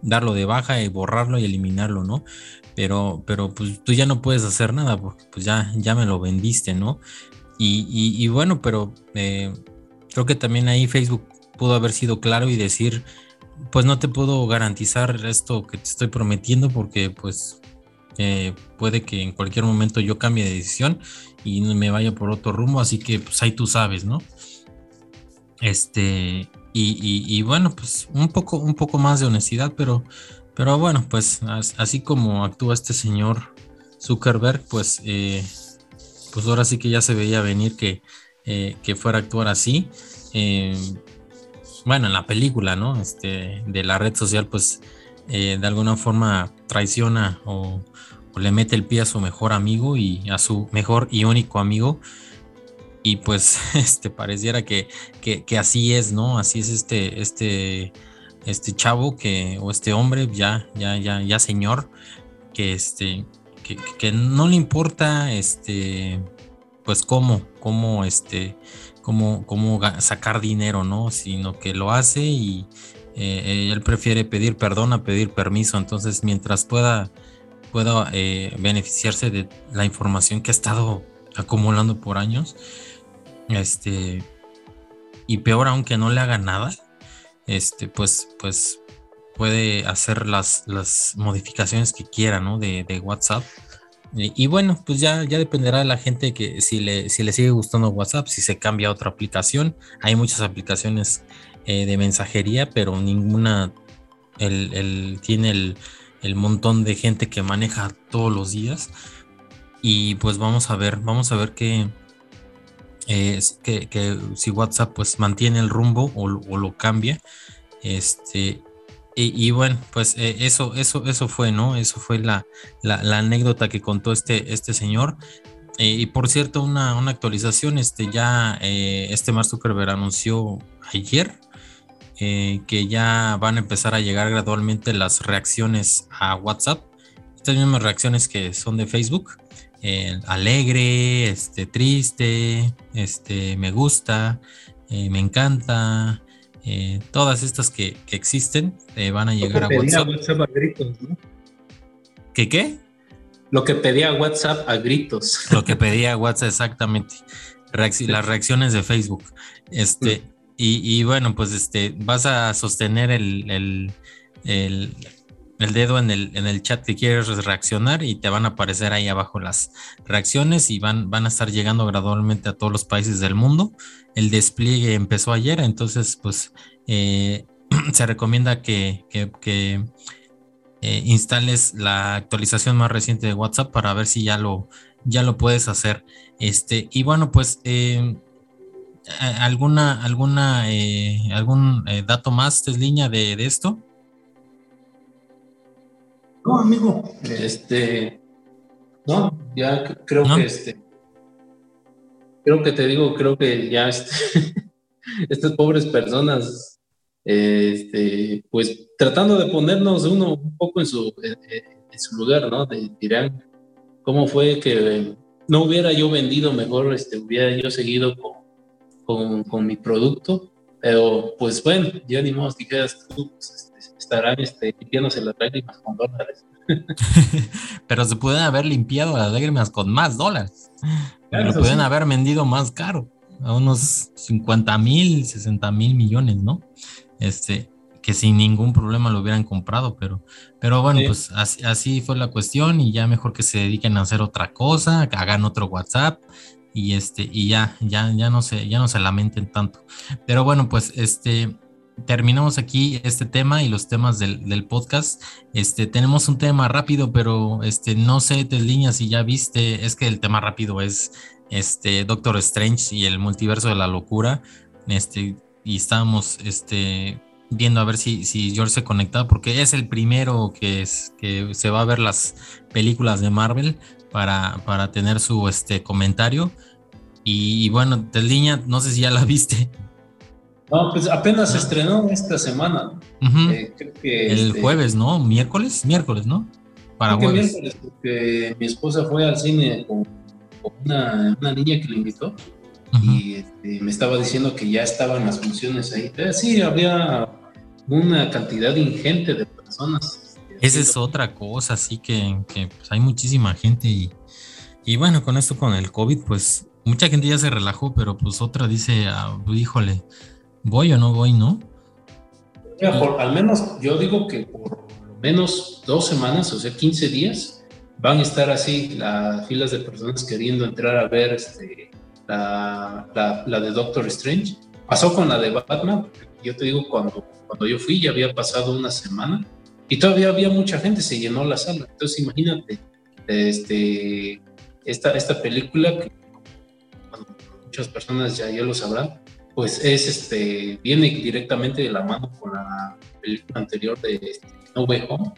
darlo de baja y borrarlo y eliminarlo, ¿no? Pero, pero pues tú ya no puedes hacer nada porque pues ya, ya me lo vendiste, ¿no? Y, bueno, pero eh, creo que también ahí Facebook pudo haber sido claro y decir, pues no te puedo garantizar esto que te estoy prometiendo porque pues eh, puede que en cualquier momento yo cambie de decisión y me vaya por otro rumbo, así que pues ahí tú sabes, ¿no? Este, y, bueno, pues un poco, un poco más de honestidad, pero, pero bueno, pues así como actúa este señor Zuckerberg, pues, eh, pues ahora sí que ya se veía venir que, eh, que fuera a actuar así. Eh, bueno, en la película, ¿no? Este, de la red social, pues de alguna forma traiciona o, o, le mete el pie a su mejor amigo y a su mejor y único amigo y pues este pareciera que, que, así es, ¿no? Así es este, este, este chavo que, o este hombre, ya, ya, ya, ya señor, que este, que, no le importa, este, pues cómo, cómo, este, cómo, cómo sacar dinero, ¿no? Sino que lo hace y eh, él prefiere pedir perdón a pedir permiso. Entonces, mientras pueda, pueda eh, beneficiarse de la información que ha estado acumulando por años, este, y peor, aunque no le haga nada, este, pues, pues puede hacer las, las modificaciones que quiera, ¿no? De, de WhatsApp. Y, bueno, pues ya, ya dependerá de la gente que si le, si le sigue gustando WhatsApp, si se cambia a otra aplicación. Hay muchas aplicaciones eh, de mensajería, pero ninguna el, tiene el, el, montón de gente que maneja todos los días. Y pues vamos a ver, vamos a ver qué, es que, si WhatsApp pues mantiene el rumbo o, lo cambia. Este, y, bueno, pues eh, eso, eso, eso fue, ¿no? Eso fue la, la, anécdota que contó este, este señor. Eh, y por cierto, una, una, actualización, este ya, eh, este Mark Zuckerberg anunció ayer que ya van a empezar a llegar gradualmente las reacciones a WhatsApp. Estas mismas reacciones que son de Facebook alegre, este, triste, este, me gusta, eh, me encanta, eh, todas estas que, existen eh, van a llegar a WhatsApp. WhatsApp a gritos, ¿no? ¿Qué qué? Lo que pedía WhatsApp a gritos. Lo que pedía WhatsApp, exactamente. Las reacciones de Facebook. Este, mm. y, bueno, pues este, vas a sostener el, el el dedo en el, en el chat que quieres reaccionar y te van a aparecer ahí abajo las reacciones y van, van a estar llegando gradualmente a todos los países del mundo. El despliegue empezó ayer, entonces pues eh, se recomienda que, que, eh, instales la actualización más reciente de WhatsApp para ver si ya lo, ya lo puedes hacer. Este, y bueno, pues eh, ¿Alguna, alguna, algún dato más, Tesliña, de, de esto? No, amigo, este, no, ya creo que este, creo que te digo, creo que ya este, estas pobres personas, este, pues tratando de ponernos uno un poco en su, en, su lugar, ¿no? De, dirán, ¿cómo fue que no hubiera yo vendido mejor, este, hubiera yo seguido con, con, mi producto? Pero pues bueno, ya ni modo, si quedas tú, pues, estarán este, limpiándose las lágrimas con dólares. Pero se pueden haber limpiado las lágrimas con más dólares. lo pueden haber vendido más caro, a unos 50 mil, 60 mil millones, ¿no? Este, que sin ningún problema lo hubieran comprado, pero, pero bueno, pues así, fue la cuestión y ya mejor que se dediquen a hacer otra cosa, que hagan otro WhatsApp y este, y ya, ya, ya no se, ya no se lamenten tanto. Pero bueno, pues este, terminamos aquí este tema y los temas del, podcast. Este, tenemos un tema rápido, pero este, no sé, Tesliña, si ya viste, es que el tema rápido es este, Doctor Strange y el multiverso de la locura. Este, y estábamos este, viendo a ver si, si George se conecta, porque es el primero que, es, que se va a ver las películas de Marvel para, para tener su este, comentario. Y, y bueno, Tesliña, no sé si ya la viste. No, pues apenas se estrenó esta semana. Eh, el este, jueves, ¿no? Miércoles, miércoles, ¿no? Para jueves. miércoles, porque mi esposa fue al cine con, una, niña que le invitó y este, me estaba diciendo que ya estaban las funciones ahí. Eh, sí, había una cantidad ingente de personas. Este, Esa es otra cosa, así que, que pues, hay muchísima gente y, y bueno, con esto con el COVID, pues mucha gente ya se relajó, pero pues otra dice, ah, híjole, ¿Voy o no voy, no? al menos yo digo que por lo menos dos semanas, o sea, 15 días, van a estar así las filas de personas queriendo entrar a ver este, la, la, de Doctor Strange. Pasó con la de Batman, yo te digo, cuando, cuando yo fui ya había pasado una semana y todavía había mucha gente, se llenó la sala. Entonces imagínate, este, esta, esta película que muchas personas ya, ya lo sabrán, pues es este, viene directamente de la mano con la película anterior de este, No Way Home.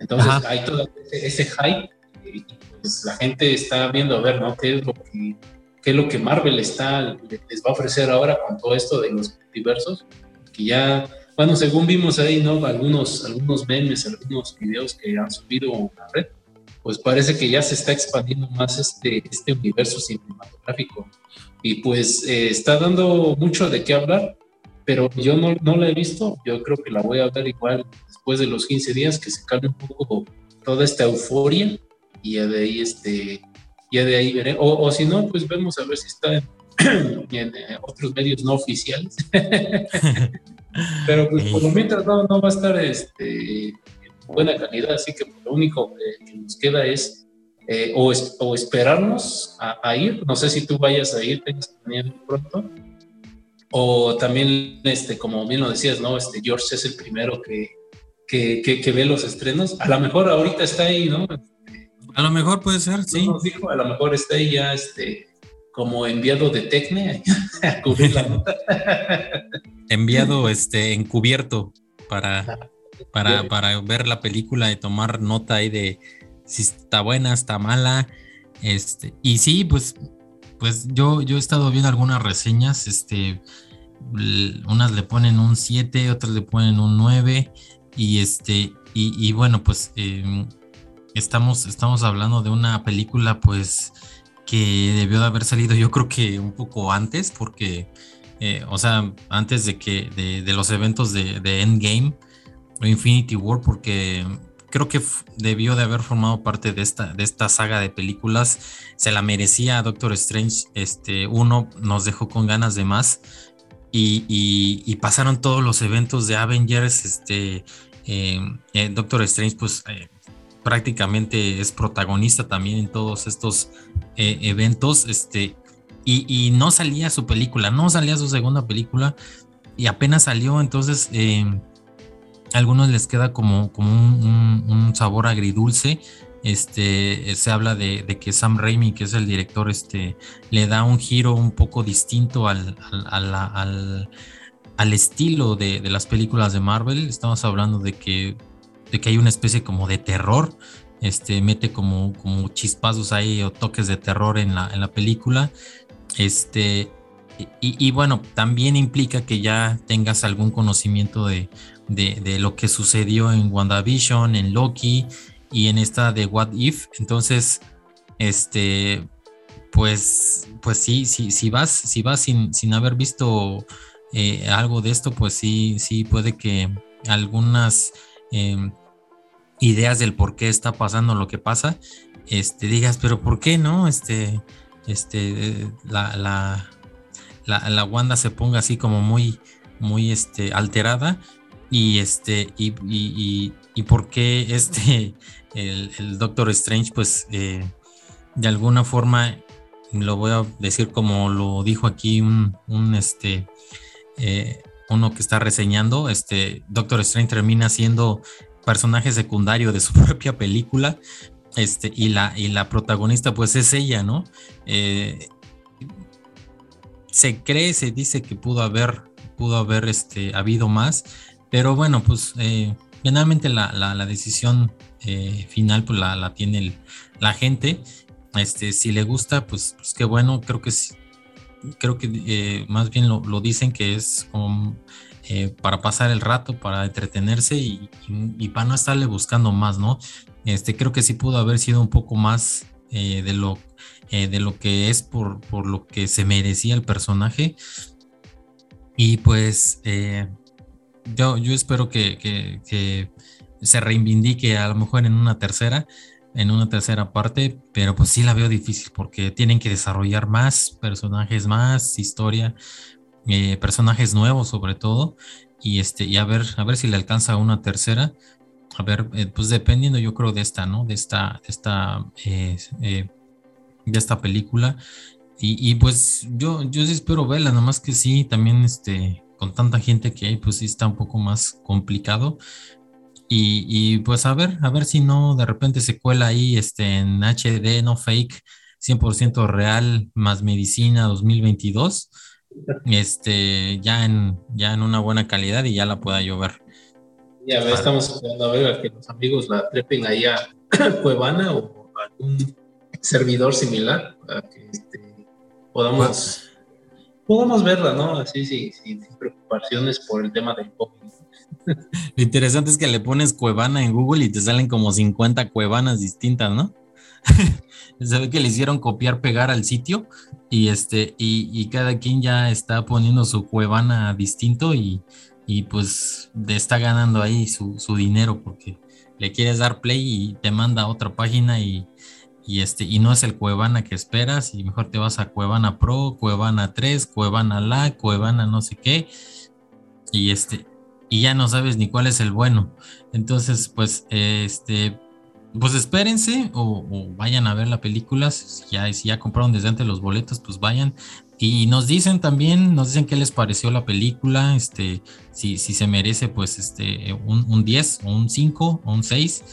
Entonces hay todo ese, hype y pues la gente está viendo a ver, ¿no? ¿Qué es lo que, qué es lo que Marvel está, les va a ofrecer ahora con todo esto de los diversos? Que ya, bueno, según vimos ahí, ¿no? Algunos, algunos memes, algunos videos que han subido a la red, pues parece que ya se está expandiendo más este, este universo cinematográfico y pues eh, está dando mucho de qué hablar, pero yo no, no la he visto, yo creo que la voy a ver igual después de los 15 días, que se calme un poco toda esta euforia y ya de ahí, este, ya de ahí veré, o, si no, pues vemos a ver si está en, eh, otros medios no oficiales. pero pues por lo mientras no, no va a estar este, en buena calidad, así que lo único que nos queda es eh, o, o, esperarnos a, ir. No sé si tú vayas a ir, tengas que pronto. O también, este, como bien lo decías, ¿no? Este, George es el primero que, que, que, ve los estrenos. A lo mejor ahorita está ahí, ¿no? A lo mejor puede ser, sí. dijo, a lo mejor está ahí ya este, como enviado de Tecne a cubrir la nota. enviado este, encubierto para, para, para ver la película y tomar nota ahí de si está buena, está mala. Este, y sí, pues, pues yo, yo he estado viendo algunas reseñas, este, unas le ponen un 7, otras le ponen un 9, y este, y, bueno, pues em, estamos, estamos hablando de una película, pues, que debió de haber salido yo creo que un poco antes, porque, eh, o sea, antes de que, de, los eventos de, de Endgame o Infinity War, porque creo que debió de haber formado parte de esta, de esta saga de películas. Se la merecía Doctor Strange. Este, uno nos dejó con ganas de más. Y, pasaron todos los eventos de Avengers. Este, eh, eh, Doctor Strange, pues eh, prácticamente es protagonista también en todos estos eventos. Este, y, y, no salía su película, no salía su segunda película. Y apenas salió, entonces algunos les queda como, como un, sabor agridulce este, se habla de, que Sam Raimi, que es el director, este, le da un giro un poco distinto al, al, estilo de, las películas de Marvel. Estamos hablando de que, de que hay una especie como de terror, este, mete como, como chispazos ahí o toques de terror en la, en la película. Este, y, bueno, también implica que ya tengas algún conocimiento de, de, lo que sucedió en WandaVision, en Loki y en esta de What If. Entonces, este, pues, pues sí, sí, si vas, si vas sin, sin haber visto eh, algo de esto, pues sí, sí puede que algunas em, ideas del por qué está pasando lo que pasa, este, digas, pero ¿por qué no? Este, este, la, la, la, la Wanda se ponga así como muy, muy este, alterada y este, y, y, y, por qué este, el, Doctor Strange, pues eh, de alguna forma, lo voy a decir como lo dijo aquí un, un este, eh, uno que está reseñando, este Doctor Strange termina siendo personaje secundario de su propia película, este, y la, y la protagonista pues es ella, ¿no? Eh, se cree, se dice que pudo haber, pudo haber este, habido más, pero bueno, pues eh, finalmente la, decisión eh, final pues la, tiene la gente. Este, si le gusta, pues, pues qué bueno, creo que creo que eh, más bien lo, dicen que es como para pasar el rato, para entretenerse y, para no estarle buscando más, ¿no? Este, creo que sí pudo haber sido un poco más de lo eh, de lo que es por, por, lo que se merecía el personaje. Y pues eh, yo, yo espero que, que, se reivindique a lo mejor en una tercera, en una tercera parte, pero pues sí la veo difícil porque tienen que desarrollar más personajes, más historia, eh, personajes nuevos sobre todo, y este, y a ver, a ver si le alcanza una tercera. A ver, pues dependiendo yo creo de esta, ¿no? De esta, de esta de esta película. Y, pues yo, yo sí espero verla, nada más que sí, también este, con tanta gente que hay, pues sí está un poco más complicado. Y, pues a ver, a ver si no de repente se cuela ahí este, en HD, no fake, 100% real, más medicina 2022, este, ya en, ya en una buena calidad y ya la pueda llover. Ya estamos esperando a ver que los amigos la trepen ahí a Cuevana o algún servidor similar para que este, podamos, podamos verla, ¿no? Así, sí, sin preocupaciones por el tema del COVID. Lo interesante es que le pones Cuevana en Google y te salen como 50 Cuevanas distintas, ¿no? Se ve que le hicieron copiar, pegar al sitio y este, y, cada quien ya está poniendo su Cuevana distinto y, y pues está ganando ahí su, su, dinero porque le quieres dar play y te manda a otra página y, y este y no es el Cuevana que esperas y mejor te vas a Cuevana Pro, Cuevana 3, Cuevana La, Cuevana no sé qué y este y ya no sabes ni cuál es el bueno. Entonces, pues este pues espérense o, vayan a ver la película, si ya, si ya compraron desde antes los boletos, pues vayan y nos dicen también, nos dicen qué les pareció la película, este, si, si se merece pues este un, un 10 o un 5 o un 6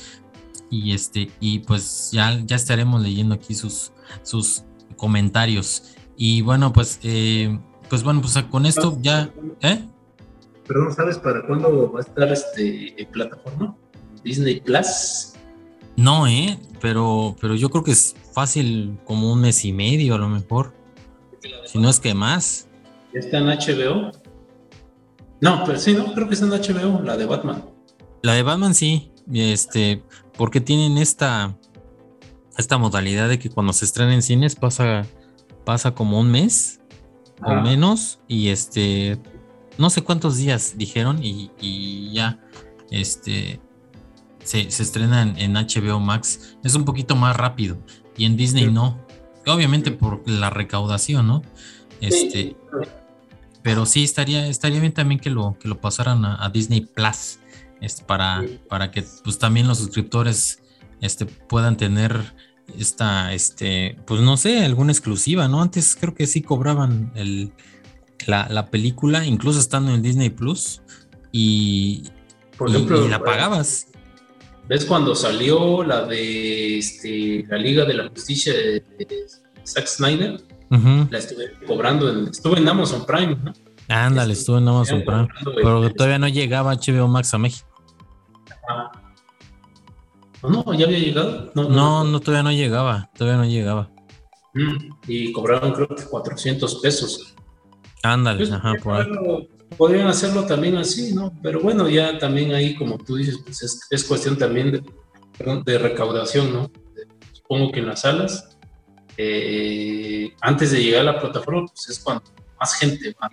y este y pues ya, ya estaremos leyendo aquí sus, sus comentarios. Y bueno, pues eh, pues bueno, pues con esto ya ¿eh? Perdón, ¿sabes para cuándo va a estar este en plataforma? Disney Plus. No, eh, pero pero yo creo que es fácil como un mes y medio a lo mejor. Si no es que más. ¿Ya está en HBO? No, pero sí, no, creo que está en HBO, la de Batman. La de Batman sí, este, porque tienen esta, esta modalidad de que cuando se estrena en cines pasa, pasa como un mes o menos y este, no sé cuántos días dijeron y, ya, este, se, estrena en, HBO Max. Es un poquito más rápido y en Disney no. Obviamente por la recaudación, ¿no? Este, pero sí estaría, estaría bien también que lo, que lo pasaran a Disney Plus este, para, para que pues también los suscriptores este, puedan tener esta, este, pues no sé, alguna exclusiva, ¿no? Antes creo que sí cobraban el, la, película, incluso estando en Disney Plus, y, Por ejemplo, y, la pagabas. ¿Ves cuando salió la de este, la Liga de la Justicia de, Zack Snyder? La estuve cobrando, en, estuve en Amazon Prime, ¿no? Ándale, estuve en Amazon Prime. Pero todavía no llegaba HBO Max a México. No, ya había llegado. No, no, todavía no llegaba, todavía no llegaba. Mm, y cobraron creo que 400 pesos. Ándale, pues, ajá, por ahí. Podrían hacerlo también así, ¿no? Pero bueno, ya también ahí, como tú dices, pues es, cuestión también de, de recaudación, ¿no? Supongo que en las salas, eh, antes de llegar a la plataforma, pues es cuando más gente va.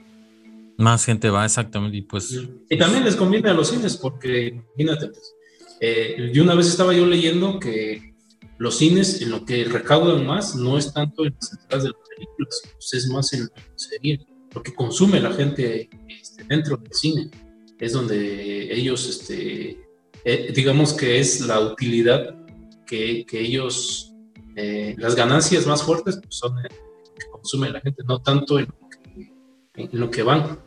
Más gente va, exactamente. Y, pues, y también les conviene a los cines, porque imagínate, pues, eh, una vez estaba yo leyendo que los cines en lo que recaudan más no es tanto en las entradas de las películas, pues es más en lo que consume la gente este, dentro del cine. Es donde ellos, este, eh, digamos que es la utilidad que, que ellos, eh, las ganancias más fuertes pues son lo que consume la gente, no tanto en en lo que van,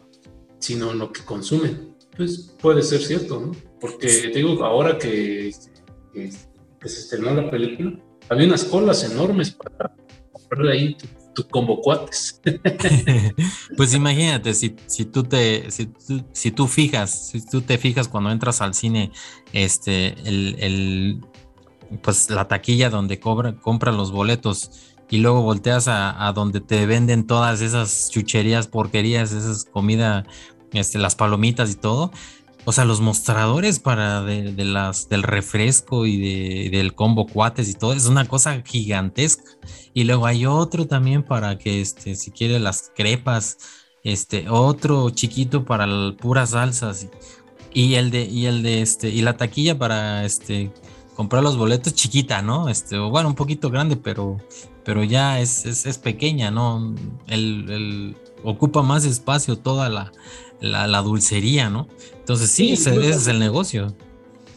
sino en lo que consumen. Pues puede ser cierto, ¿no? Porque digo, ahora que, se estrenó la película, había unas colas enormes para comprarle ahí tu, cuates. pues imagínate, si, si tú te, si, si, tú fijas, si tú te fijas cuando entras al cine, este, el, el pues la taquilla donde cobra, compran los boletos y luego volteas a, donde te venden todas esas chucherías, porquerías, esas comida este, las palomitas y todo. O sea, los mostradores para de, las, del refresco y del combo cuates y todo, es una cosa gigantesca. Y luego hay otro también para que, este, si quiere las crepas, este, otro chiquito para puras salsas. Y, el de, y el de este, y la taquilla para este comprar los boletos chiquita, ¿no? Este, bueno, un poquito grande, pero, pero ya es, es, pequeña, ¿no? el, ocupa más espacio toda la, la, dulcería, ¿no? Entonces sí, ese, es el negocio.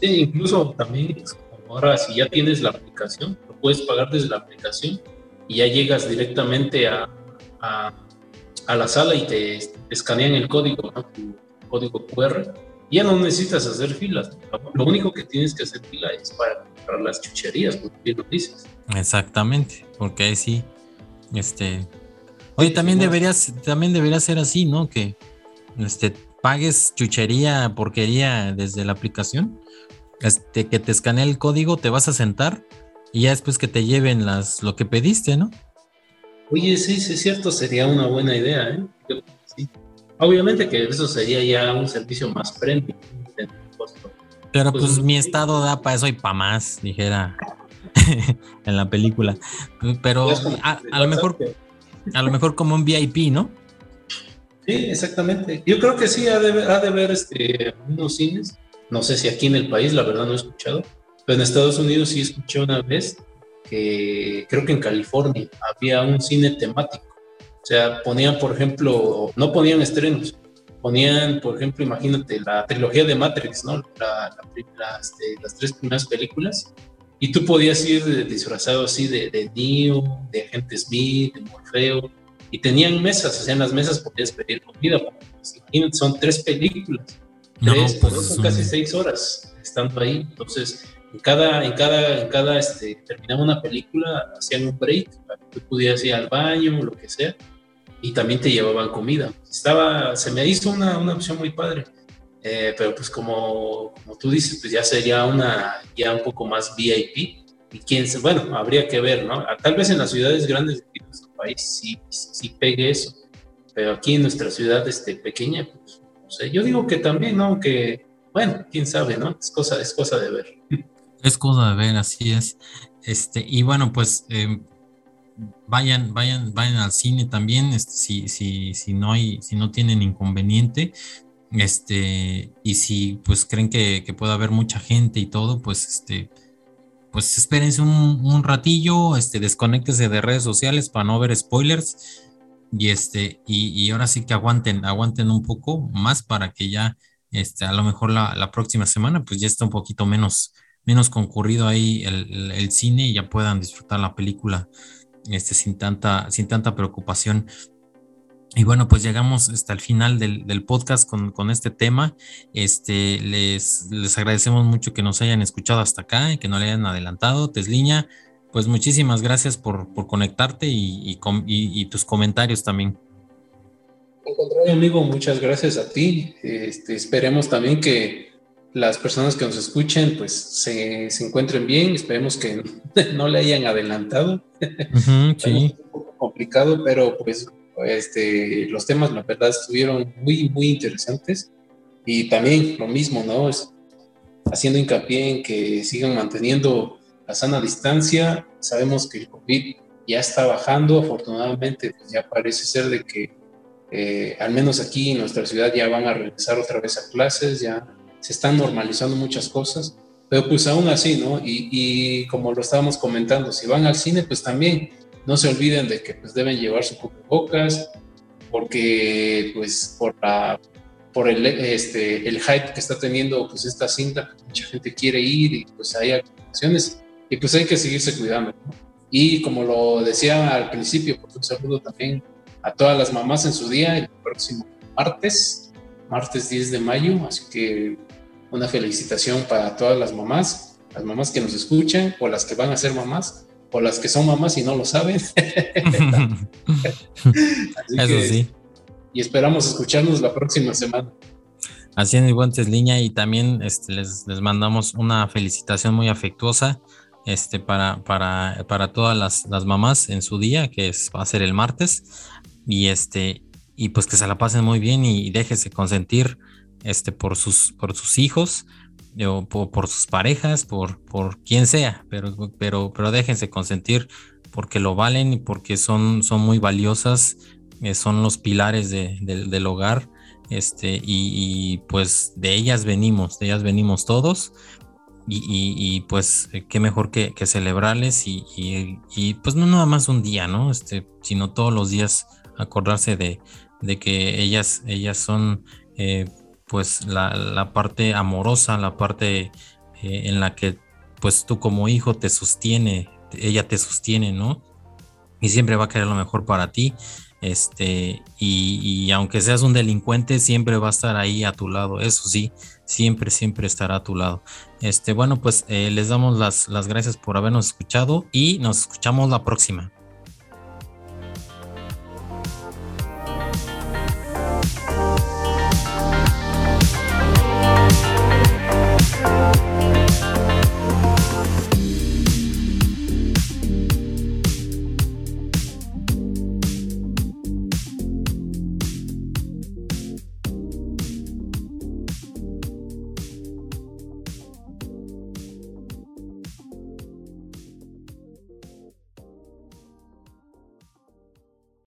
Sí, incluso también ahora si ya tienes la aplicación, lo puedes pagar desde la aplicación y ya llegas directamente a, a, la sala y te, escanean el código, ¿no? Tu código QR. Ya no necesitas hacer filas. Lo único que tienes que hacer fila es para comprar las chucherías, como bien lo dices. Exactamente, porque ahí sí, este... Oye, también deberías, también debería ser así, ¿no? Que, este, pagues chuchería, porquería desde la aplicación, este, que te escanee el código, te vas a sentar y ya después que te lleven las, lo que pediste, ¿no? Oye, sí, sí, es cierto, sería una buena idea, ¿eh? Obviamente que eso sería ya un servicio más premium. Pero pues, pues mi estado da para eso y para más, dijera en la película. Pero a lo mejor, a lo mejor como un VIP, ¿no? Sí, exactamente. Yo creo que sí, ha de, ha de haber este, unos cines. No sé si aquí en el país, la verdad no he escuchado, pero en Estados Unidos sí escuché una vez que creo que en California había un cine temático. O sea, ponían, por ejemplo, no ponían estrenos, ponían, por ejemplo, imagínate la trilogía de Matrix, ¿no? La, este, las tres primeras películas. Y tú podías ir disfrazado así de, de Neo, de Agente Smith, de Morfeo, y tenían mesas, o sea, en las mesas podías pedir comida. Imagínate, son tres películas, tres, pues, son casi seis horas estando ahí. Entonces, en cada, en cada, en cada, este, terminaba una película, hacían un break para que tú pudieras ir al baño, o lo que sea, y también te llevaban comida. Estaba, se me hizo una, una opción muy padre. Eh, pero pues como, como tú dices, pues ya sería una, ya un poco más VIP. Y quién, bueno, habría que ver, ¿no? Tal vez en las ciudades grandes país sí, sí pegue eso. Pero aquí en nuestra ciudad este, pequeña, pues, no sé, yo digo que también, ¿no? Que, bueno, quién sabe, ¿no? Es cosa, es cosa de ver. Es cosa de ver, así es. Este, y bueno, pues em, vayan, vayan, vayan al cine también, este, si, si, si no hay, si no tienen inconveniente, este, y si pues creen que, que puede haber mucha gente y todo, pues este, pues espérense un, ratillo, este, desconéctese de redes sociales para no ver spoilers. Y este, y, ahora sí que aguanten, aguanten un poco más para que ya, este, a lo mejor la, próxima semana, pues ya está un poquito menos, menos concurrido ahí el, cine y ya puedan disfrutar la película este, sin, tanta, sin tanta preocupación. Y bueno, pues llegamos hasta el final del, podcast con, este tema. Este, les, les agradecemos mucho que nos hayan escuchado hasta acá y que no le hayan adelantado. Tesliña, pues muchísimas gracias por, conectarte y, y, tus comentarios también. Al contrario, amigo, muchas gracias a ti. Este, esperemos también que las personas que nos escuchen pues se, encuentren bien. Esperemos que no le hayan adelantado. sí. un poco complicado, pero pues este, los temas, la verdad, estuvieron muy, muy interesantes. Y también lo mismo, ¿no? Es haciendo hincapié en que sigan manteniendo la sana distancia. Sabemos que el COVID ya está bajando, afortunadamente, pues ya parece ser de que eh, al menos aquí en nuestra ciudad ya van a regresar otra vez a clases, ya se están normalizando muchas cosas, pero pues aún así, ¿no? Y, y como lo estábamos comentando, si van al cine, pues también no se olviden de que pues deben llevar su cubrebocas, porque pues por la por el, este, el hype que está teniendo pues esta cinta, pues, mucha gente quiere ir y pues hay actuaciones y pues hay que seguirse cuidando. Y como lo decía al principio, pues un saludo también a todas las mamás en su día, el próximo martes, martes 10 de mayo, así que una felicitación para todas las mamás, las mamás que nos escuchan o las que van a ser mamás o las que son mamás y no lo saben. Eso sí. Y esperamos escucharnos la próxima semana. Así es, mi buen Tesliña, y también este, les, les, mandamos una felicitación muy afectuosa este, para, para, para todas las, las, mamás en su día, que es, va a ser el martes, y, este, y pues que se la pasen muy bien y, déjese consentir este, por, sus, por sus hijos por, sus parejas, por, por quien sea, pero, pero, pero déjense consentir porque lo valen y porque son, son muy valiosas, eh, son los pilares del hogar, este, y, pues de ellas venimos, de ellas venimos todos, y, pues qué mejor que, celebrarles y, pues no nada más un día, ¿no? Este, sino todos los días acordarse de, de que ellas, ellas son eh, pues la, parte amorosa, la parte eh, en la que pues tú como hijo te sostiene, ella te sostiene, ¿no? Y siempre va a querer lo mejor para ti. Este, y, aunque seas un delincuente, siempre va a estar ahí a tu lado. Eso sí, siempre, siempre estará a tu lado. Este, bueno, pues eh, les damos las, las gracias por habernos escuchado y nos escuchamos la próxima.